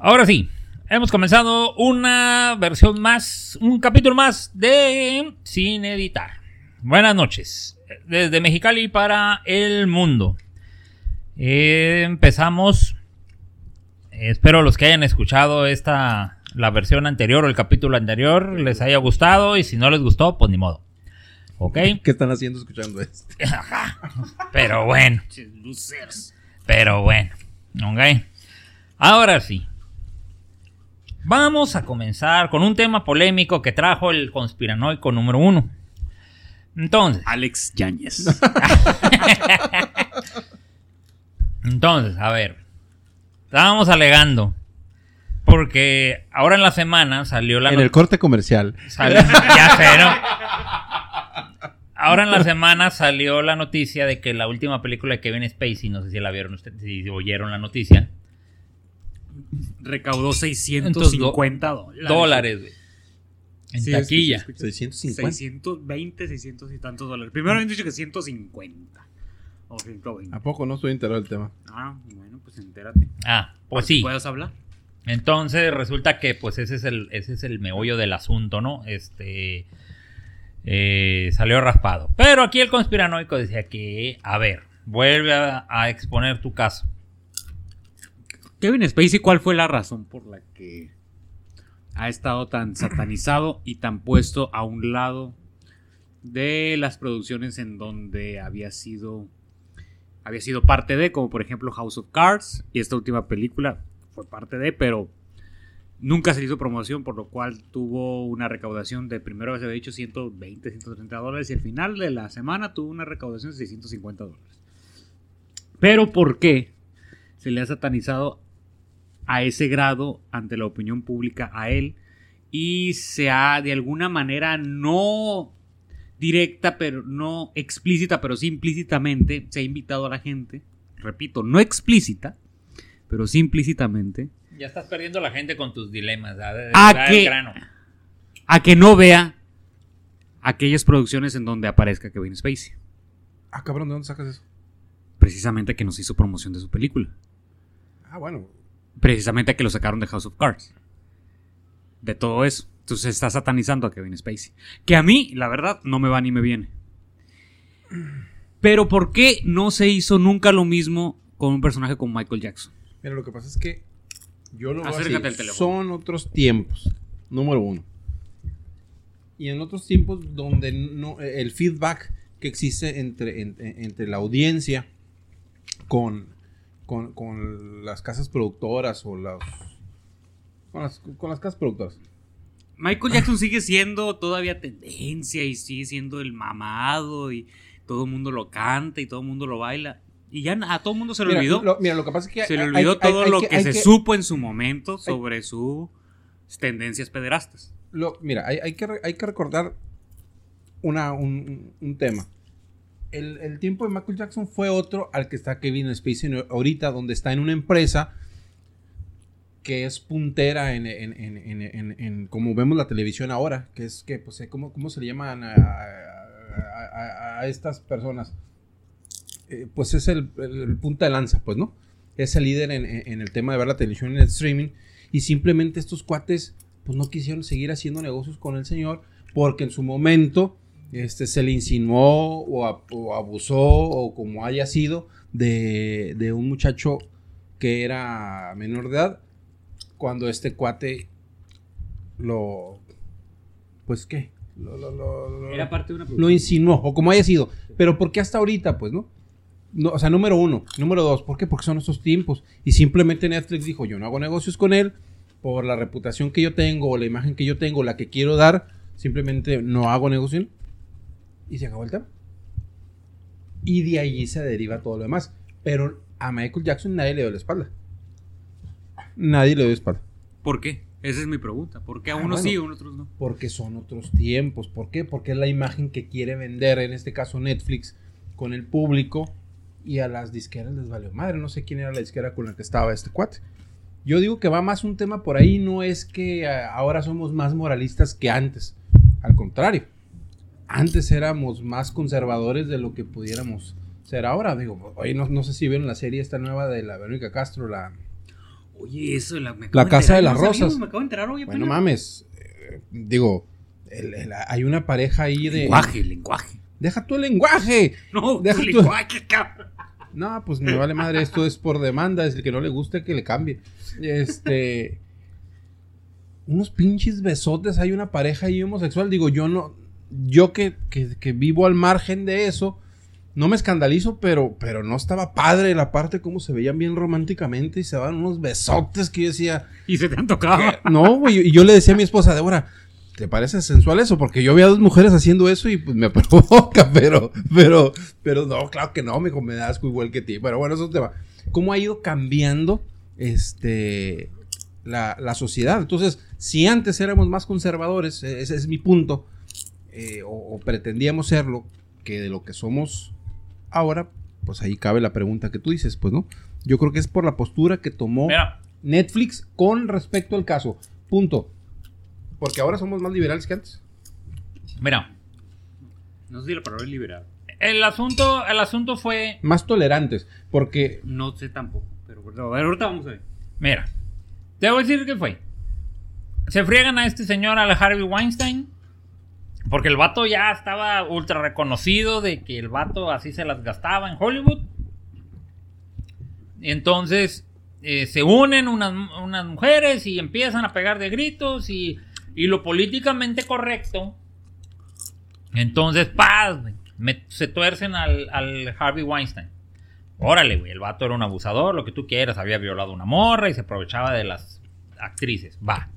Ahora sí, hemos comenzado una versión más, un capítulo más de Sin Editar. Buenas noches, desde Mexicali para el mundo. Eh, empezamos, espero los que hayan escuchado esta, la versión anterior o el capítulo anterior les haya gustado y si no les gustó, pues ni modo. ¿Ok? ¿Qué están haciendo escuchando esto? Pero bueno. Pero bueno, ok. Ahora sí. Vamos a comenzar con un tema polémico que trajo el conspiranoico número uno. Entonces, Alex Yáñez. entonces, a ver. Estábamos alegando. Porque ahora en la semana salió la En el corte comercial. Salió- ya sé, ¿no? Ahora en la semana salió la noticia de que la última película de Kevin Spacey, no sé si la vieron ustedes, si oyeron la noticia, Recaudó 650 dólares. dólares, güey. En Sí, taquilla. escuché, escuché. 650. 620, 600 y tantos dólares. Primero habían dicho que 150. O 120. ¿A poco no estoy enterado del tema? Ah, bueno, pues entérate. Ah, pues sí. Puedas hablar. Entonces resulta que pues ese es el, ese es el meollo del asunto, ¿no? Este eh, salió raspado. Pero aquí el conspiranoico decía que, a ver, vuelve a, a exponer tu caso. Kevin Spacey, ¿cuál fue la razón por la que ha estado tan satanizado y tan puesto a un lado de las producciones en donde había sido había sido parte de, como por ejemplo House of Cards y esta última película fue parte de, pero nunca se hizo promoción, por lo cual tuvo una recaudación de primero se había dicho 120, 130 dólares y al final de la semana tuvo una recaudación de 650 dólares. Pero ¿por qué se le ha satanizado a ese grado ante la opinión pública a él y se ha de alguna manera no directa, pero no explícita, pero sí implícitamente se ha invitado a la gente, repito, no explícita, pero sí implícitamente, Ya estás perdiendo la gente con tus dilemas. da- ¿A grano. a que no vea aquellas producciones en donde aparezca Kevin Spacey, Ah, cabrón, ¿de dónde sacas eso? precisamente a que nos hizo promoción de su película, Ah, bueno. Precisamente a que lo sacaron de House of Cards, de todo eso. Entonces está satanizando a Kevin Spacey. Que a mí, la verdad, no me va ni me viene. Pero ¿por qué no se hizo nunca lo mismo con un personaje como Michael Jackson? Mira, lo que pasa es que yo lo. Acércate. Son otros tiempos. Número uno. Y en otros tiempos donde no, el feedback que existe entre, en- entre la audiencia con, con, con las casas productoras o las con, las. con las casas productoras. Michael Jackson sigue siendo todavía tendencia y sigue siendo el mamado y todo el mundo lo canta y todo el mundo lo baila. Y ya a todo el mundo se le olvidó. lo, mira, lo que pasa es que se le olvidó hay- todo hay lo que, se que- supo en su momento sobre sus tendencias pederastas. Lo- mira, hay, hay que, hay que recordar una, un, un tema. El, el tiempo de Michael Jackson fue otro al que está Kevin Spacey ahorita, donde está en una empresa que es puntera en, en, en, en- como vemos la televisión ahora, que es que, pues, ¿cómo, cómo se le llaman a, a- a- a estas personas? Eh, pues es el, el- punta de lanza, pues, ¿no? Es el líder en el tema de ver la televisión en el streaming y simplemente estos cuates pues no quisieron seguir haciendo negocios con el señor porque en su momento este, se le insinuó o, a- o abusó o como haya sido de, de un muchacho que era menor de edad cuando este cuate lo pues qué lo, lo- lo- lo- Era parte de una lo insinuó, o como haya sido. Pero ¿por qué hasta ahorita? Pues, ¿no? no o sea, número uno. Número dos, ¿por qué? Porque son estos tiempos. Y simplemente Netflix dijo, yo no hago negocios con él por la reputación que yo tengo, o la imagen que yo tengo, la que quiero dar, simplemente no hago negocio. Y se acabó el tema. Y de allí se deriva todo lo demás. Pero a Michael Jackson nadie le dio la espalda. Nadie le dio la espalda. ¿Por qué? Esa es mi pregunta. ¿Por qué a Ah, unos bueno. sí y a otros no? Porque son otros tiempos. ¿Por qué? Porque es la imagen que quiere vender, en este caso Netflix, con el público. Y a las disqueras les valió madre. No sé quién era la disquera con la que estaba este cuate. Yo digo que va más un tema por ahí. No es que eh, ahora somos más moralistas que antes. Al contrario. Antes éramos más conservadores de lo que pudiéramos ser ahora. Digo, hoy no, no sé si vieron la serie esta nueva de la Verónica Castro, la... Oye, eso la, me La de Casa enterar, de las no sabía, Rosas. Me acabo de enterar hoy Bueno, mames. eh, digo, el- el- hay una pareja ahí de. Lenguaje, lenguaje. Deja tu lenguaje. No, Deja tu- lenguaje, cabrón. No, pues me vale madre, esto es por demanda, es el que no le guste que le cambie. Este. Unos pinches besotes, hay una pareja ahí homosexual. Digo, yo no. Yo que, que- que vivo al margen de eso, no me escandalizo, pero, pero no estaba padre la parte como se veían bien románticamente y se daban unos besotes que yo decía. Y se te han tocado. No, güey. Y yo le decía a mi esposa, Débora, ¿te parece sensual eso? Porque yo vi a dos mujeres haciendo eso y pues me provoca, pero, pero, pero no, claro que no, me me da asco igual que ti. Pero bueno, eso te va. ¿Cómo ha ido cambiando este la, la sociedad? Entonces, si antes éramos más conservadores, e- ese es mi punto, eh, o, o pretendíamos serlo, que de lo que somos ahora, pues ahí cabe la pregunta que tú dices, pues, ¿no? Yo creo que es por la postura que tomó Mira, Netflix con respecto al caso. Punto. Porque ahora somos más liberales que antes. mira. No sé si la palabra es liberal. El asunto, el asunto fue. Más tolerantes. Porque No sé tampoco. Pero bueno, a ver, ahorita vamos a ver. Mira, te voy a decir qué fue. Se friegan a este señor, al Harvey Weinstein. Porque el vato ya estaba ultra reconocido de que el vato así se las gastaba en Hollywood. Entonces eh, se unen unas, unas mujeres y empiezan a pegar de gritos y, y lo políticamente correcto. Entonces, paz, se tuercen al, al Harvey Weinstein. Órale, güey, el vato era un abusador, lo que tú quieras, había violado una morra y se aprovechaba de las actrices. Va.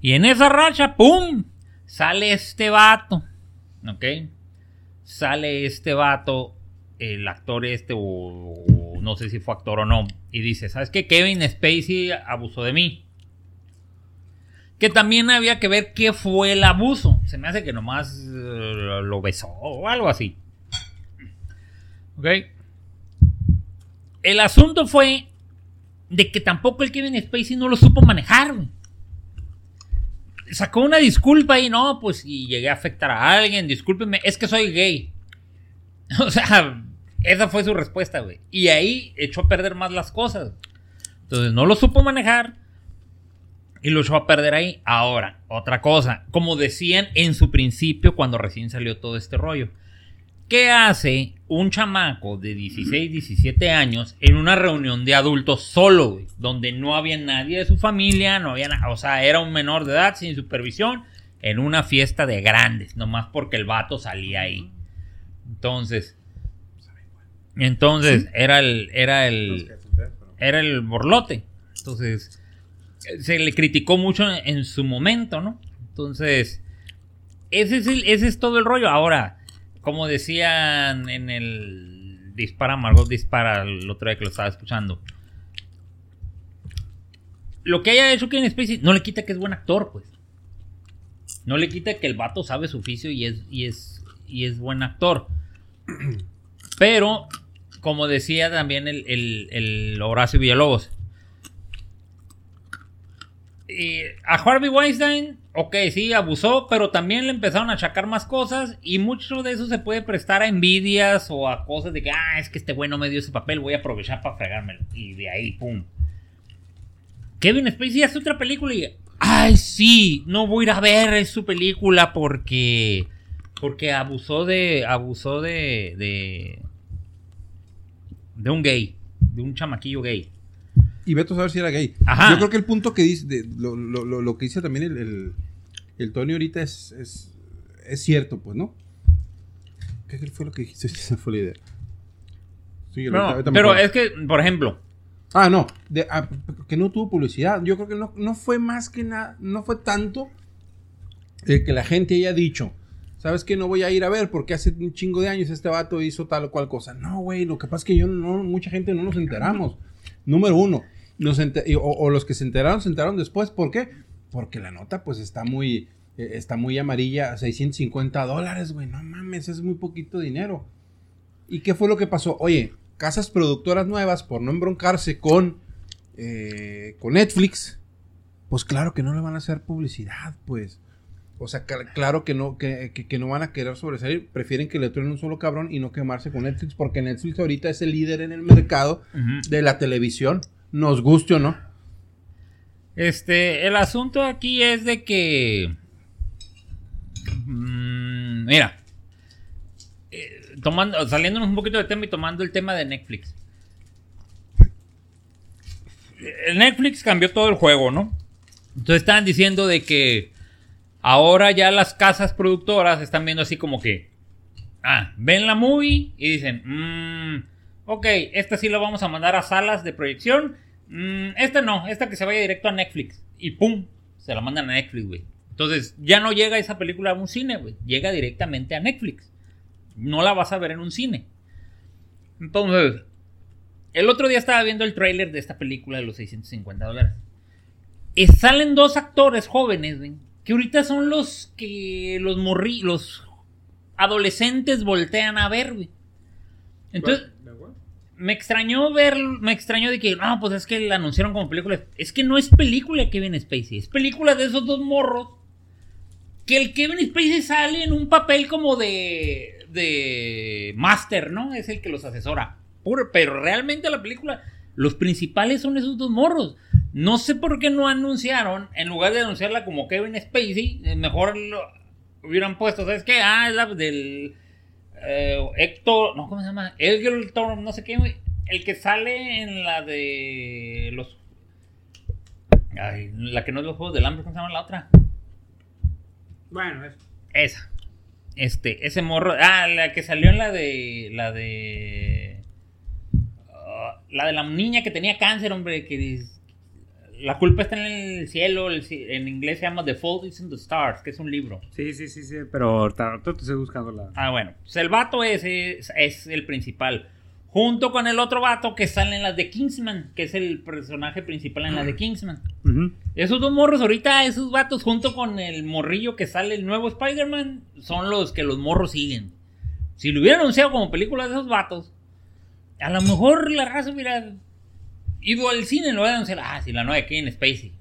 Y en esa racha, ¡pum! Sale este vato. ¿Ok? Sale este vato, el actor este, o, no sé si fue actor o no, y dice, ¿sabes qué? Kevin Spacey abusó de mí. Que también había que ver qué fue el abuso. Se me hace que nomás eh, lo besó o algo así. ¿Ok? El asunto fue de que tampoco el Kevin Spacey no lo supo manejar. Sacó una disculpa y no, pues y llegué a afectar a alguien, discúlpeme, es que soy gay. O sea, esa fue su respuesta, güey. Y ahí echó a perder más las cosas. Entonces no lo supo manejar y lo echó a perder ahí. Ahora, otra cosa, como decían en su principio cuando recién salió todo este rollo. ¿Qué hace un chamaco de 16, 17 años en una reunión de adultos solo, güey? Donde no había nadie de su familia, no había nada. O sea, era un menor de edad sin supervisión en una fiesta de grandes, nomás porque el vato salía ahí. Entonces, entonces era el, era el, era el borlote. Entonces, se le criticó mucho en, en su momento, ¿no? Entonces, ese es, el- ese es todo el rollo. Ahora, como decían en el Dispara, Margot Dispara, el otro día que lo estaba escuchando. Lo que haya hecho Kevin Spacey no le quita que es buen actor, pues. No le quita que el vato sabe su oficio y es, y es, y es buen actor. Pero, como decía también el, el- el Horacio Villalobos, a Harvey Weinstein, ok, sí, abusó, pero también le empezaron a achacar más cosas y mucho de eso se puede prestar a envidias o a cosas de que, ah, es que este güey no me dio ese papel, voy a aprovechar para fregármelo. Y de ahí, pum. Kevin Spacey hace otra película y, ay, sí, no voy a ir a ver su película porque, porque abusó de, abusó de, de, de un gay, de un chamaquillo gay. Y Beto a saber si era gay. Ajá. Yo creo que el punto que dice, de- lo, lo- lo- lo que dice también el, el, el Tony ahorita es, es, es cierto, pues, ¿no? ¿Qué fue lo que dijiste? Se fue la idea. Sí, No, ahorita- pero es que, por ejemplo, Ah, no, de- ah, que no tuvo publicidad. Yo creo que no, no fue más que nada, no fue tanto el que la gente haya dicho, ¿sabes qué? No voy a ir a ver porque hace un chingo de años este vato hizo tal o cual cosa. No, güey, lo que pasa es que yo no, mucha gente no nos enteramos. Número uno, nos o, o los que se enteraron, se enteraron después. ¿Por qué? Porque la nota pues está muy, eh, está muy amarilla, 650 dólares, güey. No mames, es muy poquito dinero. ¿Y qué fue lo que pasó? Oye, casas productoras nuevas, por no embroncarse con, eh, con Netflix, pues claro que no le van a hacer publicidad, pues. O sea, cl- claro que no, que, que- que no van a querer sobresalir. Prefieren que le truenen un solo cabrón y no quemarse con Netflix, porque Netflix ahorita es el líder en el mercado de la televisión nos guste o no. Este, el asunto aquí es de que. mm, mira. eh, tomando, saliéndonos un poquito de tema y tomando el tema de Netflix. Netflix cambió todo el juego, ¿no? Entonces estaban diciendo de que ahora ya las casas productoras están viendo así como que. Ah, ven la movie y dicen, mmm, ok, esta sí la vamos a mandar a salas de proyección. Mm, esta no, esta que se vaya directo a Netflix. Y pum, se la mandan a Netflix, güey. Entonces ya no llega esa película a un cine, güey. Llega directamente a Netflix. No la vas a ver en un cine. Entonces, el otro día estaba viendo el tráiler de esta película de los 650 dólares. Y salen dos actores jóvenes, güey, que ahorita son los que los morri, los adolescentes voltean a ver, güey. Entonces, me extrañó ver, me extrañó de que, no, pues es que la anunciaron como película. Es que no es película Kevin Spacey, es película de esos dos morros. Que el Kevin Spacey sale en un papel como de, de Master, ¿no? Es el que los asesora. Pero realmente la película, los principales son esos dos morros. No sé por qué no anunciaron, en lugar de anunciarla como Kevin Spacey, eh, mejor lo hubieran puesto, ¿sabes qué? Ah, es la del eh, Héctor, no, ¿cómo se llama? Héctor, no sé qué. El que sale en la de los... Ay, la que no es los Juegos del Hambre, ¿cómo se llama la otra? Bueno, es. Esa. Este, ese morro. Ah, la que salió en la de. La de. ah, la de la niña que tenía cáncer, hombre. Que la culpa está en el cielo. el ci- en inglés se llama The Fault is in the Stars, que es un libro. Sí, sí, sí, sí, pero te estoy buscando la. Ah, bueno. Pues el vato ese es, es el principal. Junto con el otro vato que sale en las de Kingsman, que es el personaje principal en las de Kingsman. Ujú. Esos dos morros ahorita, esos vatos junto con el morrillo que sale el nuevo Spider-Man, son los que los morros siguen. Si lo hubieran anunciado como película de esos vatos, a lo mejor la raza hubiera ido al cine lo hubieran anunciado. Ah, sí, la nueva de Kevin Spacey.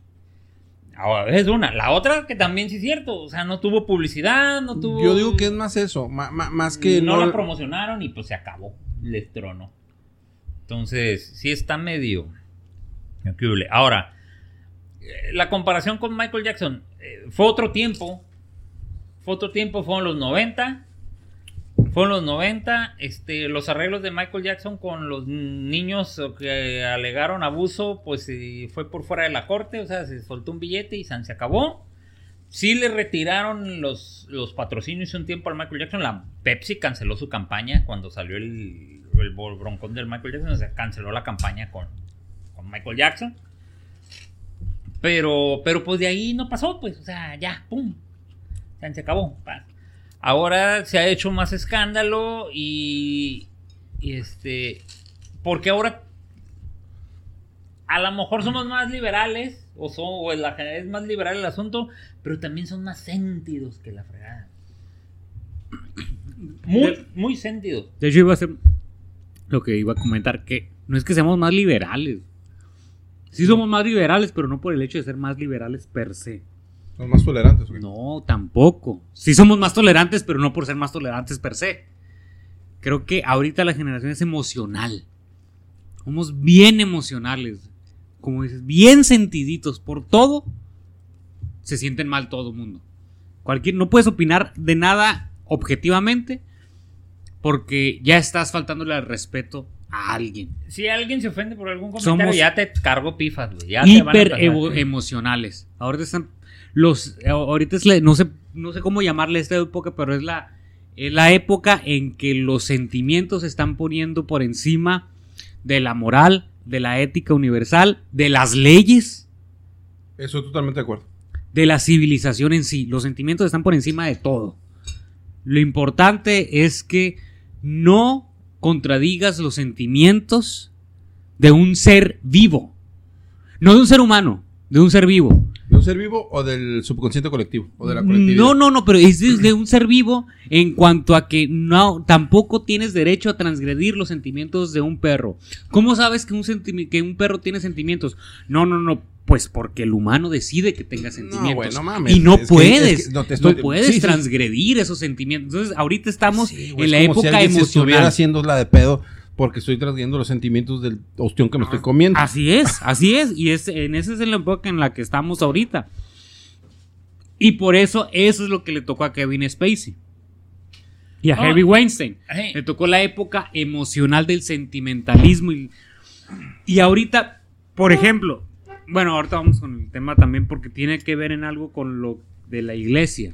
Ahora, es una. La otra que también sí es cierto. O sea, no tuvo publicidad, no tuvo... Yo digo que es más eso, ma- más que no, no, la promocionaron y pues se acabó. Les tronó. Entonces, sí está medio. Ahora, eh, la comparación con Michael Jackson eh, fue otro tiempo. Fue otro tiempo, fueron los 90. Fueron los 90. Este, los arreglos de Michael Jackson con los niños que alegaron abuso, pues fue por fuera de la corte. O sea, se soltó un billete y se acabó. Sí le retiraron los, los patrocinios un tiempo al Michael Jackson. La Pepsi canceló su campaña cuando salió el, el broncón del Michael Jackson. Se canceló la campaña con, con Michael Jackson. Pero, pero pues de ahí no pasó, pues. O sea, ya, pum. Ya se acabó. pa. Ahora se ha hecho más escándalo y, y este... Porque ahora a lo mejor somos más liberales, o, son, o la es más liberal el asunto, pero también son más sentidos que la fregada. Muy, muy sentidos. De hecho, iba a ser lo que iba a comentar, que no es que seamos más liberales. Sí somos más liberales, pero no por el hecho de ser más liberales per se. Son más tolerantes, güey. No, tampoco. Sí somos más tolerantes, pero no por ser más tolerantes per se. Creo que ahorita la generación es emocional. Somos bien emocionales. Como dices, bien sentiditos por todo. Se sienten mal todo el mundo. Cualquier, no puedes opinar de nada objetivamente porque ya estás faltándole al respeto a alguien. Si alguien se ofende por algún comentario, Somos ya te cargo pifas, güey. Ya te van a hiper emocionales. Ahorita están los eh, ahorita es la- no sé no sé cómo llamarle esta época, pero es la es la época en que los sentimientos se están poniendo por encima de la moral, de la ética universal, de las leyes, Eso totalmente de acuerdo. de la civilización en sí. Los sentimientos están por encima de todo. Lo importante es que no contradigas los sentimientos de un ser vivo. No de un ser humano, de un ser vivo. ¿De un ser vivo o del subconsciente colectivo? O de la colectividad. No, no, no, pero es de, un ser vivo en cuanto a que no, tampoco tienes derecho a transgredir los sentimientos de un perro. ¿Cómo sabes que un, que un perro tiene sentimientos? No, no, no, pues porque el humano decide que tenga sentimientos. no mames. y no que- puedes, es que no estoy- puedes sí, sí. transgredir esos sentimientos. Entonces, ahorita estamos Sí, güey, en la como si época alguien se estuviera emocional. haciendo la de pedo porque estoy trayendo los sentimientos del ostión que me estoy comiendo. Así es, así es. Y es, en ese es el enfoque en la que estamos ahorita. Y por eso, eso es lo que le tocó a Kevin Spacey. Y a Oh. Harvey Weinstein. Hey. Le tocó la época emocional del sentimentalismo. Y, y ahorita, por ejemplo, bueno, ahorita vamos con el tema también porque tiene que ver en algo con lo de la iglesia.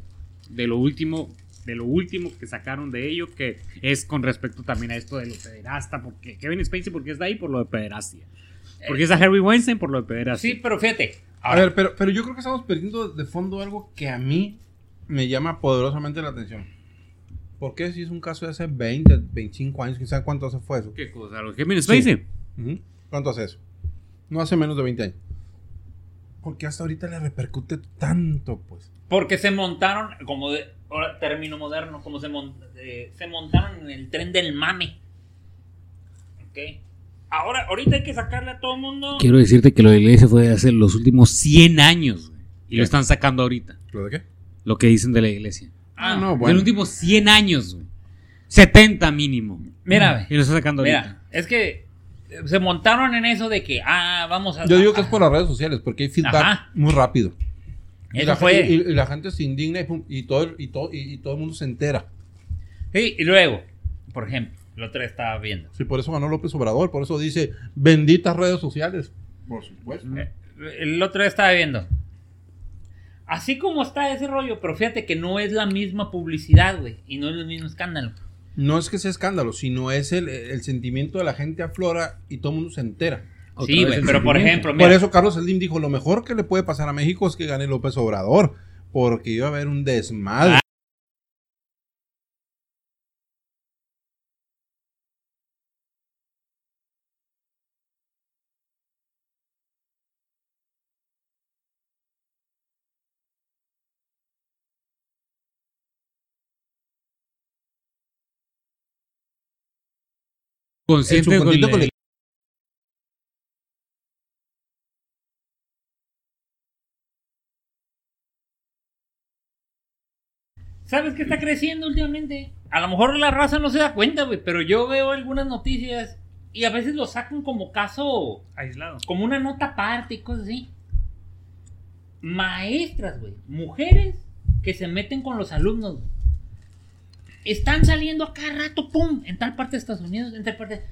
De lo último, de lo último que sacaron de ello, que es con respecto también a esto de lo pederasta. Porque Kevin Spacey, porque está ahí por lo de pederastia. Porque es a Harvey Weinstein por lo de pederastia. Sí, pero fíjate. A ver, pero, pero yo creo que estamos perdiendo de fondo algo que a mí me llama poderosamente la atención. ¿Por qué si es un caso de hace 20, 25 años? ¿Quién sabe cuánto hace fue eso? ¿Qué cosa? ¿Lo Kevin Spacey? Ujú. ¿Cuánto hace eso? No hace menos de 20 años. Porque hasta ahorita le repercute tanto, pues. Porque se montaron, como de, ahora término moderno, como se, mon- eh, se montaron en el tren del mame. Ok. Ahora, ahorita hay que sacarle a todo el mundo. Quiero decirte que lo de la iglesia fue hace los últimos 100 años. güey. Y ¿Qué? lo están sacando ahorita. ¿Lo de qué? Lo que dicen de la iglesia. Ah, no, De bueno. los últimos 100 años. güey. 70 mínimo. Mira, Y lo están sacando Mira, ahorita. es que eh, se montaron en eso de que, ah, vamos a. Yo digo que es por las redes sociales, porque hay feedback Ajá. muy rápido. Y la, fue. y- y la gente se indigna y, pum, y todo, y, todo, y, y todo el mundo se entera. Sí, y luego, por ejemplo, el otro día estaba viendo. Sí, por eso ganó López Obrador, por eso dice, benditas redes sociales. Por supuesto. Eh, El otro día estaba viendo. Así como está ese rollo, pero fíjate que no es la misma publicidad, güey. Y no es el mismo escándalo. No es que sea escándalo, sino es el, el sentimiento de la gente aflora y todo el mundo se entera. Otra sí, güey, pero por ejemplo, mira. Por eso Carlos Slim dijo, lo mejor que le puede pasar a México es que gane López Obrador, porque iba a haber un desmadre. Ah. Consciente con ¿Sabes qué está creciendo últimamente? A lo mejor la raza no se da cuenta, güey, pero yo veo algunas noticias y a veces lo sacan como caso, Aislado. como una nota aparte y cosas así. Maestras, güey, mujeres que se meten con los alumnos, güey. Están saliendo a cada rato, pum, en tal parte de Estados Unidos, en tal parte.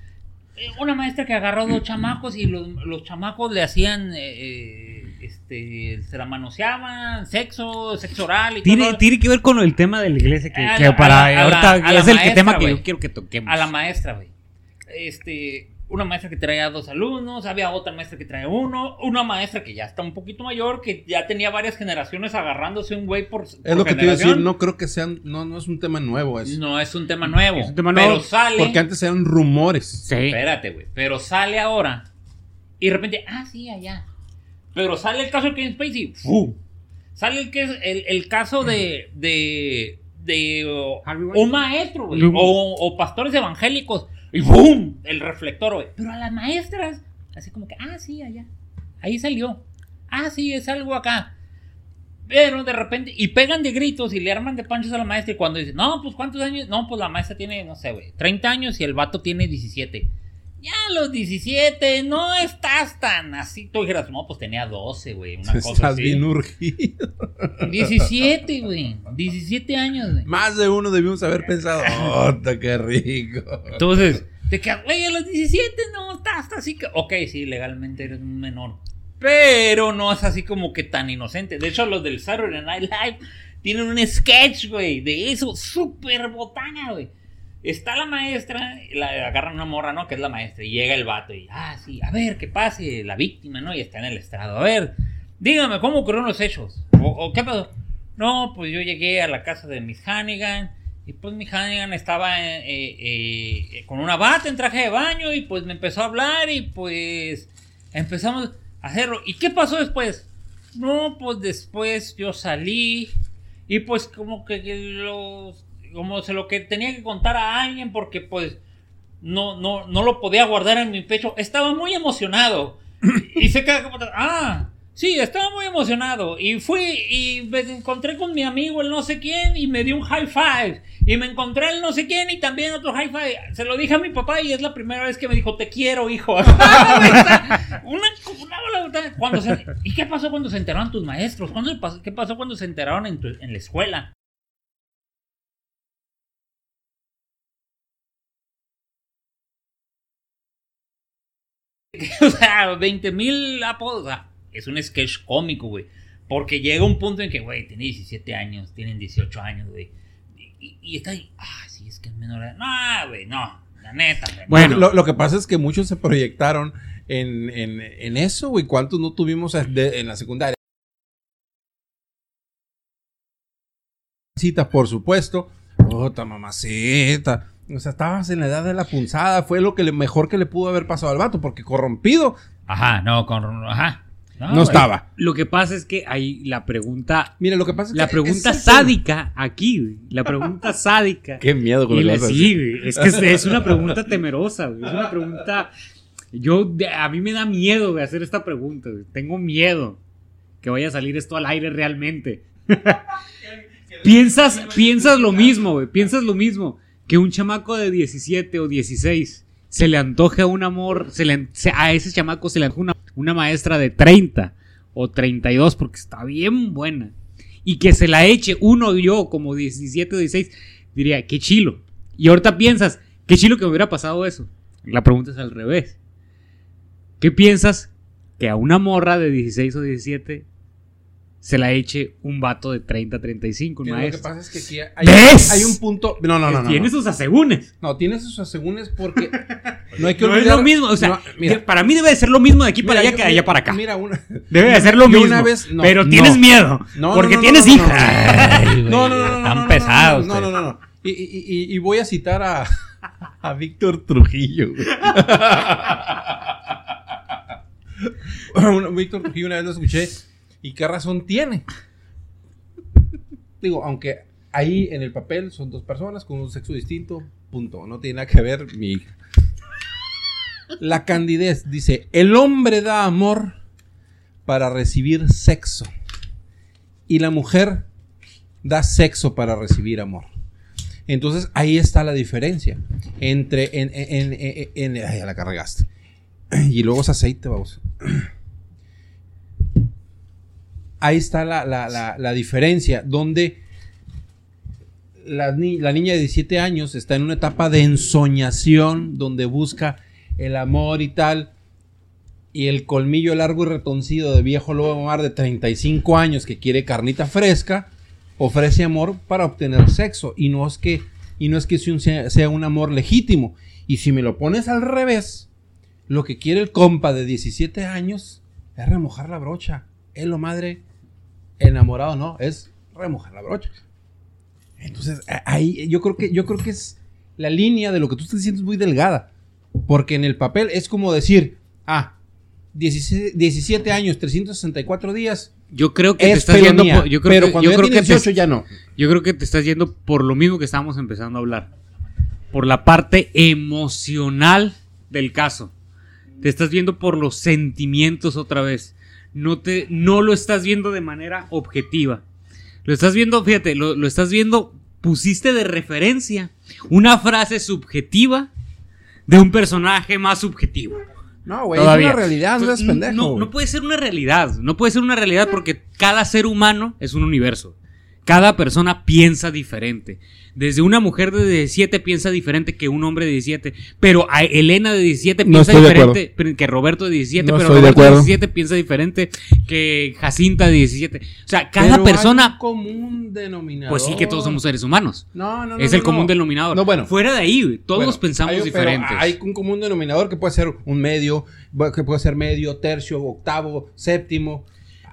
Eh, Una maestra que agarró dos chamacos y los, los chamacos le hacían, eh, eh, este, se la manoseaban, sexo, sexo oral y Tiene, todo. tiene que ver con el tema de la iglesia que, A que la- para a la- a ahorita la- a la es el maestra, tema que yo quiero que toquemos. a la maestra, güey. Este, una maestra que traía dos alumnos, había otra maestra que traía uno, una maestra que ya está un poquito mayor, que ya tenía varias generaciones agarrándose un güey por, Es lo que te iba a decir, no creo que sean, no, no es un tema nuevo eso. No es un tema nuevo. Es un tema pero nuevo, sale. Porque antes eran rumores. Sí. Espérate, güey. Pero sale ahora. Y de repente, ah, sí, allá. Pero sale el caso de Kevin Spacey. ¡fu! Sale el, que es el, el caso de. de. de oh, un maestro, güey. O pastores evangélicos. Y ¡boom! El reflector, güey. Pero a las maestras, así como que, ah, sí, allá. Ahí salió. Ah, sí, es algo acá. Pero de repente, y pegan de gritos y le arman de panchos a la maestra. Y cuando dicen, no, pues cuántos años, no, pues la maestra tiene, no sé, güey, 30 años y el vato tiene 17. Ya a los 17, no estás tan así. Tú dijeras, no, pues tenía 12, güey, una cosa Estás así. bien urgido. 17, güey, 17 años, güey. Más de uno debimos haber pensado, ¡oh, qué rico! Entonces, te quedas, güey, a los 17 no estás hasta así que. Ok, sí, legalmente eres un menor. Pero no es así como que tan inocente. De hecho, los del Saturday Night Live tienen un sketch, güey, de eso, súper botana, güey. Está la maestra, la agarran una morra, ¿no? Que es la maestra, y llega el vato y, ah, sí, a ver, que pase la víctima, ¿no? Y está en el estrado. A ver, dígame, ¿cómo ocurrieron los hechos? ¿O, qué pasó? No, pues yo llegué a la casa de Miss Hannigan y pues Miss Hannigan estaba eh, eh, eh, con una bata en traje de baño y pues me empezó a hablar y pues empezamos a hacerlo. ¿Y qué pasó después? No, pues después yo salí y pues como que los como se lo que tenía que contar a alguien porque pues no no no lo podía guardar en mi pecho. Estaba muy emocionado y se queda como ah Sí, estaba muy emocionado. Y fui y me encontré con mi amigo el no sé quién y me dio un high five. Y me encontré el no sé quién y también otro high five. Se lo dije a mi papá y es la primera vez que me dijo, te quiero, hijo. una, una, cuando se, ¿Y qué pasó cuando se enteraron tus maestros? ¿Cuándo pasó, ¿Qué pasó cuando se enteraron en, tu, en la escuela? o sea, 20 mil apodos. es un sketch cómico, güey. Porque llega un punto en que, güey, tiene 17 años, tienen 18 años, güey. Y, está ahí, ah, sí, es que es menor. No, güey, no, la neta. Bueno, lo, que pasa es que muchos se proyectaron en, en, eso, güey. ¿Cuántos no tuvimos en la secundaria? Cita, por supuesto. Otra mamacita. O sea, estabas en la edad de la punzada. Fue lo que le, mejor que le pudo haber pasado al vato, porque corrompido. Ajá, no, con, ajá. No, estaba. Lo que pasa es que hay la pregunta. Mira, lo que pasa es La pregunta sádica aquí, güey. La pregunta sádica. Qué miedo con el Sí, güey. Es que es una pregunta temerosa, güey. Es una pregunta. Yo, a mí me da miedo, güey, hacer esta pregunta, güey. Tengo miedo que vaya a salir esto al aire realmente. piensas, piensas lo mismo, güey. Piensas lo mismo que un chamaco de 17 o 16 se le antoje un amor, se le, a ese chamaco se le antoja una, maestra de 30 o 32 porque está bien buena y que se la eche uno yo como 17 o 16, diría, qué chilo. Y ahorita piensas, qué chilo que me hubiera pasado eso. La pregunta es al revés. ¿Qué piensas que a una morra de 16 o 17 se la eche un vato de 30, 35, un maestro. Lo que pasa es que aquí hay, hay un punto. No, no, no. Tiene sus asegúnes. No, tiene sus asegúnes porque. No hay que olvidar. No es lo mismo. O sea, para mí debe de ser lo mismo de aquí para allá que de allá para acá. Mira, una. Debe de ser lo mismo. Una vez, pero tienes miedo. porque tienes hija. No, no, no. no Están pesados. No, no, no. no. Y, y, y, voy a citar a, a Víctor Trujillo. Víctor Trujillo una vez lo escuché ¿Y qué razón tiene? Digo, aunque ahí en el papel son dos personas con un sexo distinto, punto. No tiene nada que ver mi hija. La candidez dice, el hombre da amor para recibir sexo y la mujer da sexo para recibir amor. Entonces ahí está la diferencia entre en, la cargaste. Y luego es aceite, vamos ahí está la, diferencia, donde la, niña de 17 años está en una etapa de ensoñación, donde busca el amor y tal, y el colmillo largo y retoncido de viejo lobo mar de 35 años que quiere carnita fresca, ofrece amor para obtener sexo, y no es que, y no es que sea un amor legítimo. Y si me lo pones al revés, lo que quiere el compa de 17 años es remojar la brocha. Es lo madre enamorado no, es remojar la brocha. Entonces, ahí yo creo que yo creo que es la línea de lo que tú estás diciendo es muy delgada, porque en el papel es como decir, ah, 17, años, 364 días. Yo creo que te estás yendo yo creo pero cuando ya 18 ya no. Yo creo que te estás yendo por lo mismo que estábamos empezando a hablar. Por la parte emocional del caso. Te estás viendo por los sentimientos otra vez no, te, no lo estás viendo de manera objetiva. Lo estás viendo, fíjate, lo, estás viendo, pusiste de referencia una frase subjetiva de un personaje más subjetivo. No, güey, es una realidad, no es pendejo. No, no puede ser una realidad, no puede ser una realidad porque cada ser humano es un universo. Cada persona piensa diferente. Desde una mujer de 17 piensa diferente que un hombre de 17. Pero a Elena de 17 piensa diferente que Roberto de 17. pero Roberto de, 17 piensa diferente que Jacinta de 17. O sea, cada persona. Hay un común denominador. Pues sí, que todos somos seres humanos. No, no, no. Es el común denominador. No, bueno. Fuera de ahí, todos pensamos diferentes. Hay un común denominador que puede ser un medio, que puede ser medio, tercio, octavo, séptimo.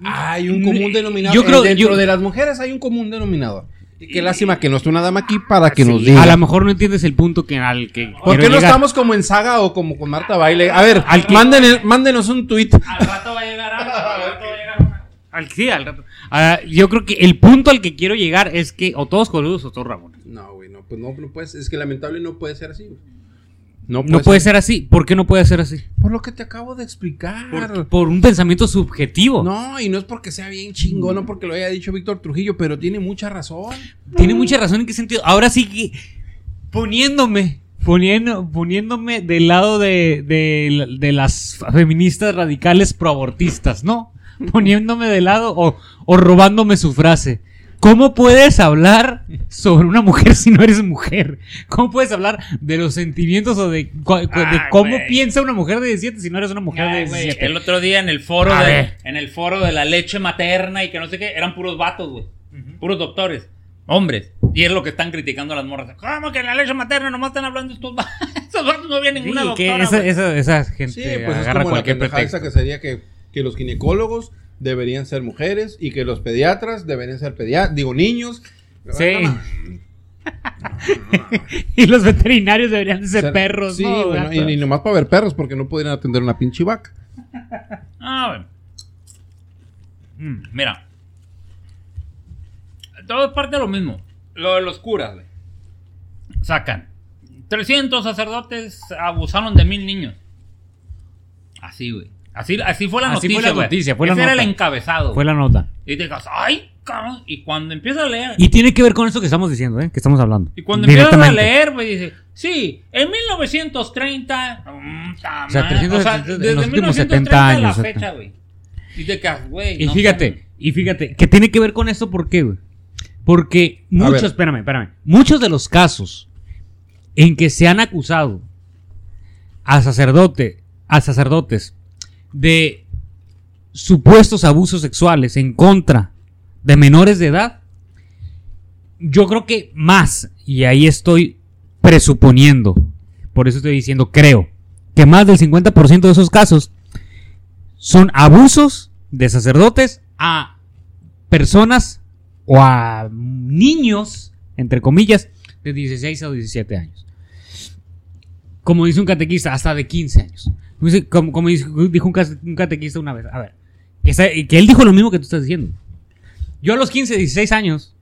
Hay un común denominador. Yo creo, dentro de las mujeres hay un común denominador. Qué lástima que no esté una dama aquí para que nos diga. A lo mejor no entiendes el punto que al que. ¿Por qué no estamos como en Saga o como con Marta Baile? A ver, mándenos un tweet. Al rato va a llegar algo, al rato va a llegar Al, sí, al rato. Ah, yo creo que el punto al que quiero llegar es que o todos coludos o todos Ramón. No, güey, no, pues no, no puedes, es que lamentable no puede ser así. No No puede ser así. ¿Por qué no puede ser así? Por lo que te acabo de explicar. Por, por un pensamiento subjetivo. No, y no es porque sea bien chingón, no porque lo haya dicho Víctor Trujillo, pero tiene mucha razón. Tiene mucha razón en qué sentido. Ahora sí que poniéndome, poniendo, poniéndome del lado de, de- de las feministas radicales proabortistas, ¿no? Poniéndome de lado o, o robándome su frase. ¿Cómo puedes hablar sobre una mujer si no eres mujer? ¿Cómo puedes hablar de los sentimientos o de, de Ah, cómo güey. piensa una mujer de 17 si no eres una mujer de Ay, güey, 17? el otro día en el foro A de, ver. en el foro de la leche materna y que no sé qué, eran puros vatos, güey. Puros doctores, hombres. Y es lo que están criticando a las morras. ¿Cómo que en la leche materna nomás están hablando estos vatos? Estos vatos no vienen Sí, ninguna que doctora. esa, güey. esa, esa gente Sí, pues es agarra como la cualquier esa que sería que, que los ginecólogos deberían ser mujeres y que los pediatras deberían ser pediatras, digo, niños. Sí. No, y los veterinarios deberían de ser ser- perros, Sí, ¿no? bueno, y, nomás para ver perros porque no podrían atender una pinche vaca. Ah, bueno. Mm, mira. Todo es parte de lo mismo. Lo de los curas, güey. Sacan. 300 sacerdotes abusaron de mil niños. Así, güey. Así, así fue la Así noticia, fue la noticia, fue la Ese era el nota. encabezado. Fue la nota. Y te digas, ay, cabrón. Y cuando empiezas a leer. Y tiene que ver con eso que estamos diciendo, ¿eh? Que estamos hablando. Y cuando empiezas a leer, güey, dice, sí, en 1930, mm, ta O sea, madre, 300 o sea, en los desde últimos 1930 70 a la años, fecha, güey. Y te quedas, güey. Y no fíjate, y fíjate, que tiene que ver con esto, ¿por qué, güey? Porque muchos, espérame, espérame, muchos de los casos en que se han acusado a sacerdote, a sacerdotes de supuestos abusos sexuales en contra de menores de edad, yo creo que más, y ahí estoy presuponiendo, por eso estoy diciendo creo, que más del 50% de esos casos son abusos de sacerdotes a personas o a niños, entre comillas, de 16 a 17 años. Como dice un catequista, hasta de 15 años. Como, como dijo un, catequista una vez, a ver, que, él dijo lo mismo que tú estás diciendo. Yo a los 15, 16 años,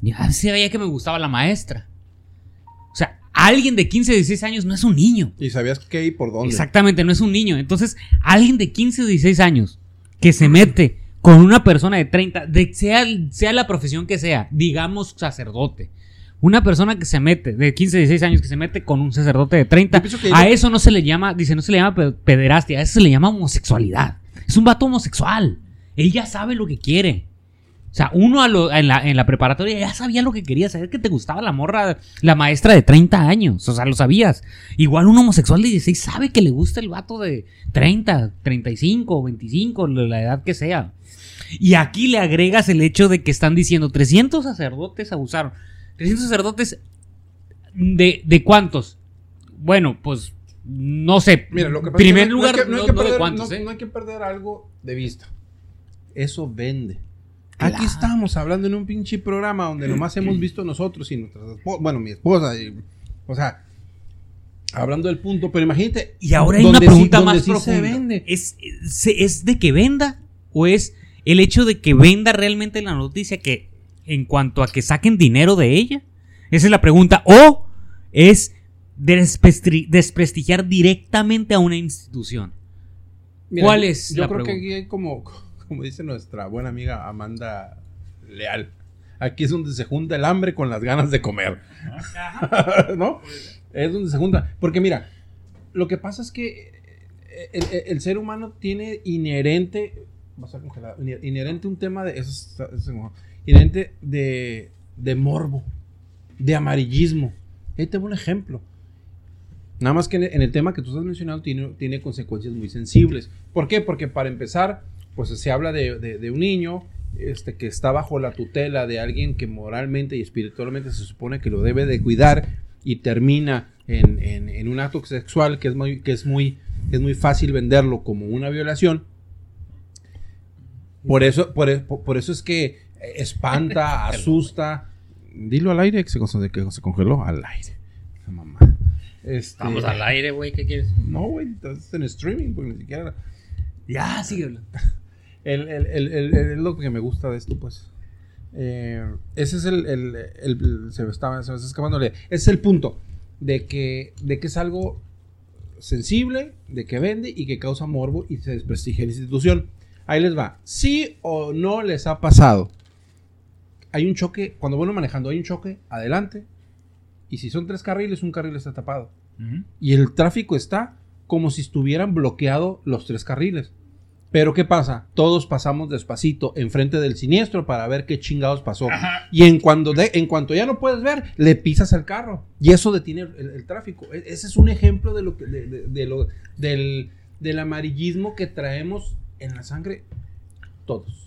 ya sabía que me gustaba la maestra. O sea, alguien de 15, 16 años no es un niño. ¿Y sabías qué y por dónde? Exactamente, no es un niño. Entonces, alguien de 15 o 16 años que se mete con una persona de 30, de, sea, sea la profesión que sea, digamos sacerdote. Una persona que se mete, de 15 o 16 años, que se mete con un sacerdote de 30, Yo pienso que- a eso no se le llama, dice, no se le llama pe- pederastia, a eso se le llama homosexualidad. Es un vato homosexual. Él ya sabe lo que quiere. O sea, uno a lo- en, la, en la preparatoria ya sabía lo que quería, sabía que te gustaba la morra, la maestra de 30 años, o sea, lo sabías. Igual un homosexual de 16 sabe que le gusta el vato de 30, 35, 25, la edad que sea. Y aquí le agregas el hecho de que están diciendo 300 sacerdotes abusaron. 300 sacerdotes de, de cuántos? Bueno, pues no sé. Mira, lo que pasa primer es que no- lugar, no, hay que- no hay perder- cuántos, no- ¿eh? no hay que perder algo de vista. Eso vende. Aquí Claro. estamos hablando en un pinche programa donde nomás hemos visto nosotros y nuestras esposas, bueno, mi esposa, y- o sea, hablando del punto, pero imagínate. Y ahora hay una sí- pregunta donde más sí profunda. se vende. ¿Es, es, es de que venda o es el hecho de que venda realmente la noticia que en cuanto a que saquen dinero de ella? Esa es la pregunta. ¿O es desprestigiar directamente a una institución? Mira, ¿Cuál es Yo la creo que aquí hay como, como dice nuestra buena amiga Amanda Leal. Aquí es donde se junta el hambre con las ganas de comer. ¿No? Es donde se junta. Porque mira, lo que pasa es que el, el- el ser humano tiene inherente. Va a ser congelado. Inherente un tema de. Eso, es- inherente de, de morbo. De amarillismo. Ahí te un ejemplo. Nada más que en el, tema que tú estás mencionando tiene, tiene consecuencias muy sensibles. ¿Por qué? Porque para empezar, pues se habla de, de- un niño este, que está bajo la tutela de alguien que moralmente y espiritualmente se supone que lo debe de cuidar y termina en, en- un acto sexual que es muy, que es muy, es muy fácil venderlo como una violación. Por eso, por- por eso es que espanta, asusta. Dilo al aire que se, que se congeló al aire. Esa mamá. Este, Vamos al aire, güey, ¿qué quieres? no, güey, estás en streaming, porque ni siquiera. Ya, síguelo. El, el, el, el- el- es lo que me gusta de esto, pues. Eh, ese es el. el- el- se, me estaba, se me está escapando. Ese es el punto. de que, de que es algo sensible, de que vende y que causa morbo y se desprestigia la institución. Ahí les va. ¿Sí o no les ha pasado? Hay un choque, cuando bueno manejando, hay un choque adelante. Y si son tres carriles, un carril está tapado. Y el tráfico está como si estuvieran bloqueados los tres carriles. Pero ¿qué pasa? Todos pasamos despacito enfrente del siniestro para ver qué chingados pasó. Ajá. Y en, cuando de- en cuanto ya no puedes ver, le pisas al carro. Y eso detiene el, el- el tráfico. E- ese es un ejemplo de lo que, de, de- de lo, del, del amarillismo que traemos en la sangre todos.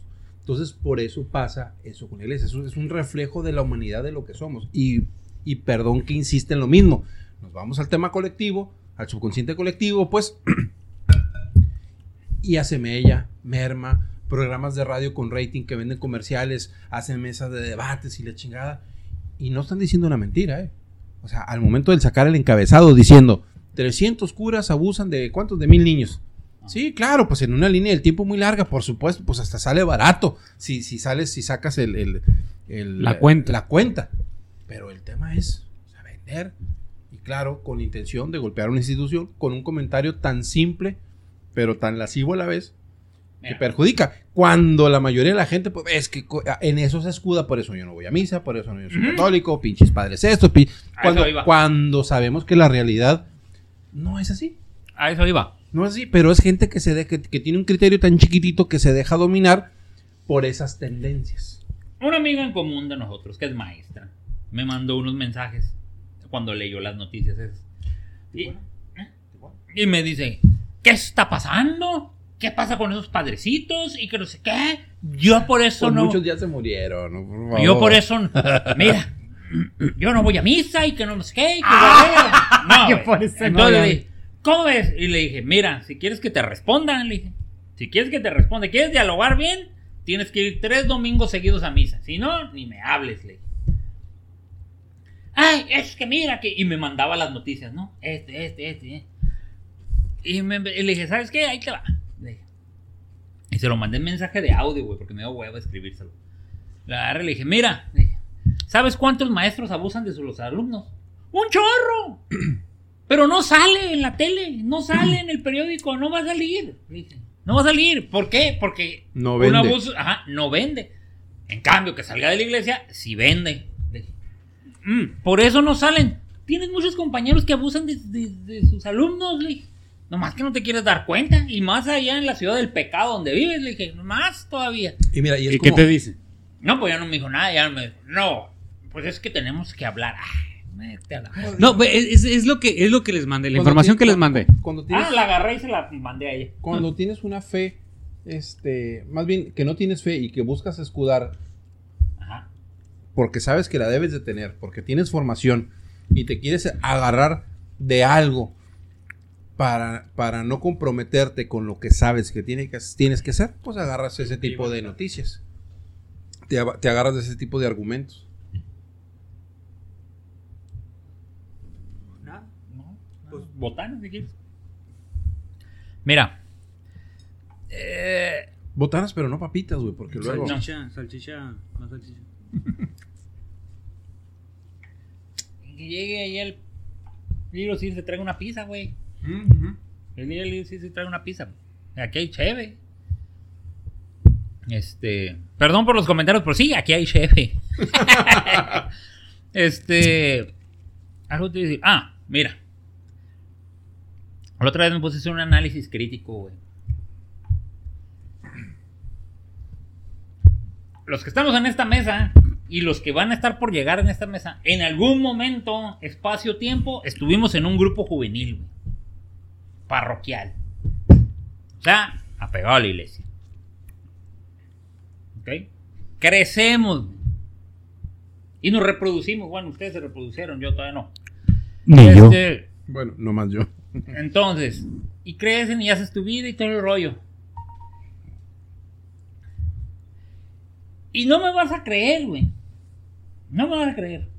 Entonces, por eso pasa eso con la iglesia. Eso es un reflejo de la humanidad de lo que somos. Y, y perdón que insiste en lo mismo. Nos vamos al tema colectivo, al subconsciente colectivo, pues. y hace mella, merma, programas de radio con rating que venden comerciales, hacen mesas de debates y la chingada. Y no están diciendo una mentira, ¿eh? O sea, al momento del sacar el encabezado diciendo 300 curas abusan de cuántos de mil niños. Sí, claro, pues en una línea del tiempo muy larga, por supuesto, pues hasta sale barato si, si sales, si sacas el, el- el- La cuenta. La cuenta. Pero el tema es o sea, vender. Y claro, con intención de golpear una institución, con un comentario tan simple, pero tan lascivo a la vez, que perjudica. Cuando la mayoría de la gente, pues es que co- en eso se escuda, por eso yo no voy a misa, por eso no yo soy católico, pinches padres estos, pi- A cuando, cuando sabemos que la realidad no es así. A eso iba. No es así, pero es gente que se de- que, que tiene un criterio tan chiquitito que se deja dominar por esas tendencias. Una amiga en común de nosotros, que es maestra, me mandó unos mensajes cuando leyó las noticias esas. Y, y me dice, ¿qué está pasando? ¿Qué pasa con esos padrecitos? Y que no sé qué. Yo por eso Pues no... muchos ya se murieron. ¿no? Por favor. Yo por eso, mira, yo no voy a misa y que no sé qué. y que Ah. no, Yo güey. por eso no Entonces Y le dije, mira, si quieres que te respondan, le dije, si quieres que te responda, quieres dialogar bien, tienes que ir tres domingos seguidos a misa. Si no, ni me hables, le dije. Ay, es que mira que... Y me mandaba las noticias, ¿no? Este, este, este. eh. Y, me- le dije, ¿sabes qué? Ahí te va. Y se lo mandé en mensaje de audio, güey, porque me dio huevo escribírselo. Le agarré y le dije, mira, ¿sabes cuántos maestros abusan de sus alumnos? ¡Un chorro! Pero no sale en la tele, no sale en el periódico, no va a salir. No va a salir. ¿Por qué? Porque No un vende. abuso, ajá, no vende. En cambio, que salga de la iglesia, sí vende. "Mm, por eso no salen. Tienes muchos compañeros que abusan de, de- de sus alumnos, le dije. Nomás que no te quieres dar cuenta. Y más allá en la ciudad del pecado donde vives, le dije, más todavía. Y mira, y es ¿Y qué como- te dice? No, pues ya no me dijo nada, ya me dijo, no, pues es que tenemos que hablar. Ay, vete a la- No, es, es lo que es lo que les mandé, la cuando información que les mandé. Cuando tienes, Ah, la agarré y se la mandé a ella. cuando tienes una fe, este, más bien que no tienes fe y que buscas escudar Ajá. porque sabes que la debes de tener, porque tienes formación y te quieres agarrar de algo para, para no comprometerte con lo que sabes que, tiene que tienes que hacer, pues agarras ese tipo de noticias. Te agarras de ese tipo de argumentos. No, pues botana si quieres. Mira. Eh, Botanas, pero no papitas, güey, porque luego... No. Salchicha, salchicha, no salchicha. que llegue ahí el Little Caesar se trae una pizza, güey. Ujú. El Little Caesar se trae una pizza. Aquí hay cheve. Este. Perdón por los comentarios, pero sí, aquí hay cheve. este. Algo te iba a decir. Ah, mira. La otra vez me puse a hacer un análisis crítico, güey. Los que estamos en esta mesa y los que van a estar por llegar en esta mesa, en algún momento, espacio-tiempo, estuvimos en un grupo juvenil, güey. Parroquial. O sea, apegado a la iglesia. ¿Ok? Crecemos. güey. Y nos reproducimos. Bueno, ustedes se reproducieron, yo todavía no. Ni yo. Este, Bueno, no más yo. Entonces, y crecen y haces tu vida y todo el rollo. Y no me vas a creer, güey. No me vas a creer.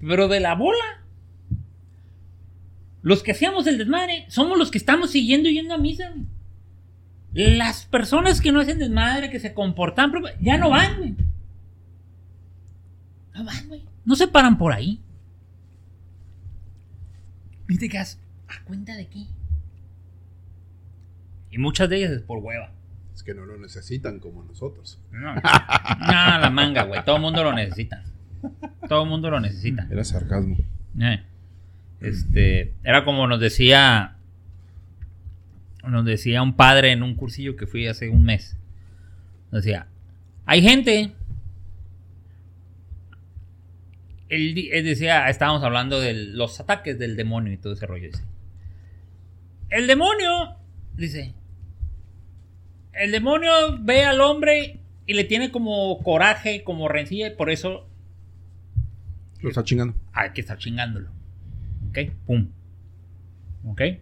Pero de la bola, los que hacíamos el desmadre, somos los que estamos siguiendo yendo a misa. Las personas que no hacen desmadre, que se comportan, ya no van, güey. No van, güey. No se paran por ahí. Y ¿a cuenta de qué? Y muchas de ellas es por hueva. Es que no lo necesitan como nosotros. No, no la manga, güey. Todo el mundo lo necesita. Todo el mundo lo necesita. Era sarcasmo. Eh, Este, era como nos decía, nos decía un padre en un cursillo que fui hace un mes. Nos decía, hay gente. Él, él decía, estábamos hablando de los ataques del demonio y todo ese rollo. Dice, el demonio, dice, el demonio ve al hombre y le tiene como coraje, como rencilla, y por eso Lo está chingando. hay que estar chingándolo. ¿Ok? Pum. ¿Ok? Hay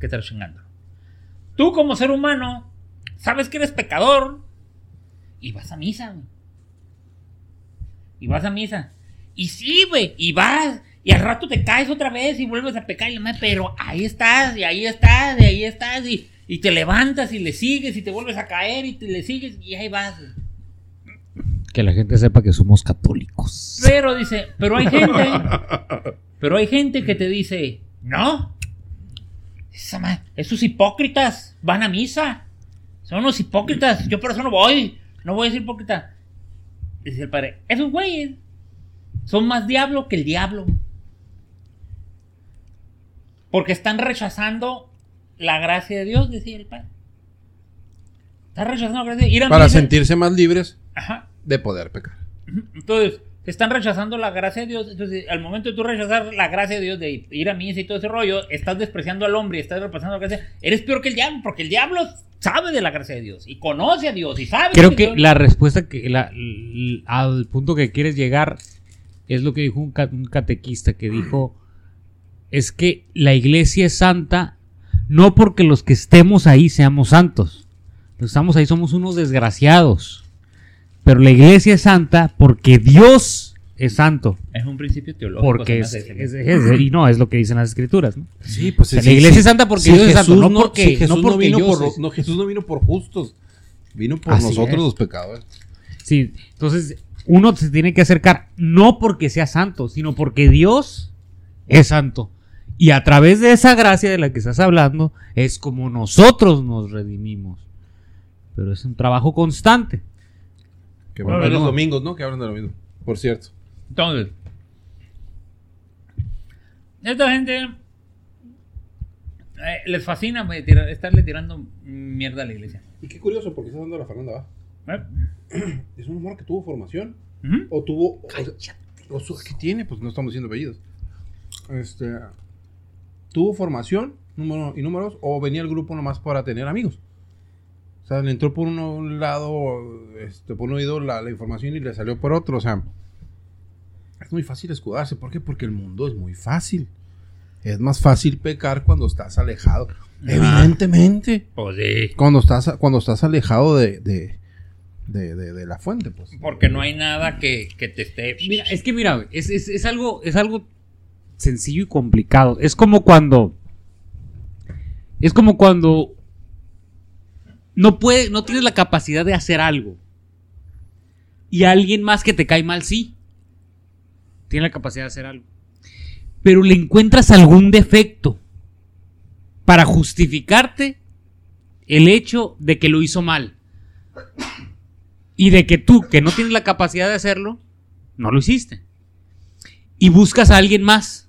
que estar chingándolo. Tú como ser humano, sabes que eres pecador y vas a misa, güey. Y vas a misa. Y sí, güey, y vas. Y al rato te caes otra vez y vuelves a pecar y la madre, pero ahí estás, y ahí estás, y ahí estás, y, y te levantas y le sigues y te vuelves a caer y te le sigues y ahí vas. Que la gente sepa que somos católicos. Pero dice, pero hay gente, pero hay gente que te dice, no, esa ma- esos hipócritas van a misa, son unos hipócritas, yo por eso no voy, no voy a ser hipócrita. Dice el padre, esos güeyes son más diablo que el diablo. Porque están rechazando la gracia de Dios, decía el padre. Están rechazando la gracia de Dios. Ir a Para sentirse más libres Ajá. de poder pecar. Entonces, están rechazando la gracia de Dios. Entonces, al momento de tú rechazar la gracia de Dios, de ir a misa y todo ese rollo, estás despreciando al hombre y estás reemplazando la gracia. Eres peor que el diablo, porque el diablo sabe de la gracia de Dios y conoce a Dios y sabe. Creo que Dios- la respuesta que la- al punto que quieres llegar es lo que dijo un, ca- un catequista que dijo es que la iglesia es santa no porque los que estemos ahí seamos santos. Los que estamos ahí somos unos desgraciados. Pero la iglesia es santa porque Dios es santo. Es un principio teológico. Porque es, es- es- y no es lo que dicen las escrituras. ¿no? Sí, pues O sea, la iglesia es santa porque Dios es santo, no porque- Jesús no porque vino por, es- no, Jesús no vino por justos, vino por Así nosotros es. los pecadores. Sí, entonces uno se tiene que acercar no porque sea santo, sino porque Dios es santo. Y a través de esa gracia de la que estás hablando es como nosotros nos redimimos. Pero es un trabajo constante. Que Bueno, van los no. domingos, ¿no? Que hablan de lo mismo. Por cierto. Entonces, esta gente eh, les fascina güey, tirar- estarle tirando mierda a la iglesia. Y qué curioso, porque estás dando la Fernanda, ¿va? ¿Eh? Es una morra que tuvo formación. O tuvo. O, o ¿Qué tiene? Pues no estamos diciendo apellidos. Este. Tuvo formación, número y números, o venía el grupo nomás para tener amigos. O sea, le entró por uno- un lado, este, por un oído la, la información y le salió por otro. O sea, es muy fácil escudarse. ¿Por qué? Porque el mundo es muy fácil. Es más fácil pecar cuando estás alejado. Evidentemente. Pues sí. Cuando estás, cuando estás alejado de, de, de, de- de la fuente, pues. Porque no hay nada que, que te esté. Mira, es que mira, es, es- es algo, es algo sencillo y complicado. Es como cuando. Es como cuando. No puede, no tienes la capacidad de hacer algo. Y alguien más que te cae mal, sí. Tiene la capacidad de hacer algo. Pero le encuentras algún defecto. Para justificarte el hecho de que lo hizo mal. Y de que tú, que no tienes la capacidad de hacerlo, no lo hiciste. Y buscas a alguien más.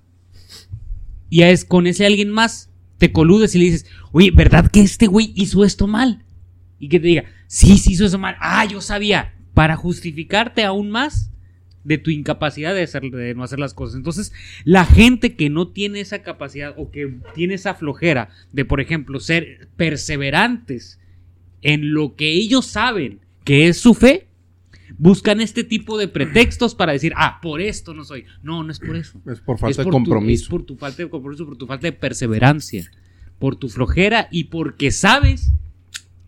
Y es, con ese alguien más te coludes y le dices, oye, ¿verdad que este güey hizo esto mal? Y que te diga, sí, sí hizo eso mal. Ah, yo sabía. Para justificarte aún más de tu incapacidad de, hacer, de no hacer las cosas. Entonces, la gente que no tiene esa capacidad o que tiene esa flojera de, por ejemplo, ser perseverantes en lo que ellos saben que es su fe, buscan este tipo de pretextos para decir, ah, por esto no soy. No, no es por eso. Es por Es falta de tu- compromiso. es por tu falta de compromiso, por tu falta de perseverancia, por tu flojera y porque sabes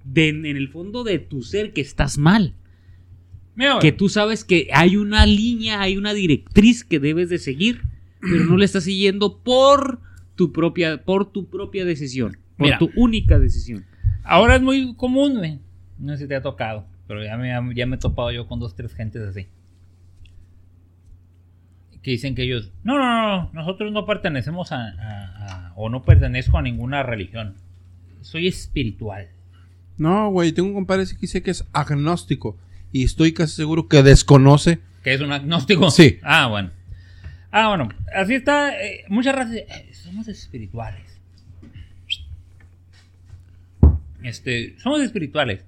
de- en el fondo de tu ser que estás mal. Que tú sabes que hay una línea, hay una directriz que debes de seguir, pero no le estás siguiendo por tu propia, por tu propia decisión, por Mira. tu única decisión. Ahora es muy común, güey. No sé si te ha tocado. Pero ya me, ya me he topado yo con dos, tres gentes así. que dicen que ellos, no, no, no, nosotros no pertenecemos a, a- a- o no pertenezco a ninguna religión. Soy espiritual. No, güey, tengo un compadre que dice que es agnóstico. Y estoy casi seguro que desconoce. Que es un agnóstico. Sí. Ah, bueno. Ah, bueno. Así está. eh, muchas razas. eh, somos espirituales. Este, somos espirituales.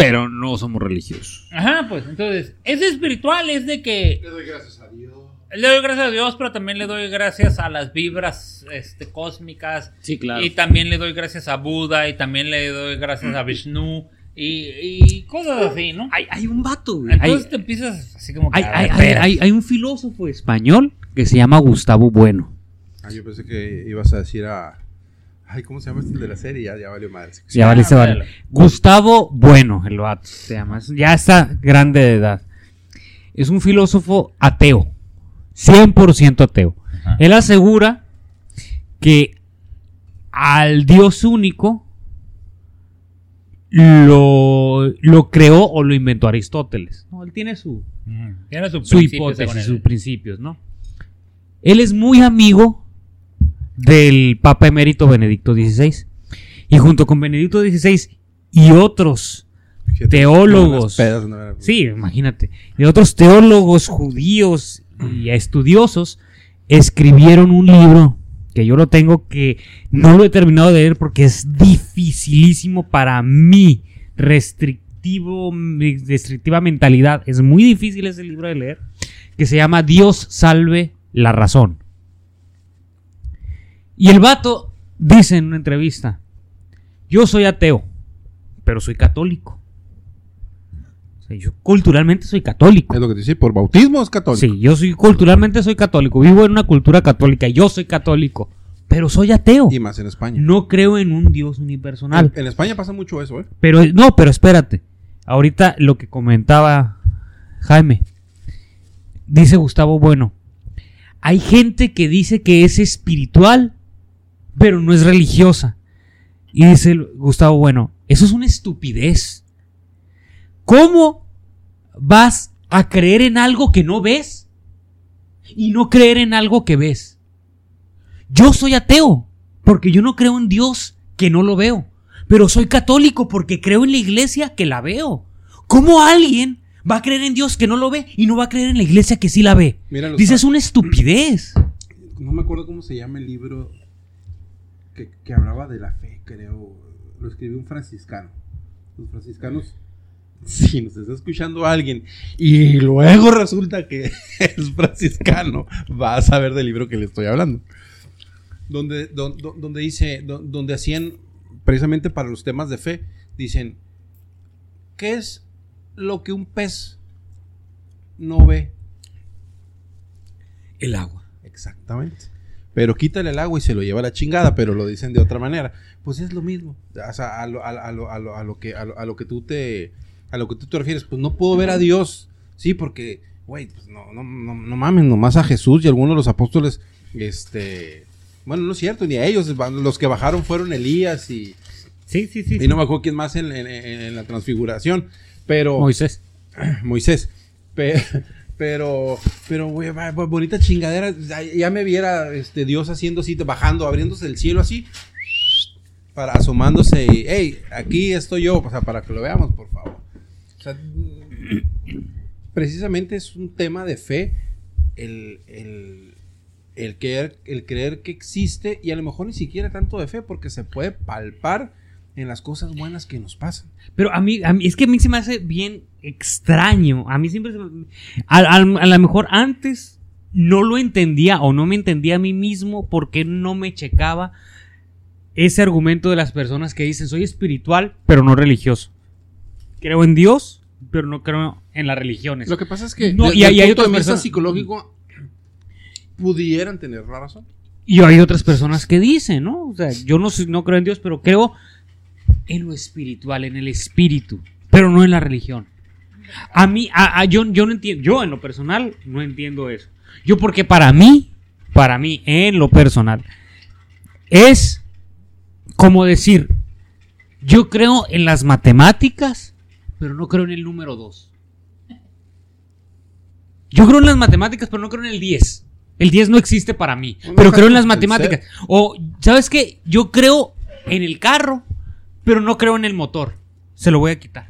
Pero no somos religiosos. Ajá, pues entonces, es espiritual, es de que Le doy gracias a Dios. le doy gracias a Dios, pero también le doy gracias a las vibras este, cósmicas. Sí, claro. Y también le doy gracias a Buda y también le doy gracias a Vishnu y, y cosas así, ¿no? Hay, hay un vato, güey. Entonces Hay, te empiezas así como que hay- hay un filósofo español que se llama Gustavo Bueno. Ah, yo pensé que ibas a decir a. Ay, ¿cómo se llama este de la serie? Ya, ya valió madre. Ya vale, se vale. háblalo. Gustavo Bueno, el vato se llama. Ya está grande de edad. Es un filósofo ateo. 100% ateo. Ajá. Él asegura que al Dios único lo, lo creó o lo inventó Aristóteles. No, él tiene su, Ujú. Tiene su, su hipótesis, sus principios, ¿no? Él es muy amigo del Papa Emérito Benedicto XVI. Y junto con Benedicto XVI y otros Teólogos. unas pedas, no era- Sí, imagínate. Y otros teólogos judíos y estudiosos escribieron un libro que yo lo tengo que no lo he terminado de leer porque es dificilísimo para mí. Restrictivo, mi restrictiva mentalidad. Es muy difícil ese libro de leer. Que se llama Dios salve la razón. Y el vato dice en una entrevista: Yo soy ateo, pero soy católico. O sea, yo culturalmente soy católico. Es lo que te dice, por bautismo es católico. Sí, yo soy culturalmente soy católico. Vivo en una cultura católica. Yo soy católico. Pero soy ateo. Y más en España. No creo en un Dios unipersonal. En, en España pasa mucho eso, ¿eh? Pero no, pero espérate. Ahorita lo que comentaba Jaime. Dice Gustavo Bueno. Hay gente que dice que es espiritual, pero no es religiosa. Y dice Gustavo Bueno, eso es una estupidez. ¿Cómo vas a creer en algo que no ves y no creer en algo que ves? Yo soy ateo porque yo no creo en Dios que no lo veo, pero soy católico porque creo en la iglesia que la veo. ¿Cómo alguien va a creer en Dios que no lo ve y no va a creer en la iglesia que sí la ve? Dice, es una estupidez. No me acuerdo cómo se llama el libro que, que hablaba de la fe, creo. Lo escribió un franciscano. Los franciscanos, si nos está escuchando alguien y luego resulta que es franciscano, va a saber del libro que le estoy hablando. Donde, don- don- donde dice, don- donde hacían, precisamente para los temas de fe, dicen, ¿qué es lo que un pez no ve? El agua. Exactamente. Pero quítale el agua y se lo lleva a la chingada, pero lo dicen de otra manera. Pues es lo mismo. O sea, a lo, a, a lo, a lo- a lo que, a, lo, a lo que tú te a lo que tú te refieres, pues no puedo ver a Dios. Sí, porque, güey, pues no, no, no, no mames, nomás a Jesús y algunos de los apóstoles, este, bueno, no es cierto, ni a ellos, los que bajaron fueron Elías y, Sí, sí, sí. y no me acuerdo quién más en, en- en- en la transfiguración, pero... Moisés. Moisés. Pe- Pero, pero, güey, bonita chingadera. Ya, me viera este, Dios haciendo así, bajando, abriéndose el cielo así, para asomándose y, hey, aquí estoy yo, para que lo veamos, por favor. Precisamente es un tema de fe el, el, el, creer, el creer que existe y a lo mejor ni siquiera tanto de fe porque se puede palpar en las cosas buenas que nos pasan. Pero a mí, a mí- es que a mí se me hace bien extraño. A mí siempre se me- a, a- a lo mejor antes no lo entendía o no me entendía a mí mismo porque no me checaba ese argumento de las personas que dicen soy espiritual pero no religioso. Creo en Dios pero no creo en las religiones. Lo que pasa es que No, desde y hay- el punto otras personas- psicológico pudieran tener la razón. Y hay otras personas que dicen, ¿no? O sea, yo no, no creo en Dios, pero creo en lo espiritual, en el espíritu, pero no en la religión. A mí, a, a- yo, yo no entiendo, yo en lo personal no entiendo eso. Yo porque para mí, para mí, en lo personal, es como decir, yo creo en las matemáticas, pero no creo en el número 2. Yo creo en las matemáticas, pero no creo en el 10. El 10 no existe para mí, pero creo en las matemáticas. O, ¿sabes qué? Yo creo en el carro, pero no creo en el motor. Se lo voy a quitar.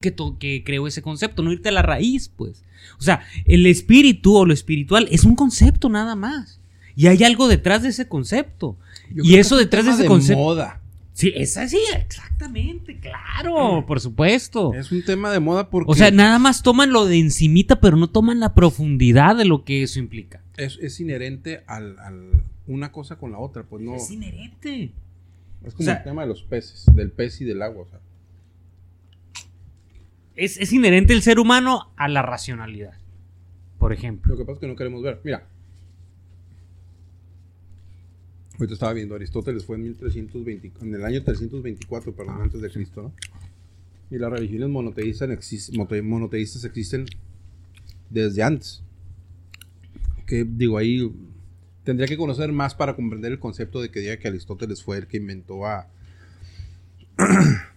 Que, que creó ese concepto, no irte a la raíz, pues. O sea, el espíritu o lo espiritual es un concepto nada más. Y hay algo detrás de ese concepto. Yo y eso es detrás de ese concepto. moda. Sí, es así, exactamente, claro, por supuesto. Es un tema de moda porque O sea, nada más toman lo de encimita, pero no toman la profundidad de lo que eso implica. es, es inherente al, al- una cosa con la otra. Pues no. Es inherente. Es como o sea- el tema de los peces, del pez y del agua. O sea, Es, es inherente el ser humano a la racionalidad. Por ejemplo. lo que pasa es que no queremos ver. Mira. Ahorita estaba viendo, Aristóteles fue en 1320, en el año 324, perdón, antes de Cristo, ¿no? Y las religiones monoteístas, exis- mote- monoteístas existen desde antes. Que digo, ahí tendría que conocer más para comprender el concepto de que diga que Aristóteles fue el que inventó a,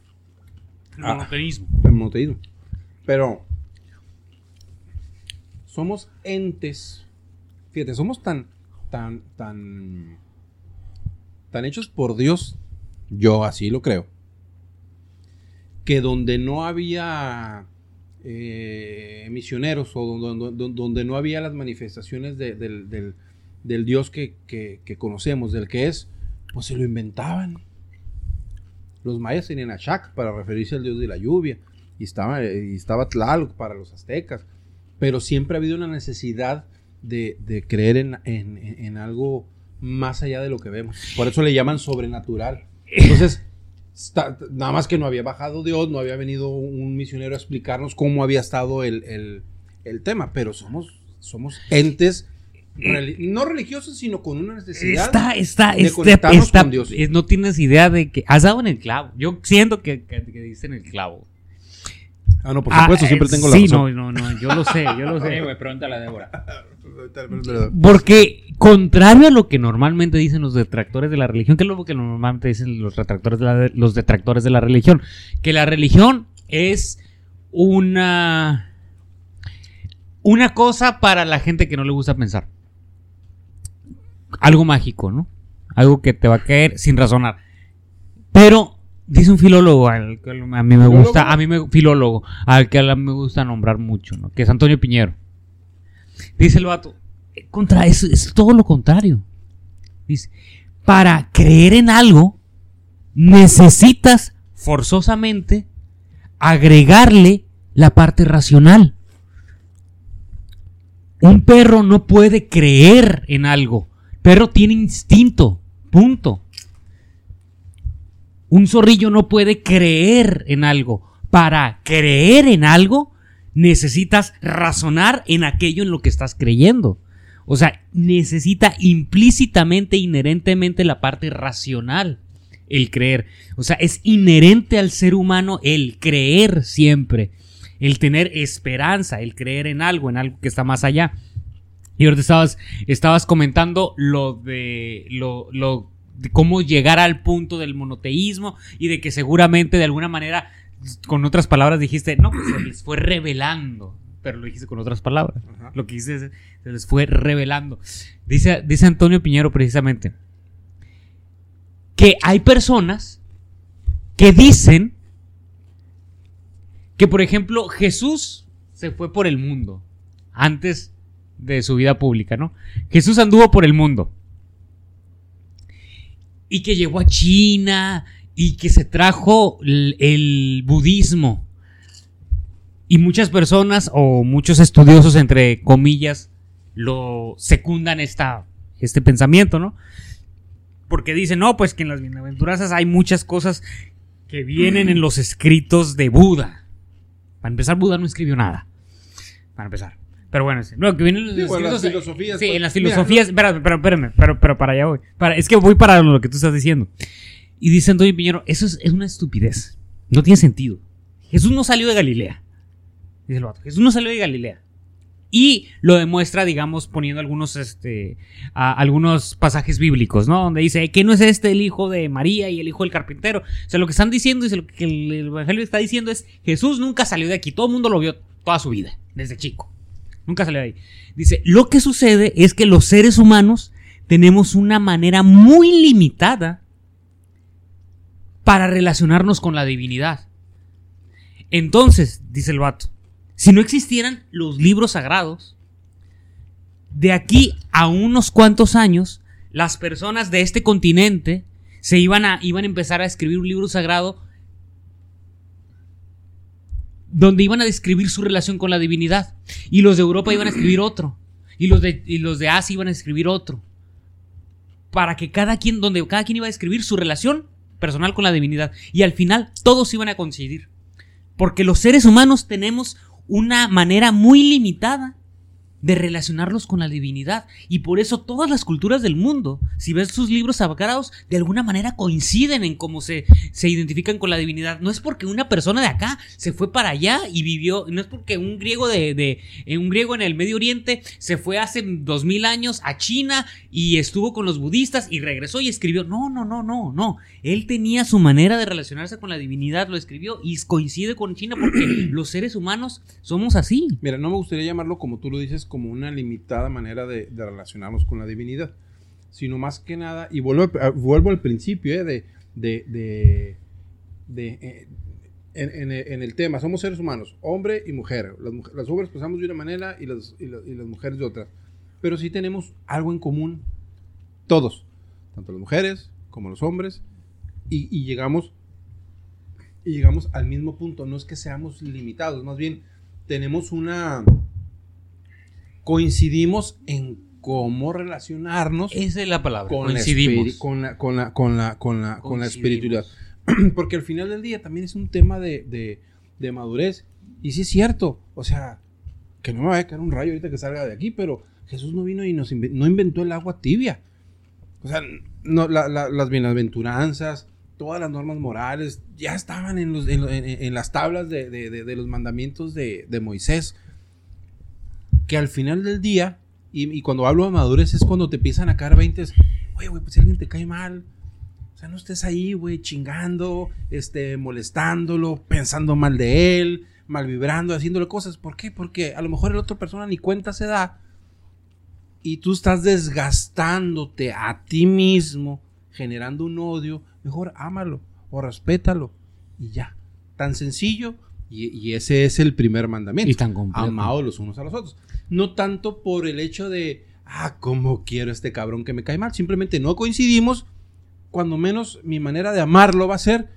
El Ah. monoteísmo. el monoteísmo. Pero somos entes. Fíjate, somos tan, tan, tan, tan hechos por Dios. Yo así lo creo. Que donde no había eh, misioneros o donde, donde- donde no había las manifestaciones de- del, del- del Dios que, que- que conocemos, del que es, pues se lo inventaban. Los mayas tenían a Shak para referirse al dios de la lluvia. Y estaba, y estaba Tlaloc para los aztecas. Pero siempre ha habido una necesidad de, de creer en, en- en algo más allá de lo que vemos. Por eso le llaman sobrenatural. Entonces, está- nada más que no había bajado Dios, no había venido un misionero a explicarnos cómo había estado el, el- el tema. Pero somos, somos entes reli- no religiosos, sino con una necesidad. Está, está, de está, conectarnos está- con Dios. es- no tienes idea de que has dado en el clavo. Yo siento que, que, que diste en el clavo. Ah, no, por supuesto, Ah, siempre eh, tengo la sí, razón. no, no, no, yo lo sé, yo lo Sí, sé. güey, pregúntale a Débora. Porque, contrario a lo que normalmente dicen los detractores de la religión, que es lo que normalmente dicen los detractores de la, los detractores de la religión, que la religión es una una cosa para la gente que no le gusta pensar. Algo mágico, ¿no? Algo que te va a caer sin razonar. Pero dice un filólogo al que a mí me gusta, a mí me filólogo, al que a mí me gusta nombrar mucho, ¿no? Que es Antonio Piñero. Dice el vato, contra eso es todo lo contrario. Dice, para creer en algo necesitas forzosamente agregarle la parte racional. Un perro no puede creer en algo. Perro tiene instinto. Punto. Un zorrillo no puede creer en algo. Para creer en algo, necesitas razonar en aquello en lo que estás creyendo. O sea, necesita implícitamente, inherentemente la parte racional, el creer. O sea, es inherente al ser humano el creer siempre, el tener esperanza, el creer en algo, en algo que está más allá. Y ahorita estabas, estabas comentando lo de lo, lo de cómo llegar al punto del monoteísmo y de que seguramente de alguna manera, con otras palabras dijiste, no, pues se les fue revelando. Pero lo dijiste con otras palabras. Ajá. Lo que dices se les fue revelando. Dice, dice Antonio Piñero precisamente que hay personas que dicen que, por ejemplo, Jesús se fue por el mundo antes de su vida pública, ¿no? Jesús anduvo por el mundo. Y que llegó a China y que se trajo el, budismo. Y muchas personas o muchos estudiosos, entre comillas, lo secundan esta, este pensamiento, ¿no? Porque dicen, no, pues que en las bienaventuranzas hay muchas cosas que vienen en los escritos de Buda. Para empezar, Buda no escribió nada. Para empezar. Pero bueno, sí. Lo que viene en los Sí, bueno, las escritos- filosofías, Sí, pues, en las mira, filosofías. Espérame, pero, espérame, pero, pero para allá voy. Para, es que voy para lo que tú estás diciendo. Y dice Antonio Piñero, eso es, es una estupidez. No tiene sentido. Jesús no salió de Galilea. Dice el vato. Jesús no salió de Galilea. Y lo demuestra, digamos, poniendo algunos, este, a- algunos pasajes bíblicos, ¿no? Donde dice que no es este el hijo de María y el hijo del carpintero. O sea, lo que están diciendo y lo que el, el evangelio está diciendo es Jesús nunca salió de aquí. Todo el mundo lo vio toda su vida, desde chico. Nunca salió de ahí. Dice, lo que sucede es que los seres humanos tenemos una manera muy limitada para relacionarnos con la divinidad. Entonces, dice el vato, si no existieran los libros sagrados, de aquí a unos cuantos años, las personas de este continente se iban a, iban a empezar a escribir un libro sagrado donde iban a describir su relación con la divinidad. Y los de Europa iban a escribir otro. Y los de, y los de Asia iban a escribir otro. Para que cada quien, donde cada quien iba a escribir su relación personal con la divinidad. Y al final todos iban a coincidir. Porque los seres humanos tenemos una manera muy limitada de relacionarlos con la divinidad. Y por eso todas las culturas del mundo, si ves sus libros sagrados, de alguna manera coinciden en cómo se, se identifican con la divinidad. No es porque una persona de acá se fue para allá y vivió, no es porque un griego de, de eh, un griego en el Medio Oriente se fue hace dos mil años a China y estuvo con los budistas y regresó y escribió. No, no, no, no, no. Él tenía su manera de relacionarse con la divinidad, lo escribió y coincide con China porque los seres humanos somos así. Mira, no me gustaría llamarlo como tú lo dices, como una limitada manera de, relacionarnos con la divinidad, sino más que nada, y vuelvo, vuelvo al principio eh, de, de, de, eh, en, el tema, somos seres humanos, hombre y mujer. Las, las hombres pensamos de una manera y las, y, mujeres de otra. Pero sí tenemos algo en común, todos, tanto las mujeres como los hombres, y, y llegamos y llegamos al mismo punto. No es que seamos limitados, más bien tenemos una coincidimos en cómo relacionarnos Esa es la palabra. con la, coincidimos. espiri- con la con la con la con la con la espiritualidad porque al final del día también es un tema de, de, de madurez y sí es cierto o sea que no me vaya a caer un rayo ahorita que salga de aquí pero Jesús no vino y nos no inventó el agua tibia o sea no, la- la- las bienaventuranzas todas las normas morales ya estaban en, los, en, en- en las tablas de, de- de- de los mandamientos de Moisés que al final del día, y, y cuando hablo de madurez es cuando te empiezan a caer 20, oye, güey, pues si alguien te cae mal, o sea, no estés ahí, güey, chingando, este, molestándolo, pensando mal de él, mal vibrando, haciéndole cosas. ¿Por qué? Porque a lo mejor la otra persona ni cuenta se da y tú estás desgastándote a ti mismo, generando un odio. Mejor ámalo o respétalo y ya. Tan sencillo. Y, y ese es el primer mandamiento Y tan completo. amados los unos a los otros. No tanto por el hecho de, ah, cómo quiero este cabrón que me cae mal. Simplemente no coincidimos. Cuando menos mi manera de amarlo va a ser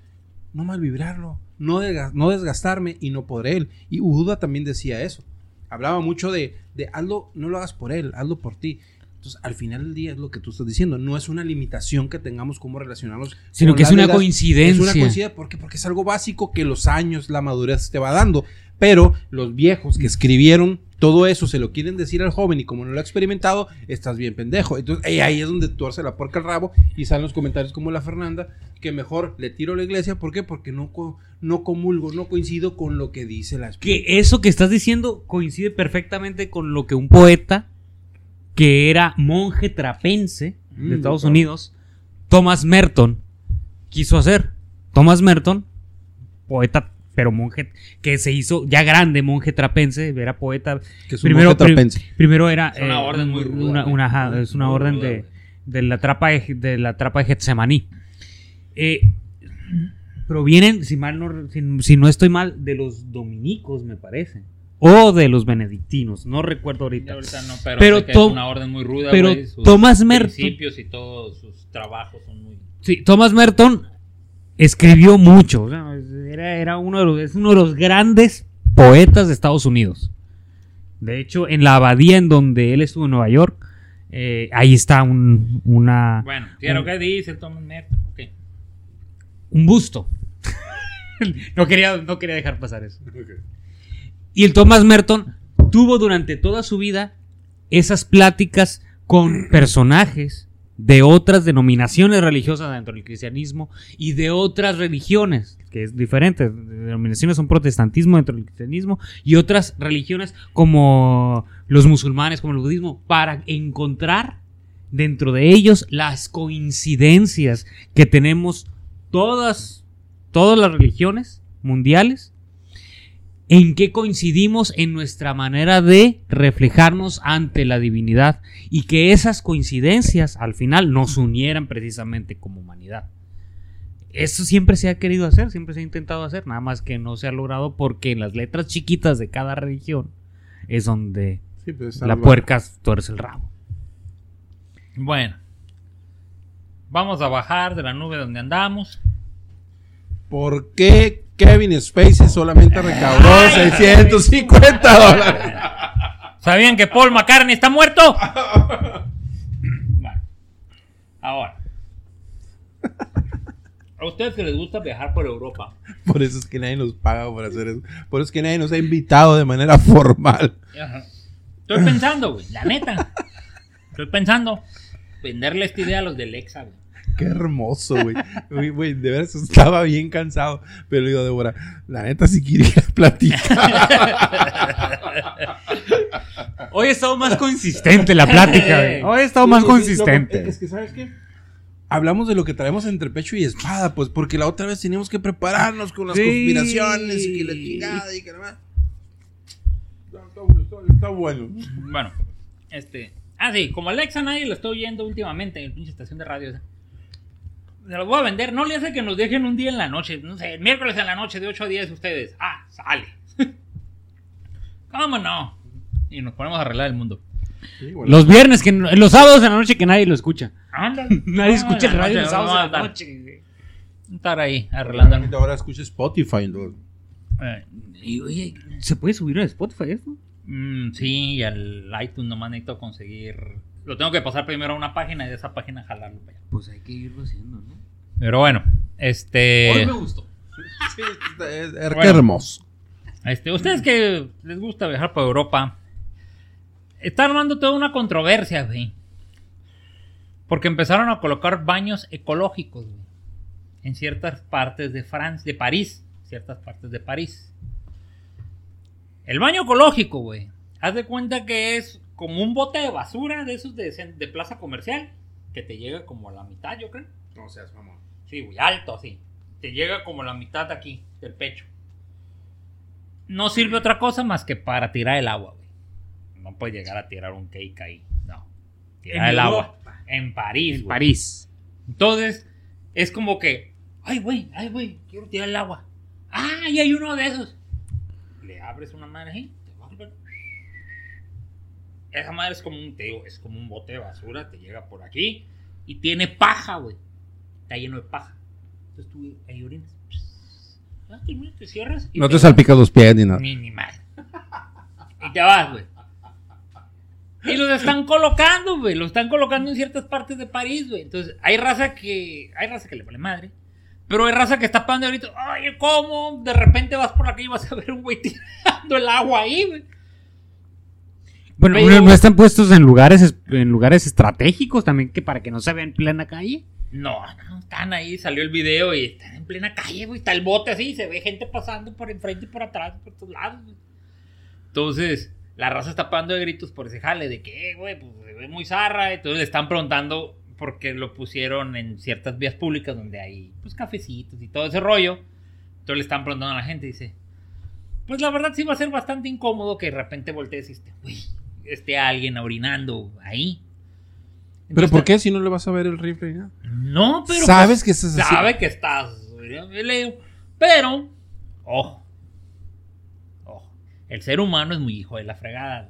no mal vibrarlo, no, no desgastarme y no por él. Y Buda también decía eso. Hablaba mucho de, de hazlo, no lo hagas por él, hazlo por ti. Entonces, al final del día es lo que tú estás diciendo. No es una limitación que tengamos cómo relacionarnos. Sino que es una edad. coincidencia. Es una coincidencia. ¿Por qué? Porque es algo básico que los años, la madurez te va dando. Pero los viejos que escribieron todo eso se lo quieren decir al joven y como no lo ha experimentado, estás bien pendejo. Entonces eh, ahí es donde tuerce la porca el rabo y salen los comentarios como la Fernanda, que mejor le tiro a la iglesia. ¿Por qué? Porque no, no comulgo, no coincido con lo que dice la Que eso que estás diciendo coincide perfectamente con lo que un poeta que era monje trapense Mm, de Estados doctor. Unidos, Thomas Merton, quiso hacer. Thomas Merton, poeta, pero monje, que se hizo ya grande, monje trapense, era poeta. que es un Primero, monje trapense. pri- primero era Es una orden muy ruda, una- güey. una- ajá, es una Muy orden ruda, de, la trapa de, de la trapa de Getsemaní. Eh, provienen, si mal no, si, si no estoy mal, de los dominicos, me parece. O de los benedictinos, no recuerdo ahorita. ahorita no, pero, Pero sé que es una orden muy ruda, pero sus Thomas Merton- principios y todos sus trabajos son muy... Sí, Thomas Merton escribió mucho. o sea, era, era uno, de los, es uno de los grandes poetas de Estados Unidos. De hecho, en la abadía en donde él estuvo en Nueva York, eh, ahí está un, una, Bueno, quiero un- que dice Thomas Merton, un busto. no, quería, no quería dejar pasar eso. Y el Thomas Merton tuvo durante toda su vida esas pláticas con personajes de otras denominaciones religiosas dentro del cristianismo y de otras religiones, que es diferente. Denominaciones son protestantismo dentro del cristianismo y otras religiones como los musulmanes, como el budismo, para encontrar dentro de ellos las coincidencias que tenemos todas, todas las religiones mundiales en qué coincidimos en nuestra manera de reflejarnos ante la divinidad y que esas coincidencias al final nos unieran precisamente como humanidad. Eso siempre se ha querido hacer, siempre se ha intentado hacer, nada más que no se ha logrado porque en las letras chiquitas de cada religión es donde Sí, pues, la puerca tuerce el rabo. Bueno. Vamos a bajar de la nube donde andamos. ¿Por qué Kevin Spacey solamente recaudó 650 dólares? ¿Sabían que Paul McCartney está muerto? Bueno, ahora. A ustedes que les gusta viajar por Europa, Por eso es que nadie nos paga por hacer eso. Por eso es que nadie nos ha invitado de manera formal. Ajá. Estoy pensando, güey, la neta. Estoy pensando venderle esta idea a los del Lexa, güey. Qué hermoso, güey. Güey, de veras estaba bien cansado. Pero le digo, Débora, la neta sí quería platicar. Hoy ha estado más consistente la plática, güey. Hoy ha estado más Sí, sí, consistente. Es que, ¿sabes qué? Hablamos de lo que traemos entre pecho y espada, pues, porque la otra vez teníamos que prepararnos con las Sí. conspiraciones y que la chingada y que nada más. Está, está- está- bueno. Bueno, este. Ah, sí, como Alexa nadie lo está oyendo últimamente en la pinche estación de radio. esa. Se los voy a vender. No le hace que nos dejen un día en la noche. No sé, miércoles en la noche de 8 a 10 ustedes. Ah, sale. ¿Cómo no? Y nos ponemos a arreglar el mundo. Sí, bueno. Los viernes, que no- los sábados en la noche que nadie lo escucha. Ándale. Nadie No, escucha el radio los sábados en la noche. Estar ahí arreglando La el gente ahora escucha Spotify. Eh, Y, oye, ¿se puede subir a Spotify esto? mm, sí, y al iTunes nomás necesito conseguir. Lo tengo que pasar primero a una página y de esa página jalarlo para allá. Pues hay que irlo haciendo, ¿no? Pero bueno, este. gustó. Sí, es- es- qué Bueno. hermoso. Este, ustedes que les gusta viajar por Europa, está armando toda una controversia, güey. Porque empezaron a colocar baños ecológicos, güey. En ciertas partes de Francia, de París. Ciertas partes de París. El baño ecológico, güey. Haz de cuenta que es como un bote de basura de esos de, de plaza comercial. Que te llega como a la mitad, yo creo. No seas mamón. Sí, güey, alto así. Te llega como la mitad de aquí, del pecho. No sirve otra cosa más que para tirar el agua, güey. No puedes llegar a tirar un cake ahí. No. Tirar el agua. En París, En güey. París. Entonces, es como que, ay, güey, ay, güey, quiero tirar el agua. Ah, y hay uno de esos. Le abres una madre ahí, te va a volver- Esa madre es como un, te digo, es como un bote de basura, te llega por aquí y tiene paja, güey. Está lleno de paja. Entonces tú ahí orinas. Ah, termina, te cierras. y No te salpicas los pies ni nada. Ni, ni madre. Y te vas, güey. Y los están colocando, güey. Los están colocando en ciertas partes de París, güey. Entonces, hay raza que. Hay raza que le vale madre. Pero hay raza que está pagando ahorita. Ay, ¿cómo? De repente vas por aquí y vas a ver un güey tirando el agua ahí, güey. Bueno, Pero- ¿no están puestos en lugares es- en lugares estratégicos también que para que no se vea en plena calle? No, no, están ahí, salió el video y están en plena calle, güey. Está el bote así, se ve gente pasando por enfrente y por atrás, por todos lados, güey. Entonces, la raza está pagando de gritos por ese jale de que, eh, güey, pues se ve muy zarra. Entonces le están preguntando por qué lo pusieron en ciertas vías públicas donde hay, pues, cafecitos y todo ese rollo. Entonces le están preguntando a la gente, dice, pues la verdad sí va a ser bastante incómodo que de repente voltees y esté, güey, esté alguien orinando ahí. ¿Pero por qué si no le vas a ver el rifle? nada? no, pero. Sabes pues, que estás así. Sabe que estás. eh. Pero. Ojo. Ojo. El ser humano es muy hijo de la fregada.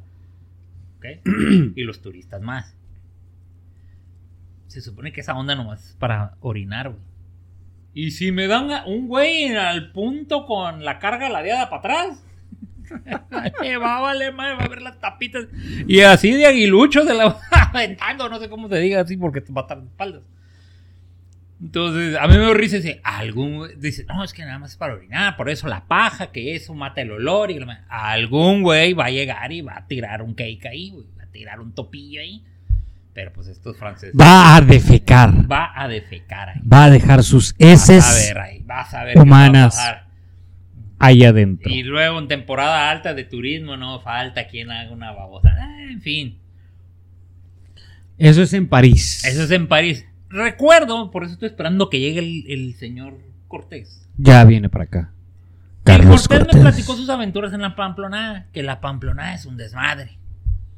¿Ok? y los turistas más. Se supone que esa onda nomás es para orinar, güey. Y si me dan un güey al punto con la carga ladeada para atrás. me va a valer madre, va a ver las tapitas. Y así de aguilucho se la va aventando, no sé cómo se diga así porque va a estar de espaldas. Entonces, a mí me risa dice, algún, dice, no, es que nada más es para orinar, por eso la paja, que eso mata el olor. Y la- algún güey va a llegar y va a tirar un cake ahí, güey, va a tirar un topillo ahí. Pero pues estos franceses Va a defecar. va a defecar ahí. Va a dejar sus Vas a heces ver ahí, vas a ver qué va a humanas. Ahí adentro. Y luego en temporada alta de turismo no falta quien haga una babosa. Ah, en fin, Eso es en París. eso es en París. Recuerdo, por eso estoy esperando que llegue el, el señor Cortés. Ya viene para acá. el Carlos Cortés, me platicó sus aventuras en la Pamplona, que la Pamplona es un desmadre.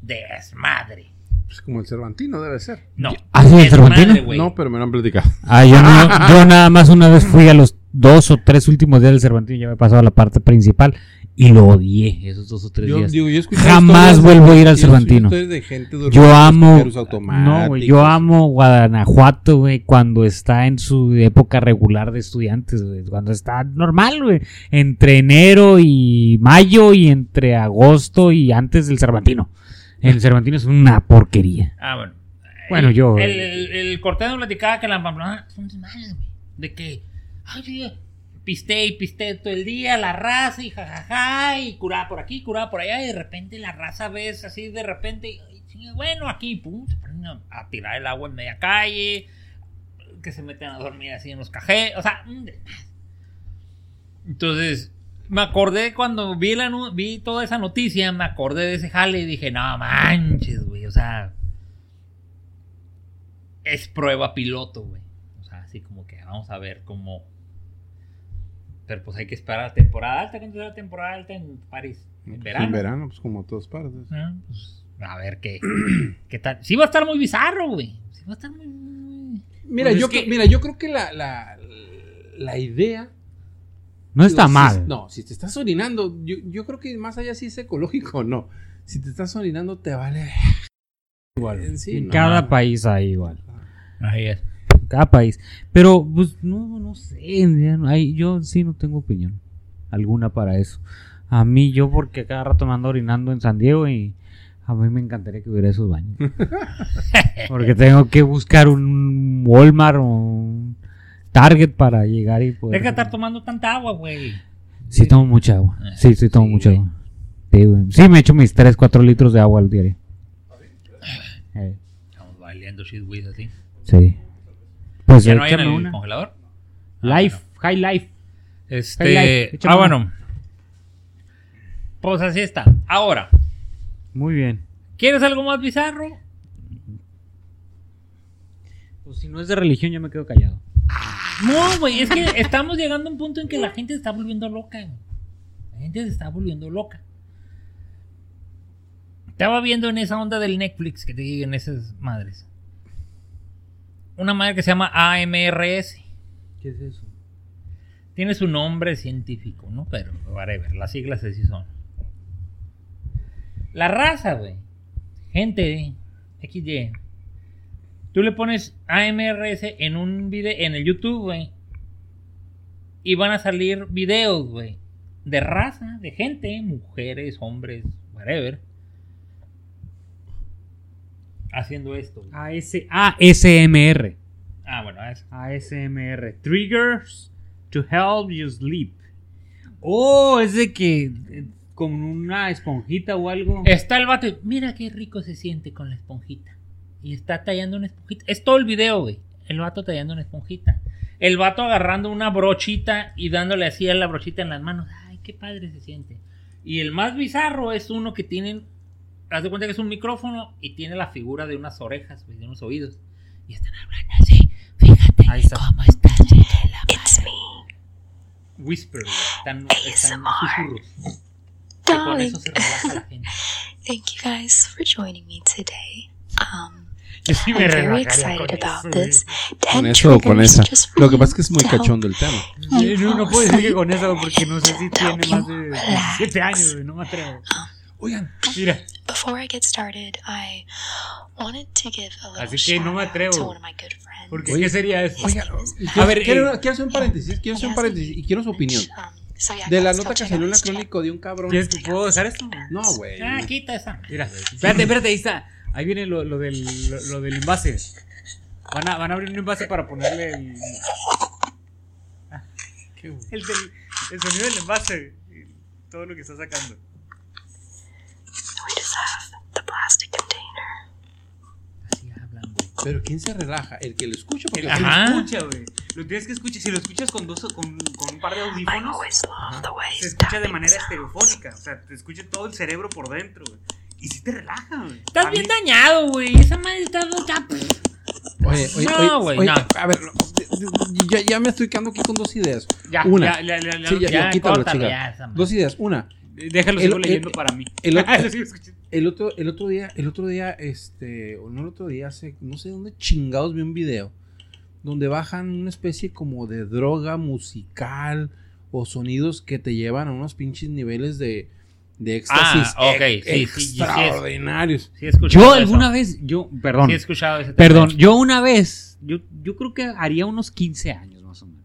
Desmadre. Pues como el Cervantino debe ser. No. ¿Ah, sí, el Cervantino? No, pero me lo han platicado. Ah, yo, no- yo nada más una vez fui a los dos o tres últimos días del Cervantino ya me he pasado a la parte principal y lo odié esos dos o tres Yo, días. digo, yo Jamás vuelvo a ir al Cervantino. historias de gente durmiendo Yo amo. No, yo amo Guanajuato, güey, cuando está en su época regular de estudiantes, güey. Cuando está normal, güey. Entre enero y mayo y entre agosto y antes del Cervantino. El Cervantino es una porquería. Ah, bueno. Bueno, El- yo- El, el, el Cortés me platicaba que la Pamplona son desmadres, güey. De que. Ay, sí, pisté y pisté todo el día, la raza y jajaja, y curaba por aquí, curaba por allá, y de repente la raza ves así de repente, bueno, aquí, pum, se ponen a, tirar el agua en media calle, que se meten a dormir así en los cajeros, o sea. Entonces, me acordé cuando vi, la, vi toda esa noticia, me acordé de ese jale y dije, no manches, güey, o sea, es prueba piloto, güey. O sea, así como que vamos a ver cómo. Pero pues hay que esperar a temporada alta. ¿Cuándo es la temporada alta en París? En verano. En verano, pues como todas partes. Ah, pues, a ver qué, qué tal. Sí va a estar muy bizarro, güey. Sí va a estar muy. Mira, Pues yo, es que- mira, yo creo que la, la, la idea. No está digo, si- mal. no, si te estás orinando, yo, yo creo que más allá si es ecológico o no. Si te estás orinando, te vale. igual. Sí, en no. cada país hay igual. Ahí es. Cada país. Pero, pues, no, no sé. yo sí no tengo opinión alguna para eso. A mí, yo, porque cada rato me ando orinando en San Diego y a mí me encantaría que hubiera esos baños. porque tengo que buscar un Walmart o un Target para llegar y poder. Deja de estar tomando tanta agua, güey. Sí, tomo mucha agua. Eh, Sí, sí, tomo sí, mucha güey. agua. Sí, güey. Sí, me echo mis 3, 4 litros de agua al diario. Eh, Estamos bailando shit with así. sí. Pues ¿Ya no hay en el una. congelador? Ah, Life, high life. Este. Ah, una. bueno. Pues así está. Ahora, Muy bien. ¿quieres algo más bizarro? Pues si no es de religión, yo me quedo callado. No, güey, es que estamos llegando a un punto en que la gente se está volviendo loca, güey. La gente se está volviendo loca. Estaba viendo en esa onda del Netflix que te digan esas madres. Una madre que se llama AMRS. ¿Qué es eso? Tiene su nombre científico, ¿no? Pero, whatever, las siglas así son. La raza, güey. Gente, XY. Tú le pones AMRS en un video, en el YouTube, güey. Y van a salir videos, güey. De raza, de gente, mujeres, hombres, whatever. Haciendo esto. AS, ASMR. Ah, bueno. ASMR. Triggers to help you sleep. Oh, es de que eh, con una esponjita o algo. Está el vato y mira qué rico se siente con la esponjita. Y está tallando una esponjita. Es todo el video, güey. El vato tallando una esponjita. El vato agarrando una brochita y dándole así a la brochita en las manos. Ay, qué padre se siente. Y el más bizarro es uno que tienen. Haz de cuenta que es un micrófono y tiene la figura de unas orejas, de unos oídos. Y están hablando así. Fíjate Ahí está. cómo están. It's me, Whisper. Están, están ASMR. susurros. Que con eso se relaja la gente. Thank you guys for joining me today. Um, Yo sí I'm me very relajaría excited con about eso, this. Con 10 eso o con esa. Lo que pasa es que es muy to help cachondo el tema. güey. you No, puedo decir que con eso, porque no sé si tiene más you de relax. 17 años, no me atrevo. Oigan, Mira, Before I get started, I wanted to give a little Así que no me shout out atrevo. to one of my good friends. porque Oye, ¿qué sería eso? oigan. A ver, quiero, eh, quiero hacer un paréntesis. Quiero hacer un paréntesis y quiero su opinión. Um, De la nota que salió en la crónica de un cabrón. ¿Quieres que puedo dejar esto? No, güey. Ah, quita esa. Mira, espérate, espérate, ahí está. Ahí viene lo, lo del, lo, lo del envase. Van a, van a abrir un envase para ponerle el. El, del- el sonido del envase. Todo lo que está sacando. We just have the plastic container. Así hablan, güey. Pero ¿quién se relaja? El que lo escucha porque El que lo Ajá. escucha, güey. Lo tienes que escuchar. Si lo escuchas con dos con, con un par de I audífonos, always love the way se escucha de tapping manera sounds. estereofónica. O sea, te escucha todo el cerebro por dentro, güey. Y sí te relaja, güey. Estás A bien mí- dañado, güey. Esa madre está. está- Oye, oye, No, oye, güey, oye, no. A ver, ya, ya me estoy quedando aquí con dos ideas. Ya, Una. ya, ya, ya, ya, Sí, ya, Ya, ya, quítalo, córtale chica. ya esa madre. Dos ideas. Una, Déjalo, El- sigo el- leyendo el- para mí. el otro- escuchando. el otro, el otro día, el otro día, este, o no el otro día, hace, no sé dónde chingados vi un video donde bajan una especie como de droga musical o sonidos que te llevan a unos pinches niveles de, de éxtasis Ah, ok, ex- sí, sí, sí, sí es. extraordinarios. Sí Yo eso. alguna vez, yo, perdón, Sí he escuchado ese tema. perdón, yo una vez, yo, yo creo que haría unos 15 años más o menos.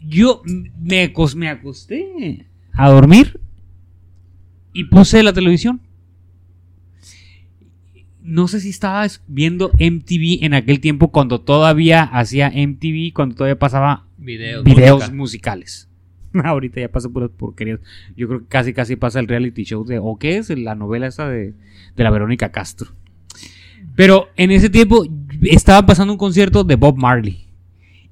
Yo me, me acosté a dormir y puse la televisión. No sé si estabas viendo MTV en aquel tiempo cuando todavía hacía MTV, cuando todavía pasaba Videos. videos música. musicales. Ahorita ya pasa puras porquerías. Yo creo que casi casi pasa el reality show de o qué es la novela esa de, de la Verónica Castro. Pero en ese tiempo estaba pasando un concierto de Bob Marley.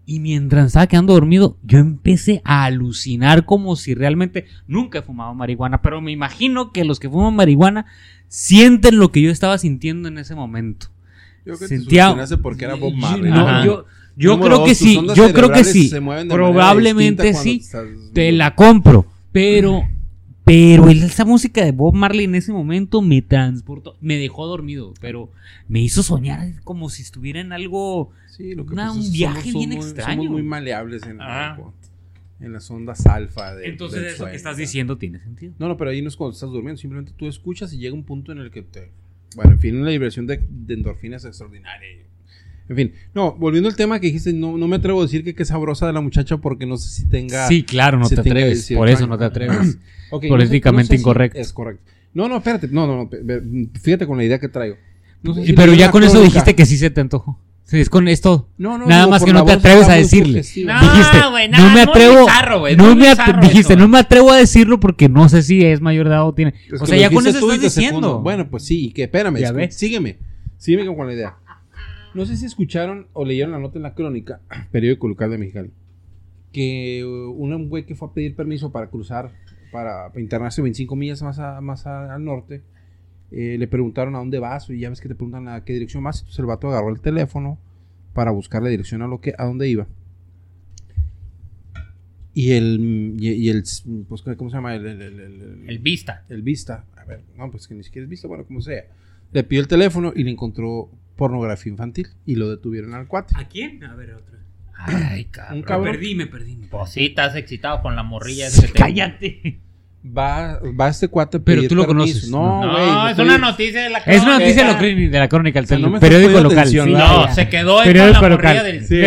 Y mientras estaba quedando dormido, yo empecé a alucinar como si realmente nunca he fumado marihuana. Pero me imagino que los que fuman marihuana sienten lo que yo estaba sintiendo en ese momento. Yo creo que Sentía- te porque era Bob Marley. No, yo creo que sí, yo creo que sí. Probablemente sí. estás- Te la compro, pero pero esa música de Bob Marley en ese momento me transportó, me dejó dormido, pero me hizo soñar como si estuviera en algo Sí, lo que Una- pasa un es que viaje somos- bien somos- extraño. Somos muy maleables en, Ajá. en las ondas alfa. De, Entonces del eso sueño, que estás ¿verdad? diciendo tiene sentido. No, no, pero ahí no es cuando estás durmiendo. Simplemente tú escuchas y llega un punto en el que te. Bueno, en fin, una liberación de, de endorfinas extraordinaria. En fin, no, volviendo al tema que dijiste, no, no me atrevo a decir que qué sabrosa de la muchacha porque no sé si tenga. Sí, claro, no te atreves, 18 por eso no te atreves. Políticamente incorrecto. es correcto. No, no, espérate. No, no, no. Fíjate con la idea que traigo. No sé si pero ya con eso dijiste que sí se te antojó. Sí, es con esto. No, no, Nada digo, más que no te atreves a decirle. No, dijiste, nada, me no es atrevo, bizarro, no me bizarro dijiste, eso, no me atrevo a decirlo porque no sé si es mayor de edad o tiene. Es o sea, ya con eso tú y estás te secundo. diciendo. Bueno, pues sí, y que espérame, Ya escu- ves. sígueme. Sígueme con la idea. No sé si escucharon o leyeron la nota en la crónica, periódico local de Mexicali, que uh, un güey que fue a pedir permiso para cruzar, para, para internarse 25 millas más, a- más a- al norte, eh, le preguntaron a dónde vas, y ya ves que te preguntan a qué dirección vas, entonces el vato agarró el teléfono para buscar la dirección a, lo que, a dónde iba. Y el, y, y el, pues, ¿cómo se llama? El, el- el- el- El Vista. el Vista. A ver, no, pues que ni siquiera es Vista, bueno, como sea. Le pidió el teléfono y le encontró pornografía infantil y lo detuvieron al cuate. ¿A quién? A ver, otra. Ay, cabrón. Un cabrón. Me perdí, me perdí. Pues sí, estás excitado con la morrilla. Cállate. Va, va este cuate a Pero tú lo permiso. conoces. No, No, güey. no es una noticia de la Es una noticia de crónica. la, crónica- de la crónica, el O sea, no periódico local. atención, Sí, ¿verdad? No, se quedó ahí Periódico con la local. del, Sí.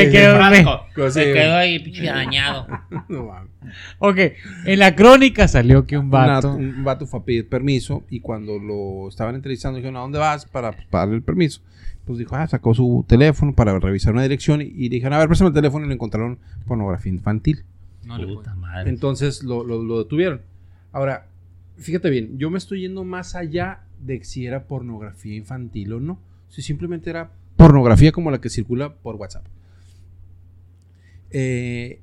Pues sí, Se quedó ahí, pinche dañado. Ok, en la crónica salió que un Una- vato. un vato fue a pedir permiso y cuando lo estaban entrevistando dijeron, ¿a dónde vas? Para, pues, para darle el permiso. Pues dijo, ah, sacó su teléfono para revisar una dirección y, y dijeron, a ver, préstame el teléfono y le encontraron pornografía infantil. No le Puta madre. Entonces lo, lo- lo detuvieron. Ahora, fíjate bien, yo me estoy yendo más allá de si era pornografía infantil o no. Si simplemente era pornografía como la que circula por WhatsApp. Eh,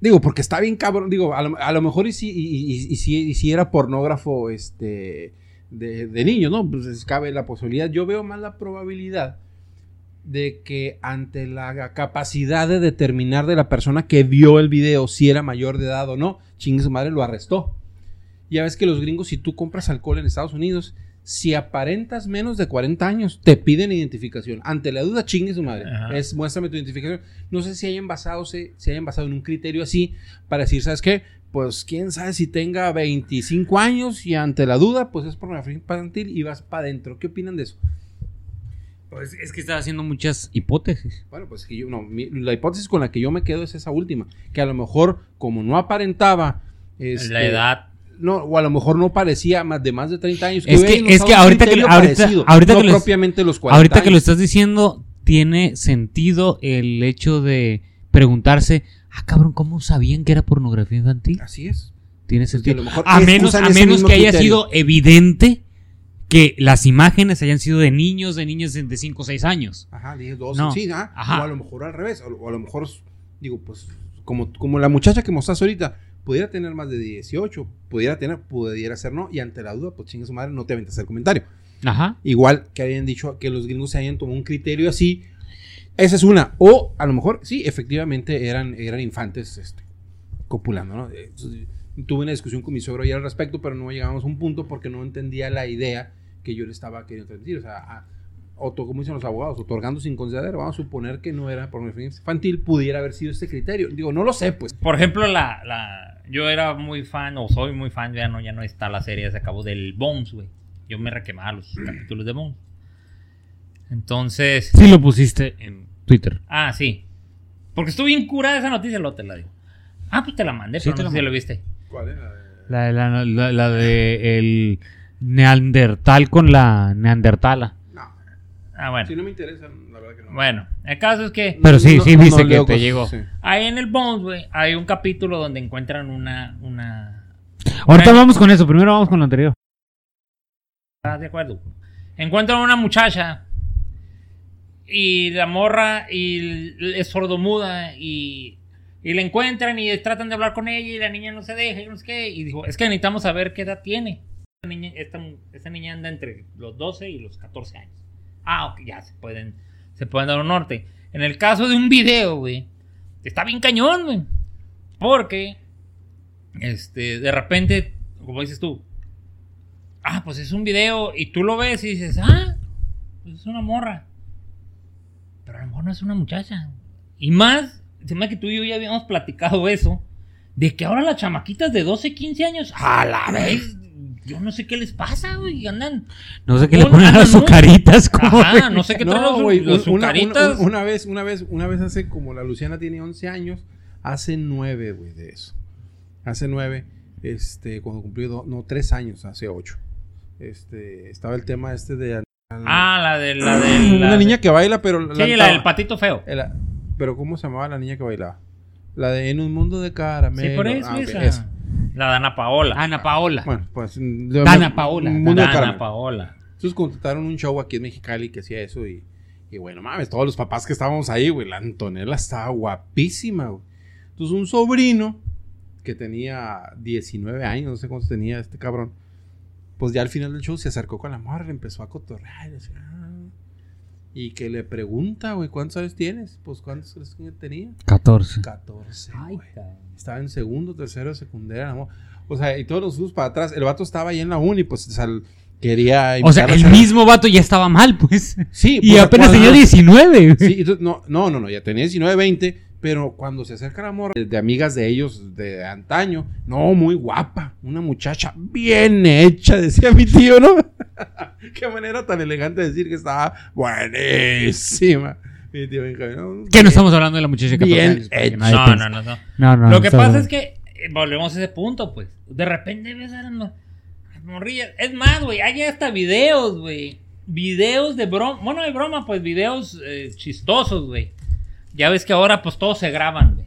digo, porque está bien cabrón. Digo, a lo, mejor y si, era pornógrafo este, de, de niños, ¿no? Pues es- cabe la posibilidad. Yo veo más la probabilidad de que ante la capacidad de determinar de la persona que vio el video si era mayor de edad o no, chingue su madre lo arrestó. Ya ves que los gringos, si tú compras alcohol en Estados Unidos, si aparentas menos de 40 años, te piden identificación. Ante la duda, chingue su madre. Ajá. Es muéstrame tu identificación. No sé si hayan basado, se, hayan basado en un criterio así para decir, ¿sabes qué? Pues quién sabe si tenga 25 años y ante la duda, pues es pornografía infantil y vas para adentro. ¿Qué opinan de eso? Pues es que estaba haciendo muchas hipótesis. Bueno, pues que yo, no, mi- la hipótesis con la que yo me quedo es esa última, que a lo mejor como no aparentaba este, La edad. No, o a lo mejor no parecía más de más de 30 años. Es que- es que ahorita que- ahorita- parecido, ahorita no que lo- propiamente los 40 Ahorita que lo años. estás diciendo, tiene sentido el hecho de preguntarse, ah, cabrón, ¿cómo sabían que era pornografía infantil? Así es. Tiene que a sentido. A es- menos, a menos que haya criterio. sido evidente que las imágenes hayan sido de niños, de niñas de 5 o 6 años. Ajá, 10, 12, No. sí, ah, Ajá. O a lo mejor al revés. O, o a lo mejor, digo, pues, como, como la muchacha que mostraste ahorita, pudiera tener más de 18, pudiera tener, pudiera ser no, y ante la duda, pues chingue su madre, no te aventas el comentario. Ajá. Igual que habían dicho que los gringos se hayan tomado un criterio así. Esa es una. O a lo mejor, sí, efectivamente eran, eran infantes este, copulando, ¿no? Eh, Tuve una discusión con mi suegro ayer al respecto, pero no llegamos a un punto porque no entendía la idea que yo le estaba queriendo transmitir. O sea, a- como dicen los abogados, otorgando sin conceder, vamos a suponer que no era pornografía infantil, pudiera haber sido este criterio. Digo, no lo sé, pues. Por ejemplo, la, la, yo era muy fan, o soy muy fan, ya no, ya no está la serie, se acabó del Bones, güey. Yo me requemaba los capítulos de Bones. Entonces, Sí lo pusiste en Twitter. ah, sí. Porque estuve bien curada esa noticia, lo te la digo. Ah, pues te la mandé, Sí, pero te no la sé si lo viste. ¿Cuál era? La, de la, la- la de el Neandertal con la Neandertala. Ah, bueno. si no me interesa, la verdad que no. Bueno, el caso es que Pero sí, No- sí no viste que te llegó. sí. ahí en el Bones, güey, hay un capítulo donde encuentran una, una, Ahorita vamos con eso, primero vamos con lo anterior. ¿Estás de acuerdo? Encuentran una muchacha y la morra y es sordomuda y, y la encuentran y tratan de hablar con ella y la niña no se deja y no sé qué. Y dijo, es que necesitamos saber qué edad tiene. Esta niña, esta, esta niña anda entre los 12 y los 14 años. Ah, ok, ya se pueden, se pueden dar un norte. En el caso de un video, güey, está bien cañón, güey. Porque, este, de repente, como dices tú, ah, pues es un video y tú lo ves y dices, ah, pues es una morra. Pero a lo mejor no es una muchacha. Y más, se me que tú y yo ya habíamos platicado eso, de que ahora las chamaquitas de 12, 15 años, a la vez, yo no sé qué les pasa, güey, andan. No sé qué le Pon- ponen a las no. azucaritas. como- Ajá, no sé qué traen los, güey, los un- una, azucaritas. una- una vez, una vez, una vez hace como la Luciana tiene 11 años, hace 9, güey, de eso. Hace 9, este, cuando cumplió, no, 3 años, hace 8. Este, estaba el tema este de... Ah, la de la de la una de- niña que baila, pero... Sí, la del patito feo. el- pero ¿cómo se llamaba la niña que bailaba? La de En un mundo de caramelo. Sí, por eso, Ah, esa. La de Ana Paola. Ana Paola. Bueno, pues... Dana Paola, Un mundo de Ana caramelo. Paola. Entonces contrataron un show aquí en Mexicali que hacía eso y, y bueno, mames, todos los papás que estábamos ahí, güey, la Antonella estaba guapísima, güey. Entonces un sobrino que tenía 19 años, no sé cuántos tenía este cabrón, pues ya al final del show se acercó con la morra, le empezó a cotorrear y decía, "Ah". y que le pregunta, güey, ¿cuántos años tienes? Pues ¿cuántos crees que tenía? 14. 14, güey. Estaba en segundo, tercero, secundaria. O sea, y todos los subos para atrás. El vato estaba ahí en la uni, pues quería O sea, el mismo vato ya estaba mal, pues. Sí, Y pues, apenas tenía 19. güey. Sí, entonces, no, no, no, ya tenía 19, 20, pero cuando se acerca la morra de amigas de ellos de antaño, no, muy guapa, una muchacha bien hecha, decía mi tío, ¿no? Qué manera tan elegante de decir que estaba buenísima. Que no estamos hablando de la muchacha de 14 Bien años, para que No, no, no, no. No, no, Lo que pasa es que eh, volvemos a ese punto, pues. De repente ves a las mo- las morrillas. Es más, güey, hay hasta videos, güey. Videos de broma. Bueno, de broma, pues videos eh, chistosos, güey. Ya ves que ahora, pues todos se graban, güey.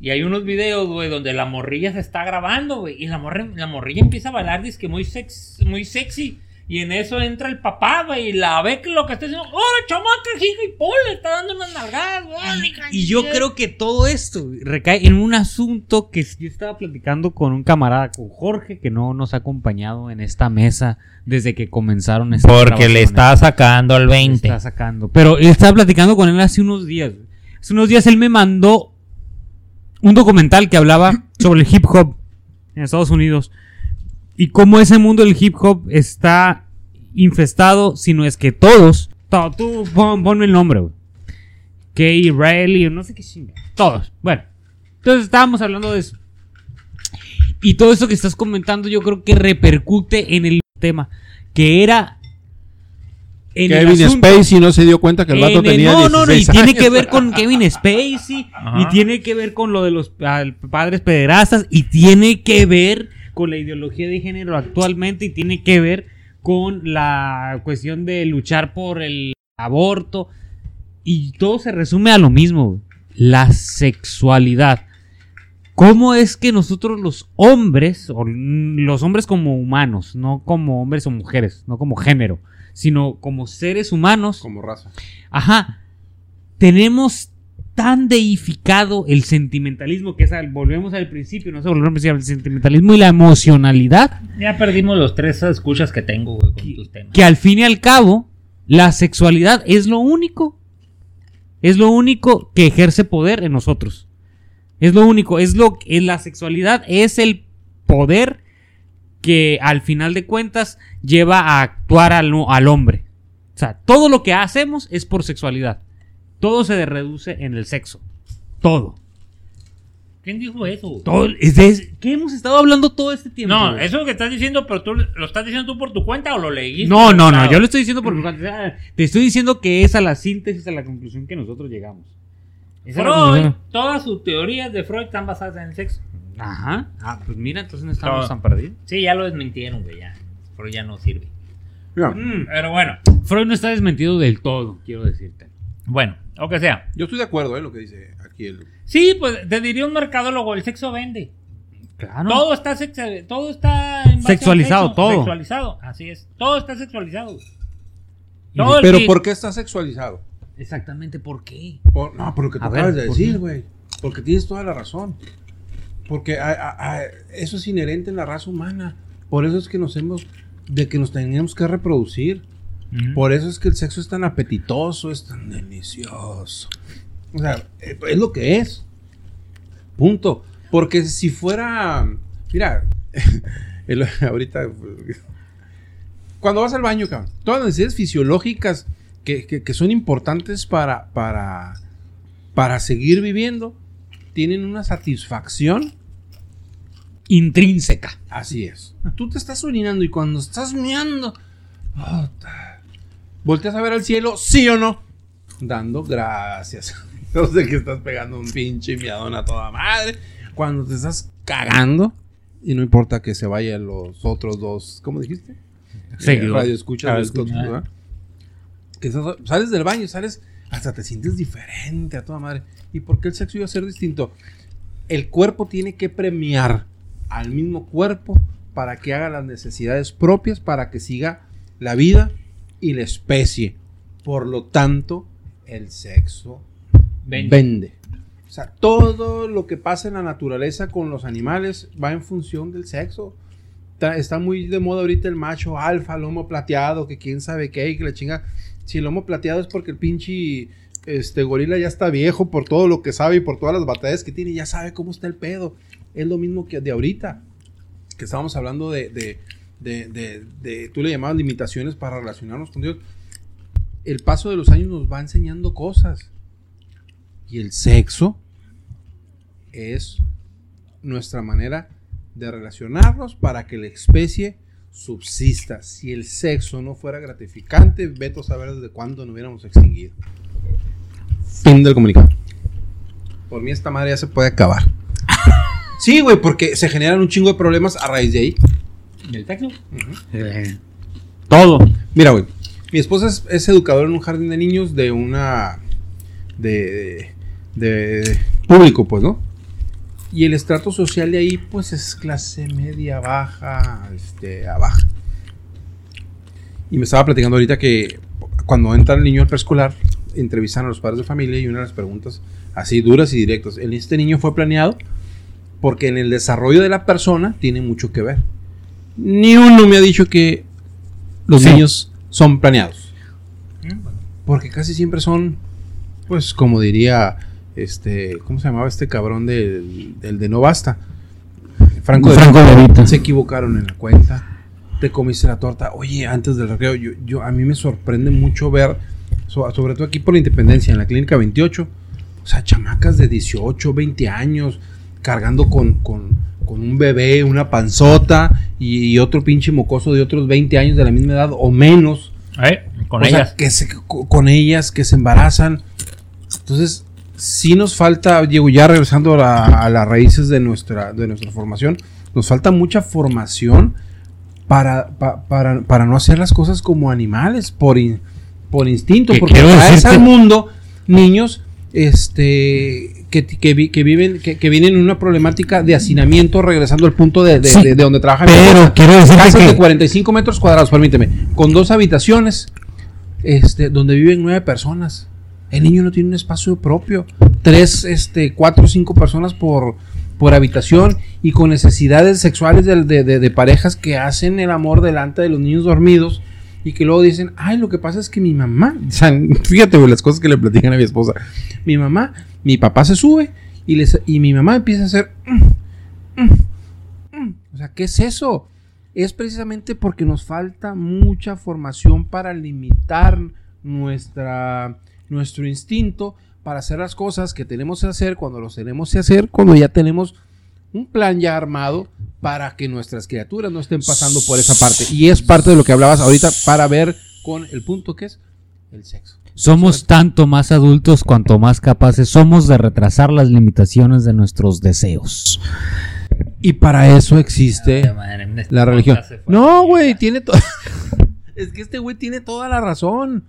Y hay unos videos, güey, donde la morrilla se está grabando, güey. Y la, morra- la morrilla empieza a bailar, dice que muy, sex, muy sexy. Y en eso entra el papá, güey, y la ve que lo que está haciendo. ¡Hola, chamaca, hija! Y Paul le está dando unas nalgadas, güey. Y yo creo que todo esto recae en un asunto que yo estaba platicando con un camarada, con Jorge, que no nos ha acompañado en esta mesa desde que comenzaron estas Porque le está sacando al Le 20. está sacando. Pero él estaba platicando con él hace unos días. Hace unos días él me mandó un documental que hablaba sobre el hip hop en Estados Unidos. Y cómo ese mundo del hip hop está infestado, si no es que todos. to- Tú pon- ponme el nombre, güey. Kay, Riley, no sé qué chinga. Todos. Bueno. Entonces estábamos hablando de eso. Y todo eso que estás comentando yo creo que repercute en el tema. Que era... en Kevin Spacey no se dio cuenta que el vato el- tenía no, no, no, y 16 tiene que ver con Kevin Spacey, Ajá. y tiene que ver con lo de los padres pederastas, y tiene que ver con la ideología de género actualmente, y tiene que ver con la cuestión de luchar por el aborto. Y todo se resume a lo mismo, la sexualidad. ¿Cómo es que nosotros los hombres, o los hombres como humanos, no como hombres o mujeres, no como género, sino como seres humanos, Como raza. Ajá. Tenemos tan deificado el sentimentalismo, que es al- volvemos al principio, no sé, volvemos al sentimentalismo y la emocionalidad, Ya perdimos los tres escuchas que tengo, güey, con tus temas. que al fin y al cabo, la sexualidad es lo único, es lo único que ejerce poder en nosotros. Es lo único, es lo que la sexualidad es el poder que al final de cuentas lleva a actuar al, al hombre. O sea, todo lo que hacemos es por sexualidad. Todo se reduce en el sexo. Todo. ¿Quién dijo eso? Todo es de- ¿Qué hemos estado hablando todo este tiempo? No, güey? eso es lo que estás diciendo, pero tú lo estás diciendo tú por tu cuenta o lo leíste. No, no, no, yo lo estoy diciendo por mi cuenta. Te estoy diciendo que es a la síntesis, a la conclusión que nosotros llegamos. Esa es Freud, todas sus teorías de Freud están basadas en el sexo. Ajá. Ah, pues mira, entonces no estamos tan perdidos. Sí, ya lo desmintieron, güey, ya. Freud ya no sirve. Mm, Pero bueno, Freud no está desmentido del todo, quiero decirte. bueno, o que sea. yo estoy de acuerdo, ¿eh? Lo que dice aquí el. Sí, pues te diría un mercadólogo, el sexo vende. Claro. Todo está sexa- todo está en base al Sexualizado, sexo. todo. Sexualizado, así es. Todo está sexualizado. Todo el Pero que- ¿por qué está sexualizado? Exactamente, ¿por qué? Por- no, por lo que tú A ver, acabas de ¿por decir, qué? güey. Porque tienes toda la razón. Porque a- a- a- eso es inherente en la raza humana. Por eso es que nos hemos. de que nos teníamos que reproducir. Por eso es que el sexo es tan apetitoso, es tan delicioso. O sea, eh, es lo que es. Punto. Porque si fuera. Mira, el- ahorita. Cuando vas al baño, cabrón, todas las necesidades fisiológicas que, que- que son importantes para, para, para seguir viviendo tienen una satisfacción Intrínseca. Así es. Tú te estás orinando y cuando estás meando, puta, volteas a ver al cielo, sí o no, dando gracias. No sé que estás pegando un pinche miadón a toda madre. Cuando te estás cagando, y no importa que se vayan los otros dos, ¿cómo dijiste? Seguidor. Radio escucha, Radio escucha. Que estás- sales del baño, sales, hasta te sientes diferente a toda madre. ¿Y por qué el sexo iba a ser distinto? El cuerpo tiene que premiar al mismo cuerpo para que haga las necesidades propias, para que siga la vida y la especie. Por lo tanto, el sexo Vende. vende. O sea, todo lo que pasa en la naturaleza con los animales va en función del sexo. Está, está muy de moda ahorita el macho alfa, lomo plateado, que quién sabe qué, y que la chinga. Si el lomo plateado es porque el pinche este, gorila ya está viejo por todo lo que sabe y por todas las batallas que tiene, ya sabe cómo está el pedo. Es lo mismo que de ahorita, que estábamos hablando de, de, de, de- de- tú le llamabas limitaciones para relacionarnos con Dios. El paso de los años nos va enseñando cosas. Y el sexo es nuestra manera de relacionarnos para que la especie subsista. Si el sexo no fuera gratificante, veto a saber desde cuándo nos hubiéramos extinguido. Fin del comunicado. Por mí esta madre ya se puede acabar. Sí, güey, porque se generan un chingo de problemas a raíz de ahí. ¿El sexo? Eh, todo. Mira, güey. Mi esposa es, es educadora en un jardín de niños de una. de. de. público, pues, ¿no? Y el estrato social de ahí, pues, es clase media, baja, este, a baja. Y me estaba platicando ahorita que cuando entra el niño al preescolar, entrevistan a los padres de familia y una de las preguntas así duras y directas. El- Este niño fue planeado porque en el desarrollo de la persona tiene mucho que ver. Ni uno me ha dicho que los Sí. niños son planeados. Porque casi siempre son, pues como diría, este, ¿cómo se llamaba este cabrón del, del de No Basta? Franco, de, Franco de Vita. Se equivocaron en la cuenta. Te comiste la torta. Oye, antes del recreo, yo, yo, a mí me sorprende mucho ver, so- sobre todo aquí por la Independencia, en la Clínica 28, o sea, chamacas de 18, 20 años, cargando con, con, con un bebé, una panzota y, y otro pinche mocoso de otros 20 años de la misma edad o menos. Eh, con O sea, ellas. que se, co- con ellas, que se embarazan. Entonces, sí nos falta, digo, ya regresando a, la- a las raíces de nuestra, de nuestra formación, nos falta mucha formación para, pa- para, para no hacer las cosas como animales, por, in- por instinto, Que porque traes al mundo niños este que, que vi- que viven que, que vienen en una problemática de hacinamiento regresando al punto de, de- Sí, de- de donde trabajan. pero quiero casas que- de 45 metros cuadrados permíteme con dos habitaciones este donde viven nueve personas. El niño no tiene un espacio propio. Tres este cuatro o cinco personas por por habitación y con necesidades sexuales de, de- de- de parejas que hacen el amor delante de los niños dormidos y que luego dicen, ay, lo que pasa es que mi mamá, o sea, fíjate, las cosas que le platican a mi esposa, mi mamá, mi papá se sube y, les, y mi mamá empieza a hacer, "Mm, mm, mm". o sea, ¿qué es eso? Es precisamente porque nos falta mucha formación para limitar nuestra, nuestro instinto para hacer las cosas que tenemos que hacer cuando los tenemos que hacer, cuando ya tenemos un plan ya armado para que nuestras criaturas no estén pasando por esa parte. Y es parte de lo que hablabas ahorita para ver con el punto que es el sexo. Somos tanto más adultos cuanto más capaces somos de retrasar las limitaciones de nuestros deseos. Y para eso existe en este la religión. No, güey, tiene todo. es que este güey tiene toda la razón.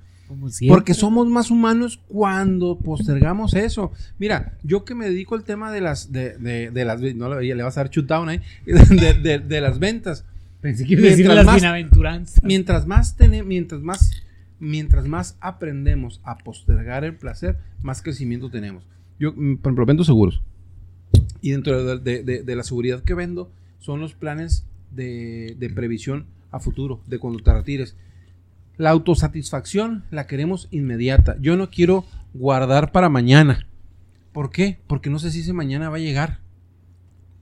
Porque somos más humanos cuando postergamos eso. Mira, yo que me dedico al tema de las de, de, de las no le, le vas a dar shoot down ahí de, de- las ventas. Pensé que iba a decir las bienaventuranzas. Mientras más tene- mientras más mientras más aprendemos a postergar el placer, más crecimiento tenemos. Yo, mm, por ejemplo, vendo seguros. Y dentro de, de- de- de la seguridad que vendo son los planes de, de previsión a futuro, de cuando te retires. La autosatisfacción la queremos inmediata. Yo no quiero guardar para mañana. ¿Por qué? Porque no sé si ese mañana va a llegar.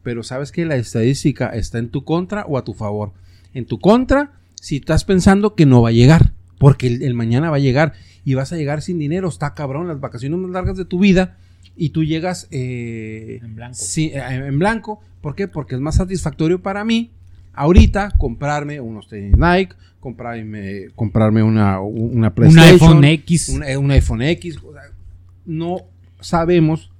Pero sabes que la estadística está en tu contra o a tu favor. En tu contra, si estás pensando que no va a llegar. Porque el, el mañana va a llegar. Y vas a llegar sin dinero. Está cabrón. Las vacaciones más largas de tu vida. Y tú llegas eh, En blanco. Sí, eh, en blanco. ¿Por qué? Porque es más satisfactorio para mí ahorita comprarme unos tenis Nike, comprarme, comprarme una, una Un PlayStation, iPhone X. un, un iPhone X. o sea, no sabemos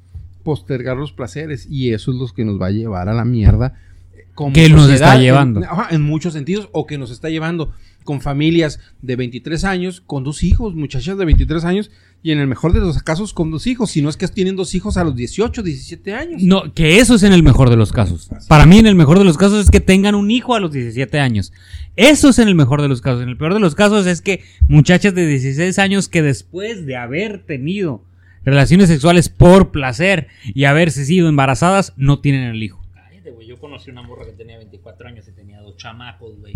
postergar los placeres y eso es lo que nos va a llevar a la mierda. eh, como Que nos está en- llevando. en muchos sentidos, o que nos está llevando con familias de 23 años, con dos hijos, muchachas de 23 años, y en el mejor de los casos con dos hijos, si no es que tienen dos hijos a los 18, 17 años. No, que eso es en el mejor de los casos. Para mí, en el mejor de los casos es que tengan un hijo a los 17 años. Eso es en el mejor de los casos. En el peor de los casos es que muchachas de 16 años que después de haber tenido relaciones sexuales por placer y haberse sido embarazadas, no tienen el hijo. Cállate, güey. Yo conocí una morra que tenía 24 años y tenía dos chamacos, güey.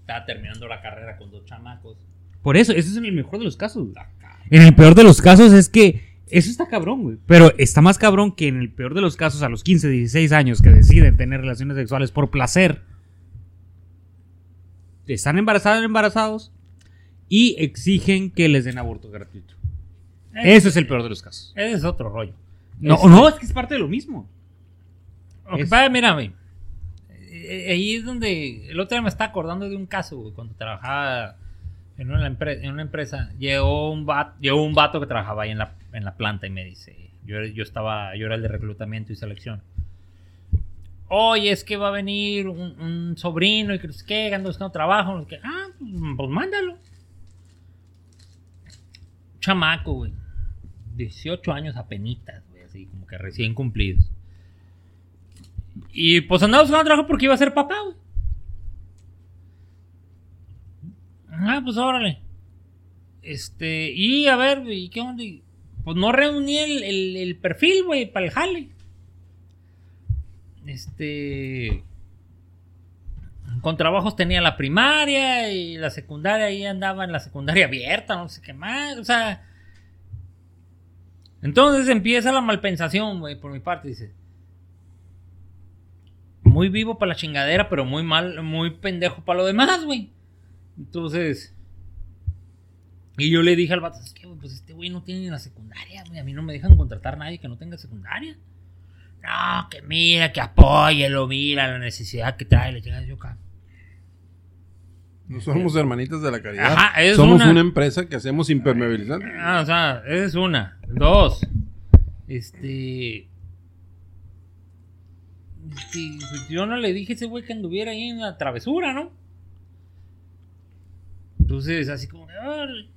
Estaba terminando la carrera con dos chamacos. Por eso, eso es en el mejor de los casos. Cabrón. En el peor de los casos es que eso está cabrón, güey. Pero está más cabrón que en el peor de los casos a los 15, 16 años que deciden tener relaciones sexuales por placer. Están embarazadas, embarazados y exigen que les den aborto gratuito. Eso es el peor de los casos. Ese es otro rollo. No, Este- no, es que es parte de lo mismo. Que Es- pasa, mira, güey. eh, Ahí es donde. El otro día me estaba acordando de un caso, güey, cuando trabajaba en una, empre- en una empresa. Llegó un, vato, llegó un vato que trabajaba ahí en la, en la planta y me dice: yo, yo estaba, yo era el de reclutamiento y selección. Oye, es que va a venir un, sobrino y que qué, ando buscando trabajo. qué. Ah, pues, pues mándalo. Chamaco, güey. 18 años apenitas, güey, así como que recién cumplidos. Y pues andaba buscando trabajo porque iba a ser papá, güey. Ah, pues órale. Este, y a ver, ¿y qué onda? Pues no reuní el, el- el perfil, güey, para el jale. Este. Con trabajos tenía la primaria y la secundaria, ahí andaba en la secundaria abierta, no sé qué más, o sea. Entonces empieza la malpensación, güey, por mi parte, dice. Muy vivo para la chingadera, pero muy mal, muy pendejo para lo demás, güey. Entonces. Y yo le dije al vato, es que, pues este güey no tiene ni la secundaria, güey. A mí no me dejan contratar a nadie que no tenga secundaria. No, que mira, que apóyelo, mira la necesidad que trae, le llega yo acá. No somos hermanitas de la caridad. Ajá, es somos una- una... empresa que hacemos impermeabilizante. Ah, o sea, esa es una. Dos. Este. este, yo no le dije a ese güey que anduviera ahí en la travesura, ¿no? Entonces, así como. "Órale".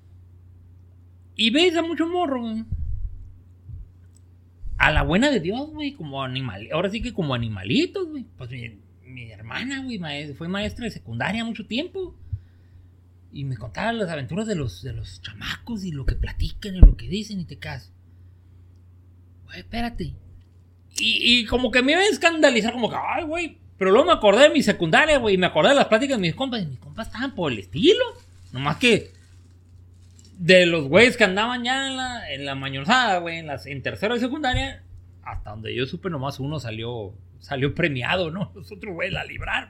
Y ves a mucho morro, güey. A la buena de Dios, güey, como animal. Ahora sí que como animalitos, güey. Pues mi, mi hermana, güey, fue maestra de secundaria mucho tiempo. Y me contaba las aventuras de los, de los chamacos y lo que platican y lo que dicen y te casas. Güey, espérate. Y, y como que me iba a escandalizar, como que, ay, güey. Pero luego me acordé de mi secundaria, güey. Y me acordé de las pláticas de mis compas. Y mis compas estaban por el estilo. Nomás que de los güeyes que andaban ya en la, en la mañosada, güey, en, las, en tercero de secundaria, hasta donde yo supe, nomás uno salió, salió premiado, ¿no? Los otros güeyes la libraron.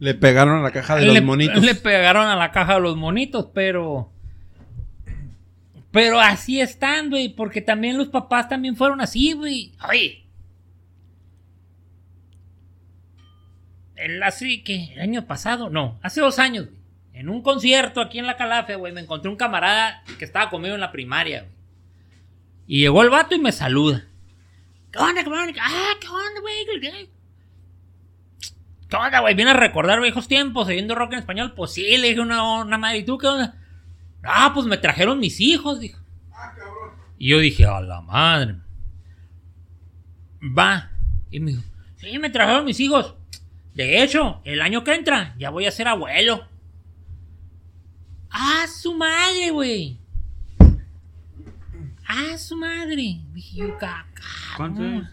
Le pegaron a la caja de le, los monitos. le pegaron a la caja de los monitos, pero. Pero así están, güey. Porque también los papás también fueron así, güey. Oye. El así que el año pasado, no, hace dos años, güey. En un concierto aquí en la Calafia, güey, me encontré un camarada que estaba conmigo en la primaria, güey. Y llegó el vato y me saluda. ¿Qué onda, cabrón? Ah, ¿qué onda, güey? ¿Qué- ¿Qué onda, güey? ¿Viene a recordar viejos tiempos oyendo rock en español? Pues sí, le dije una, una madre. ¿Y tú qué onda? Ah, pues me trajeron mis hijos, dijo. Y yo dije, a la madre. Va. Y me dijo, sí, me trajeron mis hijos. De hecho, el año que entra ya voy a ser abuelo. ¡Ah, su madre, güey! ¡Ah, su madre! Dije yo, caca. ¿Cuántos años?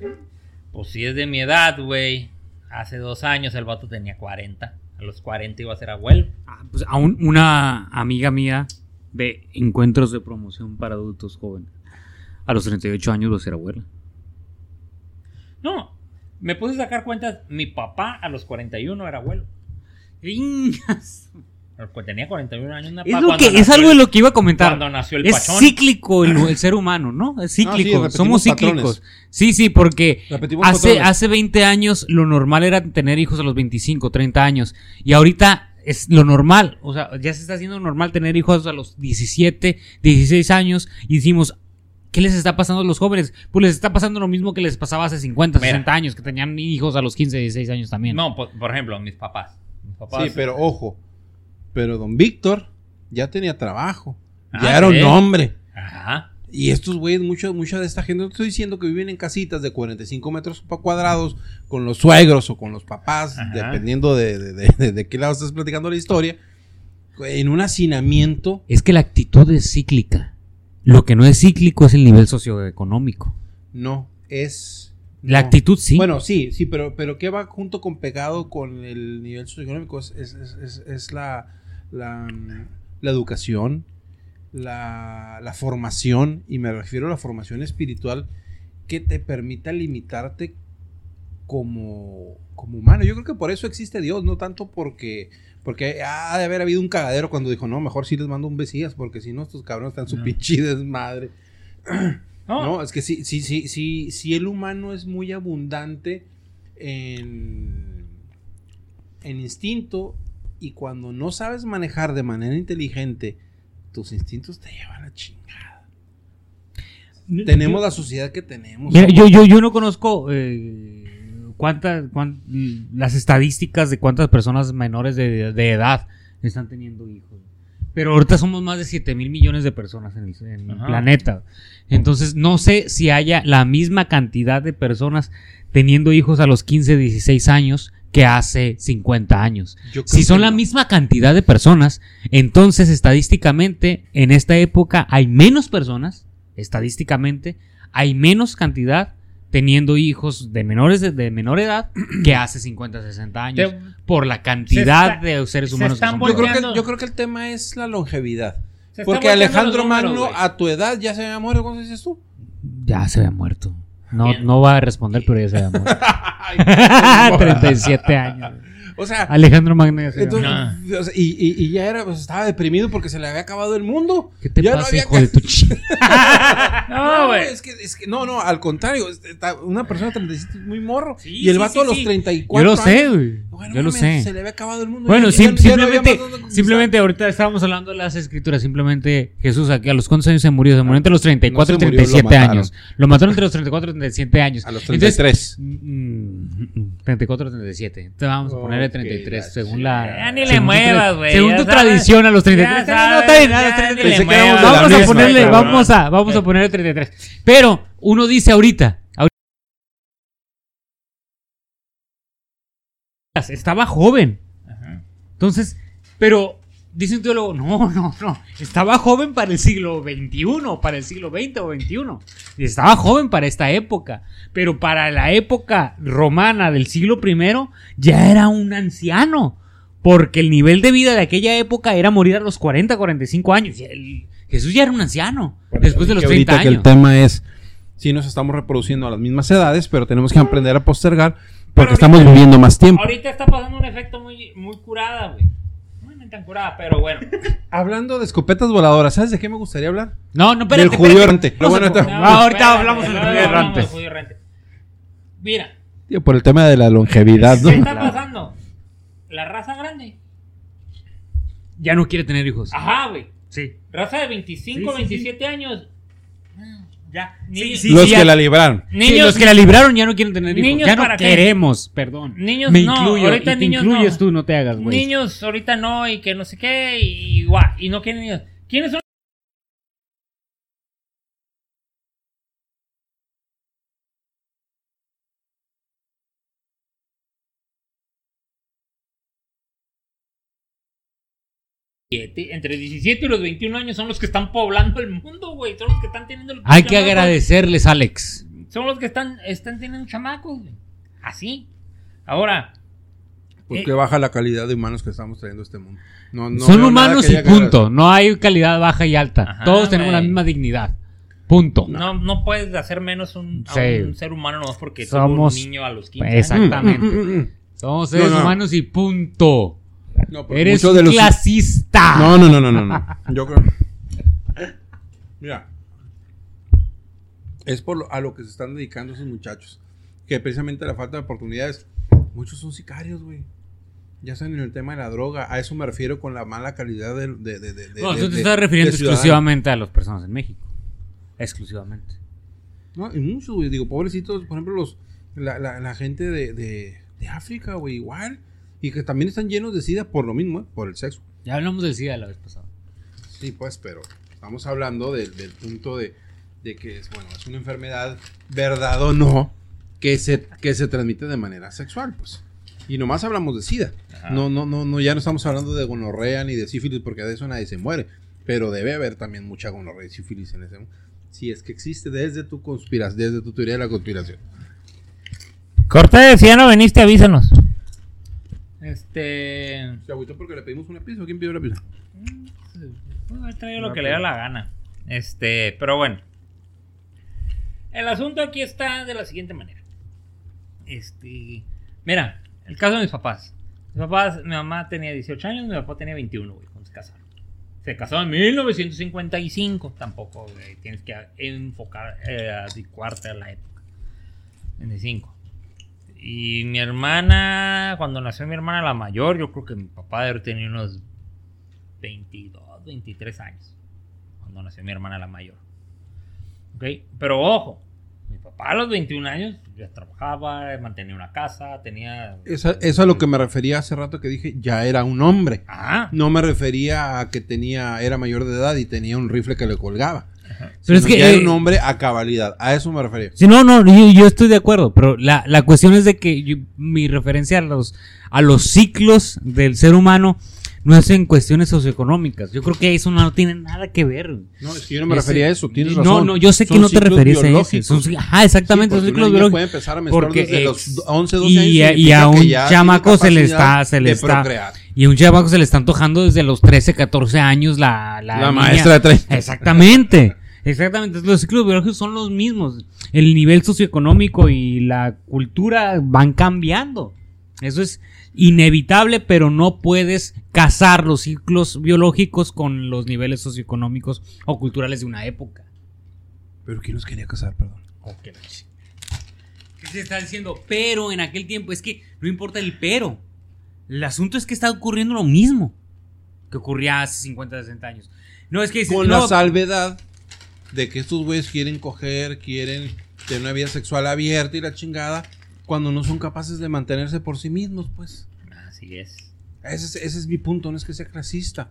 Pues si es de mi edad, güey. Hace dos años el vato tenía 40. A los 40 iba a ser abuelo. Ah, pues aún una amiga mía de encuentros de promoción para adultos jóvenes. A los 38 años va a ser abuela. No, me puse a sacar cuentas. Mi papá a los 41 era abuelo. A los- Tenía 41 años. una Es, lo que, es algo de lo que iba a comentar. Cuando nació el es pachón. cíclico el, el ser humano, ¿no? Es cíclico. repetimos Somos cíclicos. patrones. Sí, sí, porque Repetimos hace, patrones. hace 20 años lo normal era tener hijos a los 25, 30 años. Y ahorita es lo normal. O sea, ya se está haciendo normal tener hijos a los 17, 16 años. Y decimos, ¿qué les está pasando a los jóvenes? Pues les está pasando lo mismo que les pasaba hace 50, Mira. 60 años, que tenían hijos a los 15, 16 años también. No, por, por ejemplo, mis papás. Mis papás. Sí, pero ojo. Pero don Víctor ya tenía trabajo. Ah, ya era un hombre. Ajá. Y estos güeyes, mucha, mucha de esta gente, no estoy diciendo que viven en casitas de 45 metros cuadrados con los suegros o con los papás, Ajá. dependiendo de, de, de- de- de qué lado estás platicando la historia, en un hacinamiento. Es que la actitud es cíclica. Lo que no es cíclico es el nivel socioeconómico. No, es... La no. actitud sí. Bueno, sí, sí, pero, pero ¿qué va junto con pegado con el nivel socioeconómico? Es, es, es- es- es la, la, la educación, la, la formación, y me refiero a la formación espiritual que te permita limitarte como, como humano. Yo creo que por eso existe Dios, no tanto porque... Porque ha de haber habido un cagadero cuando dijo, no, mejor sí les mando un besías, porque si no, estos cabrones están su No. pinche desmadre. No, No, es que sí, sí, sí, sí, sí el humano es muy abundante en, en instinto y cuando no sabes manejar de manera inteligente, tus instintos te llevan a la chingada. Tenemos la sociedad que tenemos. Mira, yo, yo, yo no conozco eh, cuántas, cuán- las estadísticas de cuántas personas menores de, de edad están teniendo hijos. Pero ahorita somos más de 7 mil millones de personas en el, en el Ajá. planeta. Entonces, no sé si haya la misma cantidad de personas teniendo hijos a los 15, 16 años que hace 50 años. Si son la misma cantidad de personas, entonces estadísticamente en esta época hay menos personas, estadísticamente hay menos cantidad teniendo hijos de menores de, de menor edad que hace 50, 60 años Te- por la cantidad está- de seres se humanos que están somos. Yo creo, que, yo creo que el tema es la longevidad. Porque Alejandro números, Magno, a tu edad ya se había muerto, ¿cómo dices tú? Ya se había muerto. No, Bien. no va a responder, pero ya se. Ay, 37 años. o sea, Alejandro había entonces, muerto. o sea, y, y- y ya era, pues, estaba deprimido porque se le había acabado el mundo. ¿Qué te Ya no pasa, había hijo de tu ch... No, güey. es que, es que no, no, al contrario, una persona de 37 es muy morro. Sí, y el sí, vato sí, a los sí. 34 Yo lo sé, güey. Bueno, Yo lo sé. Se le había acabado el mundo. Bueno, Ya- sim- simplemente, simplemente ahorita estábamos hablando de las escrituras. Simplemente Jesús, aquí a los cuántos años se murió? Se murió entre los 34 No y murió, 37 lo mataron. años. Lo mataron entre los 34 y 37 años. A los Entonces, 33. mm, 34 o 37. Entonces vamos a ponerle Ok, 33 la según la. Ya ni le muevas, güey, Según tu sabes. tradición a los 33. Ya Está bien, no, está bien, a los ya 33. ni le Pensé que éramos muevas. de la Vamos a ponerle, vamos a, vamos a ponerle 33. Pero uno dice ahorita, estaba joven. Ajá. Entonces, pero dice un teólogo, no, no, no, estaba joven para el siglo XXI, para el siglo XX o XXI. Estaba joven para esta época, pero para la época romana del siglo I ya era un anciano, porque el nivel de vida de aquella época era morir a los 40, 45 años. El- Jesús ya era un anciano, después de los Que 30 ahorita que años. el tema es, sí nos estamos reproduciendo a las mismas edades, pero tenemos que aprender a postergar porque ahorita- estamos viviendo más tiempo. Ahorita está pasando un efecto muy, muy curada, güey. No, tan curada, pero bueno. Hablando de escopetas voladoras, ¿sabes de qué me gustaría hablar? No, no, espérate. Del judío errante. Pero bueno, No, ahorita- no, ahorita espérate, hablamos del judío errante. Mira, Tío, por el tema de la longevidad, ¿qué ¿no? está pasando? La raza grande. Ya no quiere tener hijos. Ajá, güey. Sí. Raza de 25, Sí, sí, sí. 27 años. Ya. Niños, sí, Los sí, que ya- la libraron. Sí, niños, los que la libraron ya no quieren tener hijos. Niños ya no para qué? queremos, perdón. Niños Me no, incluyo. ahorita y te niños incluyes no. tú, no te hagas, güey. niños ahorita no y que no sé qué y, y, y no quieren niños. ¿Quiénes son? Entre 17 y los 21 años son los que están poblando el mundo, güey. Son los que están teniendo el Hay que chamacos. agradecerles, Alex. Son los que están, están teniendo chamacos, güey. Así. Ahora, Porque Eh. baja la calidad de humanos que estamos trayendo a este mundo. No, no Son humanos y punto. No hay calidad baja y alta. Ajá, Todos tenemos la misma dignidad. Punto. no, no puedes hacer menos un, a un ser humano no porque Somos- un niño a los 15 años. Exactamente. Mm, mm, mm, mm. Somos seres No, no. humanos y punto. No, Eres de los- clasista. No, no, no, no, no, no. Yo creo. Mira. Es por lo- a lo que se están dedicando esos muchachos. Que precisamente la falta de oportunidades. Muchos son sicarios, güey. Ya saben en el tema de la droga. A eso me refiero con la mala calidad de. de, de, de- No, tú te estás refiriendo exclusivamente a las personas en México. Exclusivamente. No, y muchos, güey. Digo, pobrecitos, por ejemplo, los, la, la, la gente de, de, de África, güey, igual. Y que también están llenos de sida por lo mismo, ¿eh? por el sexo. Ya hablamos del SIDA la vez pasada. Sí, pues, pero estamos hablando del, del punto de, de que es, bueno, es una enfermedad, verdad o no, que se, que se transmite de manera sexual, pues. Y nomás hablamos de SIDA. No, no, no, no, ya no estamos hablando de gonorrea ni de sífilis, porque de eso nadie se muere. Pero debe haber también mucha gonorrea y sífilis en ese mundo. Si es que existe desde tu conspiración, desde tu teoría de la conspiración. Cortés, si ya no veniste, avísanos. Este. ¿Se agüitó porque le pedimos una pizza o quién pidió la pizza? Pues, trae lo que le da la gana. Este, pero bueno. El asunto aquí está de la siguiente manera. Este. Mira, el caso de mis papás. Mis papás, mi mamá tenía 18 años, mi papá tenía 21, güey, cuando se casaron. Se casaron en 1955. Tampoco, güey, tienes que enfocar, eh, adecuarte a la época. 25. Y mi hermana, cuando nació mi hermana la mayor, yo creo que mi papá debe tenido unos 22, 23 años. Cuando nació mi hermana la mayor. ¿Ok? Pero ojo, mi papá a los 21 años ya trabajaba, mantenía una casa, tenía... Eso, eso a lo que me refería hace rato que dije, ya era un hombre. No me refería a que tenía, era mayor de edad y tenía un rifle que le colgaba. Pero es que, era eh, un hombre a cabalidad. A eso me refería. Sí, no, no, yo, yo estoy de acuerdo, pero la, la cuestión es de que yo- mi referencia a los, a los ciclos del ser humano no es en cuestiones socioeconómicas. Yo creo que eso no tiene nada que ver. No, es que yo no me Ese- refería a eso. Tienes no, razón. no, yo sé que no te referías a eso. Son ajá, exactamente, Sí, son ciclos biológicos. puede empezar a Porque desde ex- los 11, 12 y, años. y a- y a un chamaco se le está, se le de está, procrear. y a un chamaco se le está antojando desde los 13, 14 años la, la, La niña. maestra de 30. Exactamente. Exactamente, los ciclos biológicos son los mismos. El nivel socioeconómico y la cultura van cambiando. Eso es inevitable, pero no puedes casar los ciclos biológicos con los niveles socioeconómicos o culturales de una época. Pero ¿quién nos quería casar, perdón? ¿Qué se está diciendo? Pero en aquel tiempo, es que no importa el pero. El asunto es que está ocurriendo lo mismo que ocurría hace 50, 60 años. No, es que Con no, la salvedad de que estos güeyes quieren coger, quieren tener una vida sexual abierta y la chingada, cuando no son capaces de mantenerse por sí mismos, pues. Así es. Ese es, ese es mi punto, no es que sea clasista.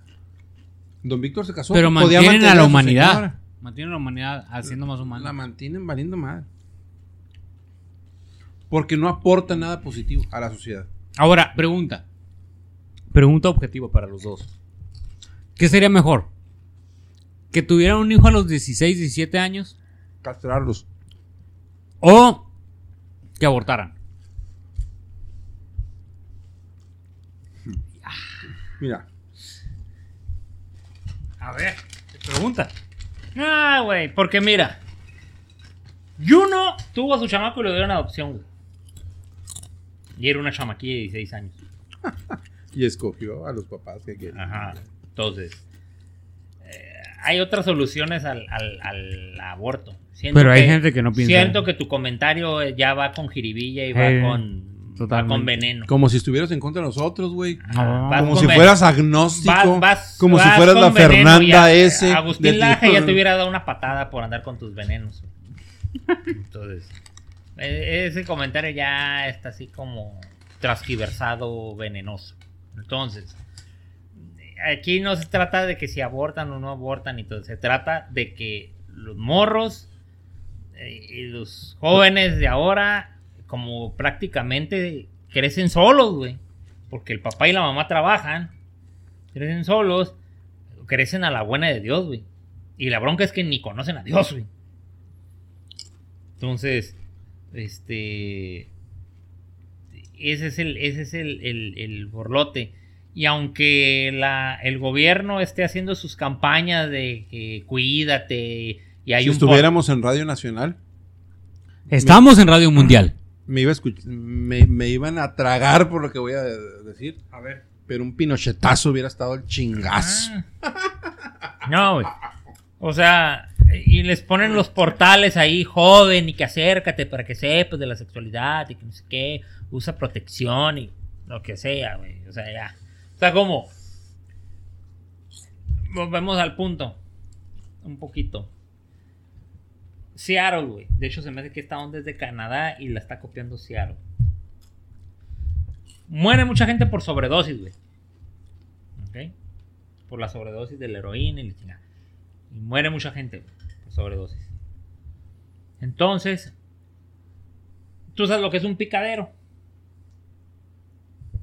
Don Víctor se casó. pero podía mantienen mantener a la humanidad. señora. Mantienen a la humanidad haciendo más La humana. mantienen valiendo mal. Porque no aporta nada positivo a la sociedad. Ahora, pregunta. Pregunta objetiva para los dos. ¿Qué sería mejor? ¿Que tuvieran un hijo a los 16, 17 años? Castrarlos. ¿O que abortaran? Mira, A ver, pregunta. Ah, güey, porque mira. Juno tuvo a su chamaco y lo dieron adopción, güey. Y era una chamaquilla de 16 años. y escogió a los papás que quieren. Ajá. Entonces, hay otras soluciones al, al- al aborto. Siento Pero hay gente que no piensa. Siento que tu comentario eh, ya va con jiribilla y va Eh, con, va con veneno. Como si estuvieras en contra de nosotros, güey. Ajá, vas Como si fueras agnóstico. vas- vas- como si fueras la Fernanda ya. S. Agustín Laje ya te hubiera dado una patada por andar con tus venenos. güey. Entonces, eh, ese comentario ya está así como transgiversado, venenoso. Entonces, aquí no se trata de que si abortan o no abortan y todo. Se trata de que los morros eh, y los jóvenes de ahora, como prácticamente crecen solos, güey. Porque el papá y la mamá trabajan, crecen solos, crecen a la buena de Dios, güey. Y la bronca es que ni conocen a Dios, güey. Entonces, este. Ese es el, ese es el, el- el borlote. Y aunque la, el gobierno esté haciendo sus campañas de que cuídate y hay si un estuviéramos en Radio Nacional, Estamos en Radio Mundial. me, iba a me, me iban a tragar por lo que voy a decir. A ver. Pero un pinochetazo hubiera estado el chingazo. Ah. No, güey. O sea, y les ponen los portales ahí, joven, y que acércate para que sepas de la sexualidad y que no sé qué, usa protección y lo que sea, güey. O sea, ya. Sea, como. Volvemos al punto. Un poquito. Seattle, güey. De hecho, se me hace que esta onda es de Canadá y la está copiando Seattle. Muere mucha gente por sobredosis, güey. ¿Ok? Por la sobredosis de la heroína y la chingada. Y muere mucha gente por sobredosis. Entonces, tú sabes lo que es un picadero.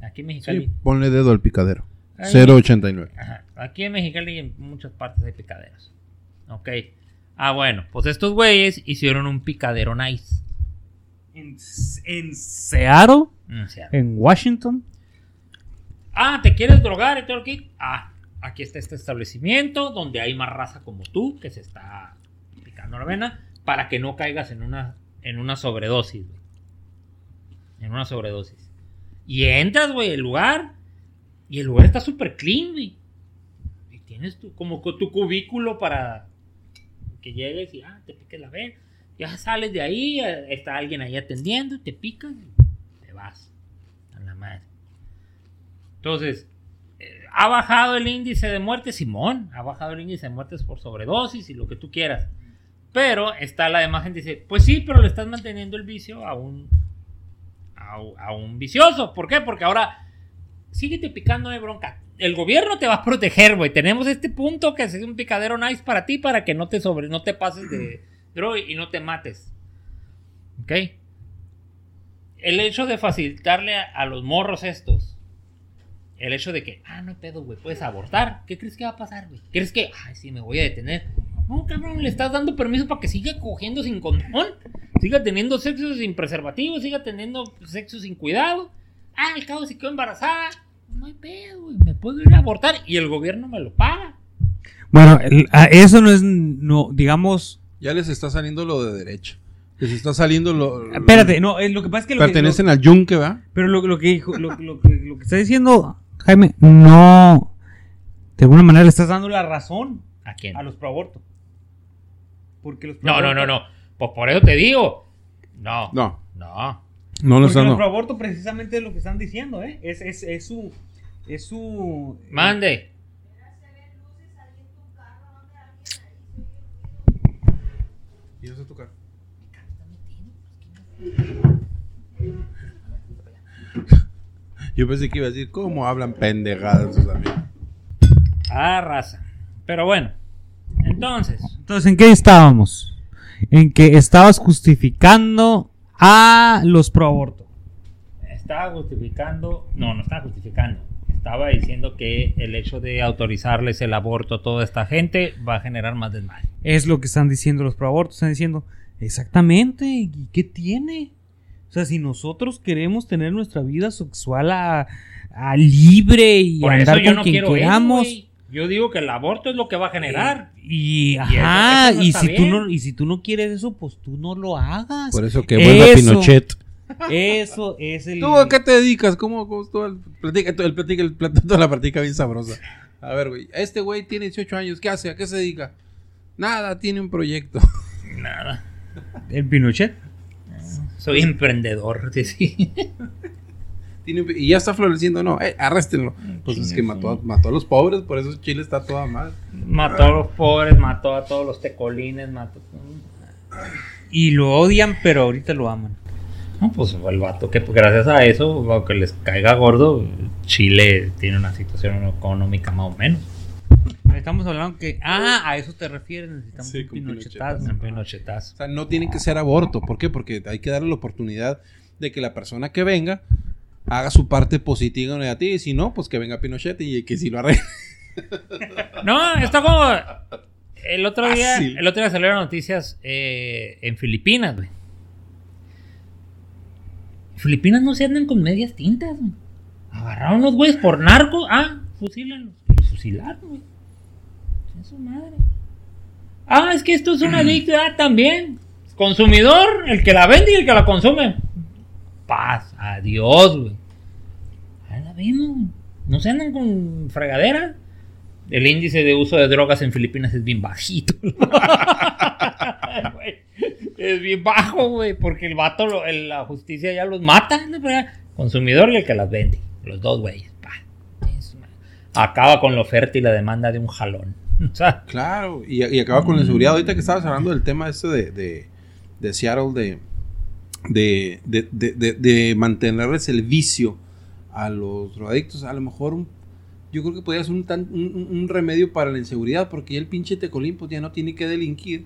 Aquí en Mexicali. Sí, ponle dedo al picadero. Ahí. 089. Ajá. Aquí en Mexicali y en muchas partes hay picaderos. Ok. Ah, bueno, pues estos güeyes hicieron un picadero nice. En, en Seattle, Mm, o sea, en Washington. Ah, ¿te quieres drogar y todo el kit? Ah, aquí está este establecimiento donde hay más raza como tú que se está picando la vena para que no caigas en una, en una sobredosis, güey. En una sobredosis. Y entras, güey, el lugar y el lugar está súper clean, güey. Y tienes tu, como co- tu cubículo para que llegues y ah, te piques la vena. Ya sales de ahí, eh, está alguien ahí atendiendo, te picas y te vas. A la madre. Entonces, eh, ha bajado el índice de muertes, Simón, ha bajado el índice de muertes por sobredosis y lo que tú quieras. Pero está la demás gente dice, pues sí, pero le estás manteniendo el vicio a un a, un- a un vicioso. ¿Por qué? Porque ahora síguete picando de bronca. El gobierno te va a proteger, güey. Tenemos este punto que es un picadero nice para ti para que no te sobre no te pases de droga y no te mates. ¿Ok? El hecho de facilitarle a, a los morros estos el hecho de que, ah, no hay pedo, güey, puedes abortar. ¿Qué crees que va a pasar, güey? ¿Crees que, ay, sí, me voy a detener? No, cabrón, le estás dando permiso para que siga cogiendo sin condón, siga teniendo sexo sin preservativo, siga teniendo sexo sin cuidado. Ah, al cabo se quedó embarazada. No hay pedo, güey, me puedo ir a abortar y el gobierno me lo paga. Bueno, el- a- eso no es, no, digamos... Ya les está saliendo lo de derecha. Les está saliendo lo. lo- Espérate, no, eh, lo que pasa es que... Lo que- Pertenecen al yunque, ¿va? Pero lo, lo que dijo, lo, lo que, lo que está diciendo Jaime, no. De alguna manera le estás dando la razón ¿A quién? a los pro aborto. Porque los No, no, no, no. Pues por eso te digo. No. No. No. No lo Porque están. los aborto precisamente es lo que están diciendo, ¿eh? Es, es, es su. Es su. Mande. ¿Y vas a tocar? Yo pensé que iba a decir, ¿cómo hablan pendejadas sus amigos? Ah, raza. Pero bueno. Entonces. Entonces, ¿en qué estábamos? En que estabas justificando a los pro aborto. Estaba justificando. No, no estaba justificando. Estaba diciendo que el hecho de autorizarles el aborto a toda esta gente va a generar más desmadre. Es lo que están diciendo los pro abortos. Están diciendo, exactamente, ¿y qué tiene? O sea, si nosotros queremos tener nuestra vida sexual a, a libre y Por andar eso yo con no quien eso, queramos. Yo digo que el aborto es lo que va a generar. Y, eso- ajá, eso no y, si tú no, y si tú no quieres eso, pues tú no lo hagas. Por eso que vuelva Eso. Pinochet. Eso es el. ¿Tú a qué te dedicas? ¿Cómo, cómo estuvo el platica, el platica, el platica, toda la platica bien sabrosa? A ver, güey. Este güey tiene 18 años. ¿Qué hace? ¿A qué se dedica? Nada, tiene un proyecto. Nada. el Pinochet. Soy emprendedor. sí, sí. Tiene y ya está floreciendo. No, eh, arréstenlo. Pues es que mató, a- mató a los pobres, por eso Chile está toda mal. Mató a los pobres, mató a todos los tecolines, mató. Y lo odian, pero ahorita lo aman. No, pues el vato que gracias a eso, aunque les caiga gordo, Chile tiene una situación económica más o menos. Estamos hablando que. Ah, a eso te refieres. Necesitamos Sí, un Pinochetazo. Un pinochetazo. O sea, no tienen que ser aborto. ¿Por qué? Porque hay que darle la oportunidad de que la persona que venga haga su parte positiva o negativa. Y si no, pues que venga Pinochet y que si lo arregle. No, está como. El otro día, Fácil. el otro día salieron noticias eh, en Filipinas, güey. Filipinas no se andan con medias tintas, güey. Agarraron los güeyes por narco. Ah, fusílenlos. Los fusilaron, güey. Es su madre. Ah, es que esto es una adicto. Ah, también. Consumidor, el que la vende y el que la consume. Paz, adiós, güey. Ahí la vemos, güey. No se andan con fregaderas. El índice de uso de drogas en Filipinas es bien bajito. Güey, es bien bajo, güey, porque el vato, lo- el- la justicia ya los mata. ¿no? Consumidor y el que las vende. Los dos güeyes. una- Acaba con la oferta y la demanda de un jalón. O sea, Claro, y, y acaba con la inseguridad. Ahorita que estabas hablando del tema este de, de, de Seattle, de, de, de, de, de- mantenerles el vicio a los drogadictos, a lo mejor yo creo que podría ser un, tan- un remedio para la inseguridad, porque ya el pinche tecolín pues ya no tiene que delinquir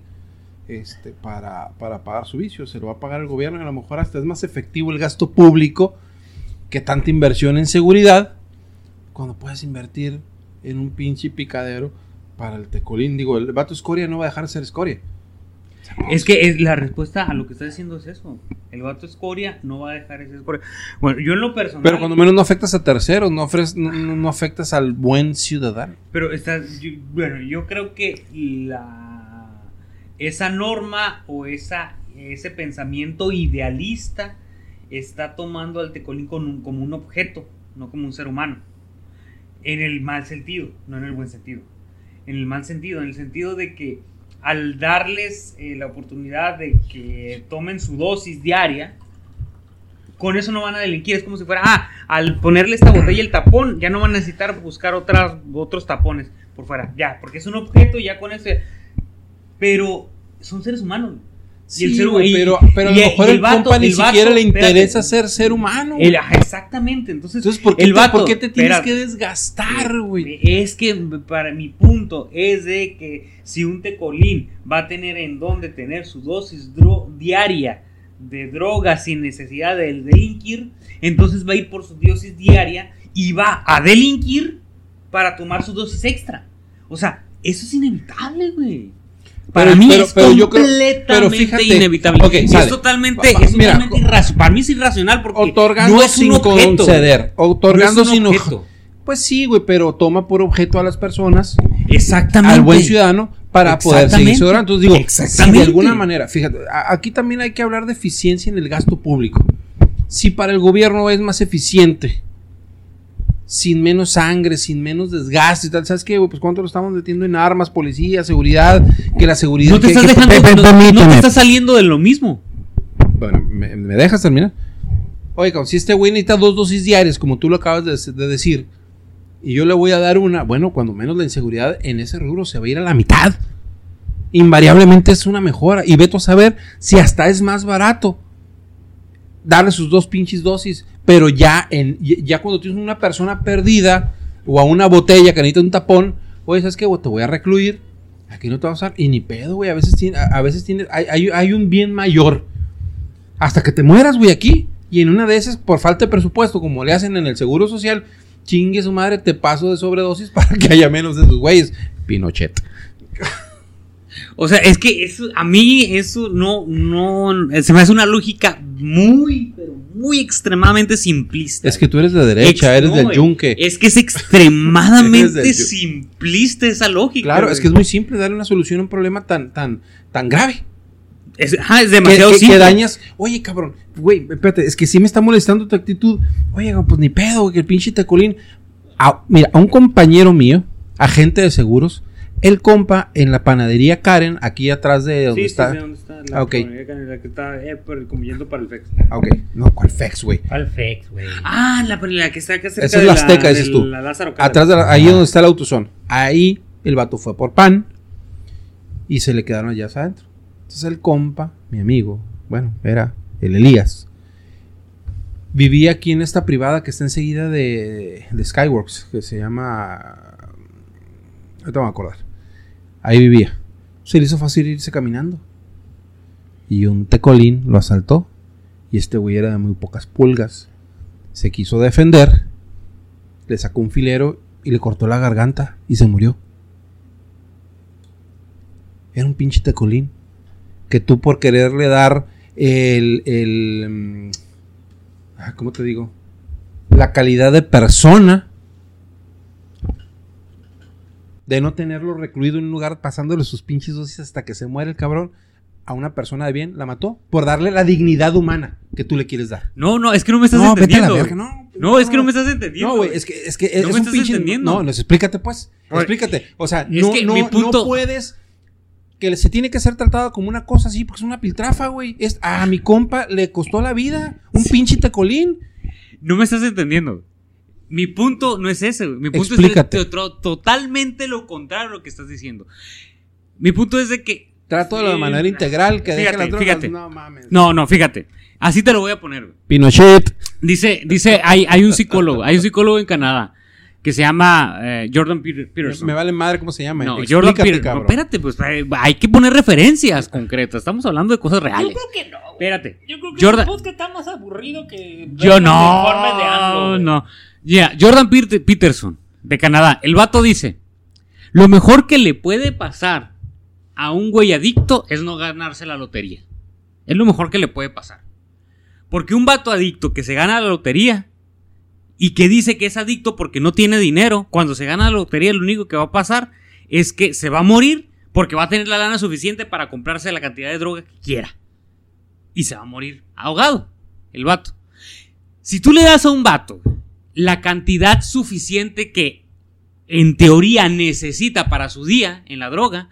este, para, para pagar su vicio, se lo va a pagar el gobierno y a lo mejor hasta es más efectivo el gasto público que tanta inversión en seguridad cuando puedes invertir en un pinche picadero para el tecolín. Digo, el vato escoria no va a dejar de ser escoria. Es que es, la respuesta a lo que estás diciendo es eso. El vato escoria no va a dejar ese escoria. Bueno, yo en lo personal. Pero cuando menos no afectas a terceros, no, no, no- afectas al buen ciudadano. Pero está, yo- bueno, yo creo que la esa norma o esa ese pensamiento idealista está tomando al tecolín un- como un objeto, no como un ser humano. En el mal sentido, no en el buen sentido. En el mal sentido, en el sentido de que al darles eh, la oportunidad de que tomen su dosis diaria, con eso no van a delinquir. Es como si fuera, ah, al ponerle esta botella el tapón, ya no van a necesitar buscar otras, otros tapones por fuera. Ya, porque es un objeto y ya con ese. Pero son seres humanos. Sí, Y el ser- y- pero, pero a lo mejor el, el vato- compa ni el vato- siquiera le espérate. interesa ser ser humano. El- exactamente. Entonces, Entonces, ¿por qué, el te, vato- por qué te tienes espérate. que desgastar, güey? Es que para mi punto es de que si un tecolín va a tener en dónde tener su dosis dro- diaria de droga sin necesidad de delinquir, entonces va a ir por su dosis diaria y va a delinquir para tomar su dosis extra. O sea, eso es inevitable, güey. Para Pero- mí pero- es pero yo creo- completamente fíjate, inevitable. es totalmente, Va- va, es mira, totalmente irracional. Para mí es irracional porque Otorgando no es sin un objeto. conceder. Otorgando No sin objeto. Pues sí, güey, pero toma por objeto a las personas, Exactamente. al buen ciudadano, para poder seguir su. Entonces digo, Exactamente. de alguna manera, fíjate, aquí también hay que hablar de eficiencia en el gasto público. Si para el gobierno es más eficiente, sin menos sangre, sin menos desgaste y tal, ¿sabes qué? güey? Pues cuánto lo estamos metiendo en armas, policía, seguridad, que la seguridad... No te que- estás que- dejando, pe- no- no, te estás saliendo de lo mismo. Bueno, ¿me, me dejas terminar? Oye, cabrón, si este güey necesita dos dosis diarias, como tú lo acabas de, de decir, y yo le voy a dar una, bueno, cuando menos la inseguridad en ese rubro se va a ir a la mitad. Invariablemente es una mejora. Y veto a saber si hasta es más barato darle sus dos pinches dosis. Pero ya, en, ya cuando tienes una persona perdida o a una botella que necesita un tapón, oye, ¿sabes qué? Te voy a recluir. Aquí no te vas a usar. Y ni pedo, güey. A veces tiene, a, veces tiene, hay, hay, hay un bien mayor. Hasta que te mueras, güey, aquí. Y en una de esas, por falta de presupuesto, como le hacen en el Seguro Social, chingue su madre, te paso de sobredosis para que haya menos de esos güeyes. Pinochet. O sea, es que eso, a mí eso no, no, se me hace una lógica muy, pero muy extremadamente simplista. Es que tú eres de derecha, Ex- eres no, del yunque. Es que es extremadamente simplista esa lógica. Claro, güey. es que es muy simple darle una solución a un problema tan, tan, tan grave. Es, ajá, es Que, demasiado que- que simple. dañas. Oye, cabrón, güey, espérate, es que sí me está molestando tu actitud. Oye, pues ni pedo, que el pinche tecolín. A- mira, a un compañero mío, agente de seguros, el compa en la panadería Karen, aquí atrás de donde Sí, sí, está. sé dónde está Ah, la panadería, la que está eh, por- como yendo para el FEX. Ah, ok, no, ¿cuál fex, güey? ¿Cuál fex, güey? Ah, la, la que está acá cerca Esa es de la Azteca, dices tú. La Lázaro Cárdenas. Atrás de la- ahí donde está el autosón. Ahí el vato fue por pan y se le quedaron allá adentro. Entonces el compa, mi amigo, bueno, era el Elías, vivía aquí en esta privada que está enseguida de, de Skyworks, que se llama... Ahorita me voy a acordar. Ahí vivía. Se le hizo fácil irse caminando. Y un tecolín lo asaltó. Y este güey era de muy pocas pulgas. Se quiso defender le sacó un filero y le cortó la garganta y se murió. Era un pinche tecolín. Que tú por quererle dar el... el mm, ah, ¿Cómo te digo? La calidad de persona. De no tenerlo recluido en un lugar pasándole sus pinches dosis hasta que se muere el cabrón. A una persona de bien la mató por darle la dignidad humana que tú le quieres dar. No, no, es que no me estás No, vete a la entendiendo. verga, no. No, es que no me estás entendiendo. No, güey, es que, es que es, No es me un estás pinche. entendiendo. No, pues explícate, pues. Oye, Explícate. O sea, es no, que no, mi punto- no puedes. Que se tiene que ser tratado como una cosa así, porque es una piltrafa, güey. Es, a mi compa le costó la vida. Un pinche tecolín. No me estás entendiendo. Mi punto no es ese, güey. Mi punto Explícate. es to- totalmente lo contrario a lo que estás diciendo. Mi punto es de que. Trato de manera integral que deje fíjate, las drogas. fíjate. No mames. No, no, fíjate. Así te lo voy a poner, güey. Pinochet. Dice, dice, hay, hay un psicólogo, hay un psicólogo en Canadá que se llama eh, Jordan Peterson. me vale madre cómo se llama. no, Explícate, Jordan Peterson. cabrón. espérate, pues eh, hay que poner referencias concretas. Estamos hablando de cosas reales. Yo creo que no. güey. Espérate. Yo creo que Jordan- el podcast está más aburrido que. Yo no. de AMLO, güey. no. Ya, Jordan Peter- Peterson, de Canadá. El vato dice: Lo mejor que le puede pasar a un güey adicto es no ganarse la lotería. Es lo mejor que le puede pasar. Porque un vato adicto que se gana la lotería y que dice que es adicto porque no tiene dinero, cuando se gana la lotería lo único que va a pasar es que se va a morir porque va a tener la lana suficiente para comprarse la cantidad de droga que quiera. Y se va a morir ahogado, el vato. Si tú le das a un vato la cantidad suficiente que en teoría necesita para su día en la droga,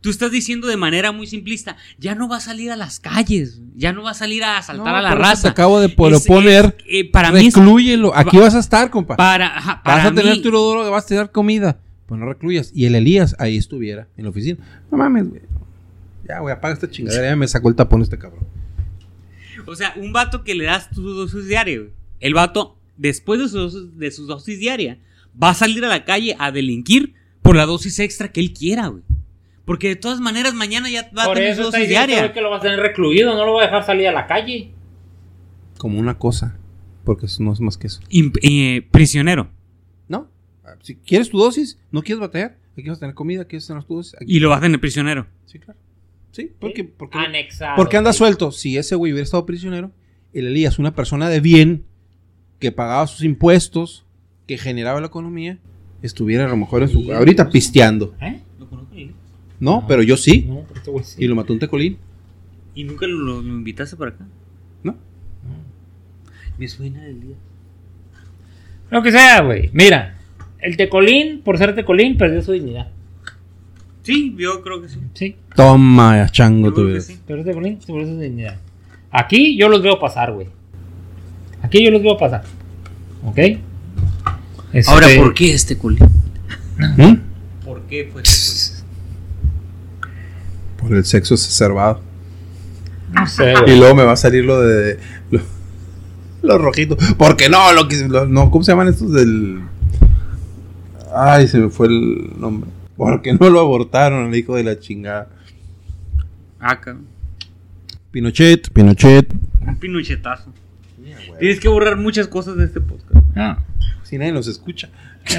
tú estás diciendo de manera muy simplista, ya no va a salir a las calles, ya no va a salir a asaltar No, a la raza. Te acabo de proponer. es- eh, para reclúyelo. Aquí vas a estar, compa. para, ajá, Vas a tener mí- tu droga, vas a tener comida. Pues no recluyas. Y el Elías ahí estuviera, en la oficina. No mames, güey. Ya, güey, apaga esta chingadera. Ya me sacó el tapón este cabrón. O sea, un vato que le das tu dosis diaria, güey. El vato, después de su, dosis- de su dosis diaria, va a salir a la calle a delinquir por la dosis extra que él quiera, güey. Porque de todas maneras mañana ya va a tener eso su dosis diaria. güey, que lo va a tener recluido, no lo va a dejar salir a la calle. Como una cosa. Porque eso no es más que eso. Imp- eh, prisionero. ¿No? Ah, Si quieres tu dosis, no quieres batallar. Aquí vas a tener comida, aquí vas a tener tu dosis. Aquí. Y lo va a tener prisionero. Sí, claro. Sí, porque, porque, Anexado. porque anda sí. suelto. Si ese güey hubiera estado prisionero, el Elías, una persona de bien, que pagaba sus impuestos, que generaba la economía, estuviera a lo mejor en su. Ahorita pisteando. ¿Eh? No, pero yo sí. No, pero este güey sí. Y lo mató un tecolín. ¿Y nunca lo, lo- lo invitaste para acá? ¿No? Me suena el día. Lo que sea, güey. Mira, el tecolín, por ser tecolín, perdió su dignidad. Sí, yo creo que sí. Sí, Toma, chango, Yo tu creo que vida. sí. perdió tecolín, perdió su dignidad. Aquí yo los veo pasar, güey. Aquí yo los voy a pasar. ¿Ok? Este, Ahora, ¿por qué este culi? ¿Mm? ¿Por qué fue este Por el sexo exacerbado. No sé, Y luego me va a salir lo de. Lo, lo rojito. Porque no, lo que. lo- no, ¿Cómo se llaman estos del. Ay, se me fue el nombre. Porque no lo abortaron, el hijo de la chingada. Acá. Pinochet, Pinochet. Un pinuchetazo. Tienes que borrar muchas cosas de este podcast. Ah, Si nadie los escucha.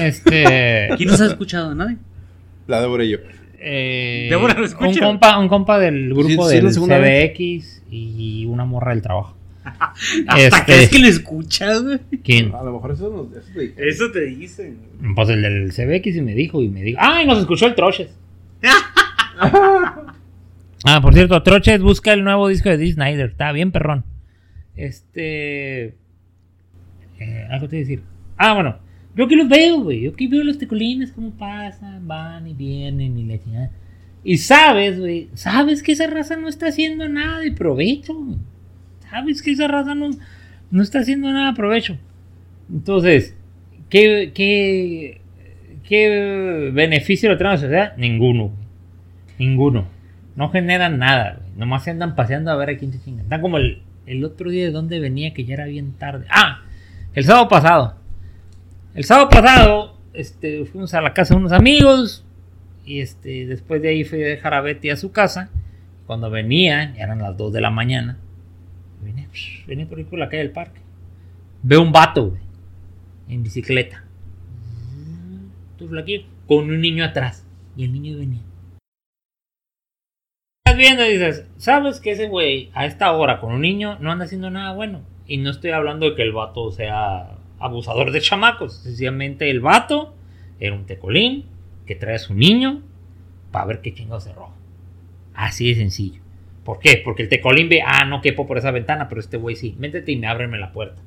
este. ¿Quién nos ha escuchado? ¿Nadie? La Débora y yo. eh, Débora lo un, escucha. compa, un compa del grupo Sí, sí, la del CBX y una morra del trabajo. ¿Hasta Este- crees que lo escuchas, güey? ¿Quién? A lo mejor eso nos. Eso te dijeron. Eso te dicen. Pues el del CBX y me dijo, y me dijo, ¡ay, nos escuchó el Troches! ah, por cierto, Troches busca el nuevo disco de Dee Snyder, está bien perrón. Este... eh, algo te decir. Ah, bueno, yo que los veo, güey, yo que veo los tecolines, cómo pasan, van y vienen y la chingada. Y sabes, güey, sabes que esa raza no está haciendo nada de provecho. Sabes que esa raza no, no está haciendo nada de provecho. Entonces, ¿qué, qué, qué beneficio le trae a la sociedad? Ninguno. Ninguno. No generan nada. güey. Nomás se andan paseando a ver a quién se chingan. Está como el, el otro día de donde venía que ya era bien tarde. Ah, el sábado pasado. El sábado pasado este, fuimos a la casa de unos amigos. Y este, después de ahí fui a dejar a Betty a su casa. Cuando venía, eran las 2 de la mañana. Venía, venía por ahí por la calle del parque. Veo un vato, güey en bicicleta. Tú flaquillo, con un niño atrás. Y el niño venía. Estás viendo dices, ¿sabes que ese güey a esta hora con un niño no anda haciendo nada bueno? Y no estoy hablando de que el vato sea abusador de chamacos. Sencillamente el vato era un tecolín que trae a su niño para ver qué chingados se. Así de sencillo. ¿Por qué? Porque el tecolín ve, ah, no quepo por esa ventana, pero este güey sí. Métete y me ábreme la puerta.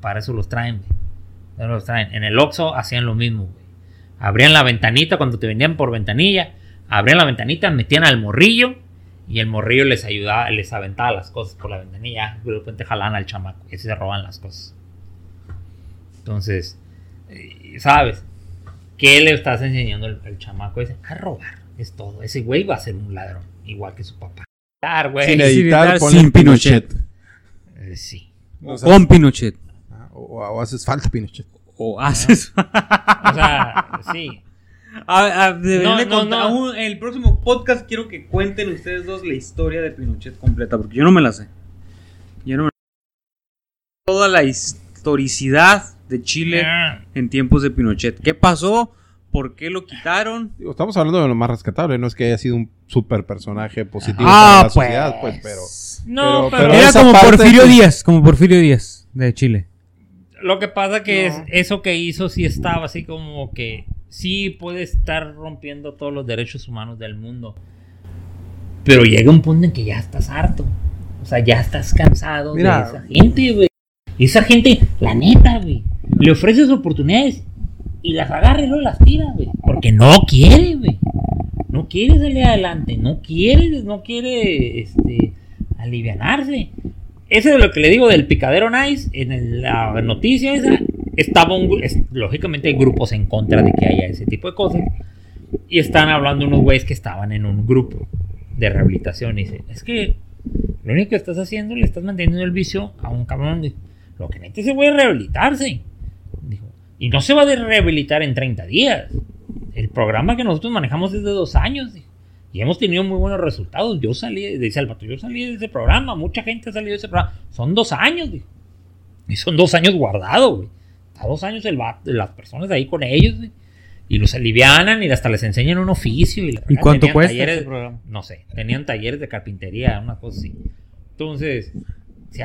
Para eso los traen, güey. Los traen. En el Oxxo hacían lo mismo. Abrían la ventanita cuando te vendían por ventanilla. Abrían la ventanita, metían al morrillo. Y el morrillo les ayudaba, les aventaba las cosas por la ventanilla. Y de repente jalaban al chamaco. Y así se roban las cosas. Entonces, eh, ¿sabes? ¿Qué le estás enseñando al, al chamaco ese? A robar. Es todo. Ese güey va a ser un ladrón. Igual que su papá. Dar, güey. Sin editar, sin ponle Pinochet. Pinochet. Eh, sí. O, sea, Con Pinochet. ah, o- o haces falta Pinochet. O haces. O sea, sí. A- a- No, de no, contar- no. aún en el próximo podcast quiero que cuenten ustedes dos la historia de Pinochet completa, porque yo no me la sé. Yo no me Toda la historicidad de Chile Ah, en tiempos de Pinochet. ¿Qué pasó? ¿Por qué lo quitaron? Digo, estamos hablando de lo más rescatable, no es que haya sido un super personaje positivo Ah, para la pues. sociedad, pues, pero. No, Pero- pero, pero Era como Porfirio que- Díaz, como Porfirio Díaz de Chile. Lo que pasa que No. es eso que hizo sí estaba así como que sí puede estar rompiendo todos los derechos humanos del mundo. Pero llega un punto en que ya estás harto. O sea, ya estás cansado Mira. de esa gente, güey. Y esa gente, la neta, güey, le ofreces oportunidades y las agarra y luego las tira, güey. Porque no quiere, güey. No quiere salir adelante, no quiere, no quiere, este, alivianarse. Eso es lo que le digo del picadero nice. En la noticia esa, estaba lógicamente hay grupos en contra de que haya ese tipo de cosas. Y están hablando unos güeyes que estaban en un grupo de rehabilitación. Y dice, es que lo único que estás haciendo, le estás manteniendo el vicio a un cabrón. Lo que necesita ese güey rehabilitarse. Dijo, y no se va a rehabilitar en 30 días. El programa que nosotros manejamos es de dos años. dijo. Y hemos tenido muy buenos resultados. Yo salí, dice el vato, yo salí de ese programa. Mucha gente ha salido de ese programa. Son dos años, dijo. Y son dos años guardados, güey. Está dos años el vato- las personas ahí con ellos, güey. Y los alivianan y hasta les enseñan un oficio. ¿Y, ¿Y cuánto cuesta talleres- este programa? No sé. Tenían talleres de carpintería, una cosa así. Entonces, se,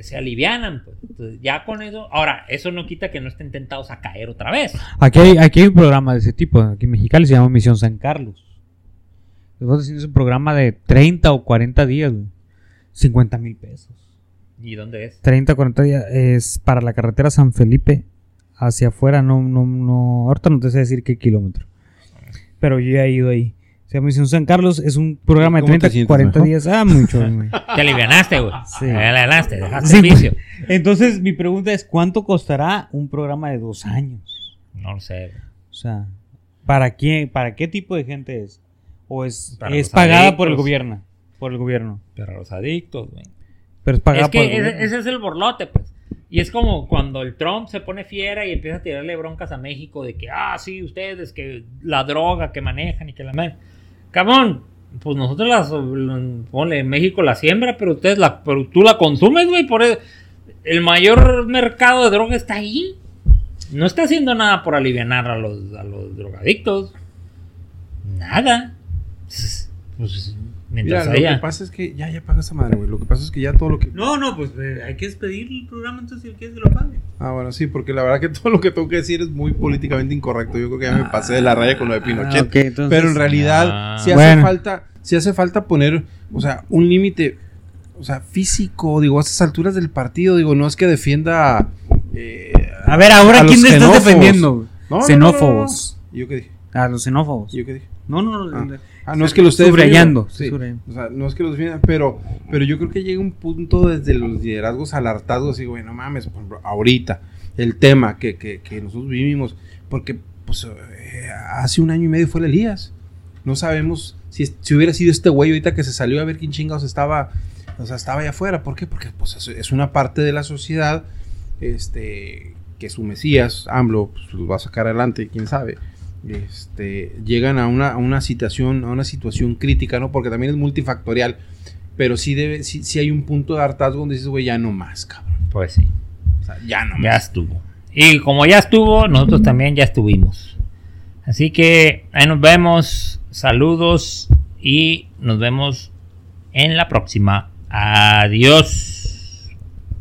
se alivianan. Pues. Entonces, ya con eso. Ahora, eso no quita que no estén tentados a caer otra vez. Aquí hay, aquí hay un programa de ese tipo, aquí en Mexicali se llama Misión San Carlos. Estamos haciendo un programa de 30 o 40 días, güey. 50 mil pesos. ¿Y dónde es? 30 o 40 días es para la carretera San Felipe hacia afuera, no, no, no, ahorita no te sé decir qué kilómetro. Pero yo ya he ido ahí. Se llama Misión San Carlos. Es un programa de ¿Cómo te 30, sientes 40 mejor? días. Ah, mucho. güey. Te alivianaste, güey. Sí. Te alivianaste, dejaste Sí, el güey. vicio. Entonces, mi pregunta es: ¿cuánto costará un programa de dos años? No lo sé. güey. O sea, ¿para quién, para qué tipo de gente es? ¿O es, es pagada por el gobierno? Por el gobierno. Pero los adictos, güey. Pero es pagada Es por el que ese, gobierno. ese es el borlote, pues. Y es como cuando el Trump se pone fiera y empieza a tirarle broncas a México de que, ah, sí, ustedes, que la droga que manejan y que la... ma-". Cabrón, pues nosotros las... Ponle, México la siembra, pero ustedes la... Pero tú la consumes, güey, por eso... El mayor mercado de droga está ahí. No está haciendo nada por aliviar a los, a los drogadictos. Nada. Pues, Mira, mientras lo haya... que pasa es que ya, ya paga esa madre, güey. Lo que pasa es que ya todo lo que. No, no, pues eh, hay que despedir el programa entonces si quieres que lo pague. Ah, bueno, sí, porque la verdad que todo lo que tengo que decir es muy políticamente incorrecto. Yo creo que ya me pasé de la raya con lo de Pinochet. Ah, entonces- Pero en realidad, Ah. si hace Bueno. falta, si hace falta poner, o sea, un límite, o sea, físico, digo, a estas alturas del partido, digo, no es que defienda. eh, A ver, ahora a quién te estás defendiendo. no, Xenófobos. no, no. ¿Y yo qué dije? A los xenófobos. ¿Y yo qué dije? No, no, no. Ah. Ah, no es que lo esté Subrayando, defendiendo. sí, Sí. subrayando. O sea, no es que los pero, pero yo creo que llega un punto desde los liderazgos al hartazgo, así, güey, no mames, por ejemplo, ahorita, el tema que, que, que nosotros vivimos, porque pues eh, hace un año y medio fue el Elías. No sabemos si, si hubiera sido este güey ahorita que se salió a ver quién chingados estaba, o sea, estaba allá afuera. ¿Por qué? Porque pues, es, es una parte de la sociedad este, que su Mesías, AMLO, pues, los va a sacar adelante, quién sabe. Este, llegan a una, a una situación, a una situación crítica, ¿no? Porque también es multifactorial. Pero sí debe, sí, sí hay un punto de hartazgo donde dices, güey, ya no más, cabrón. Pues sí. O sea, ya no Ya más. estuvo. Y como ya estuvo, nosotros también ya estuvimos. Así que ahí nos vemos. Saludos y nos vemos en la próxima. Adiós.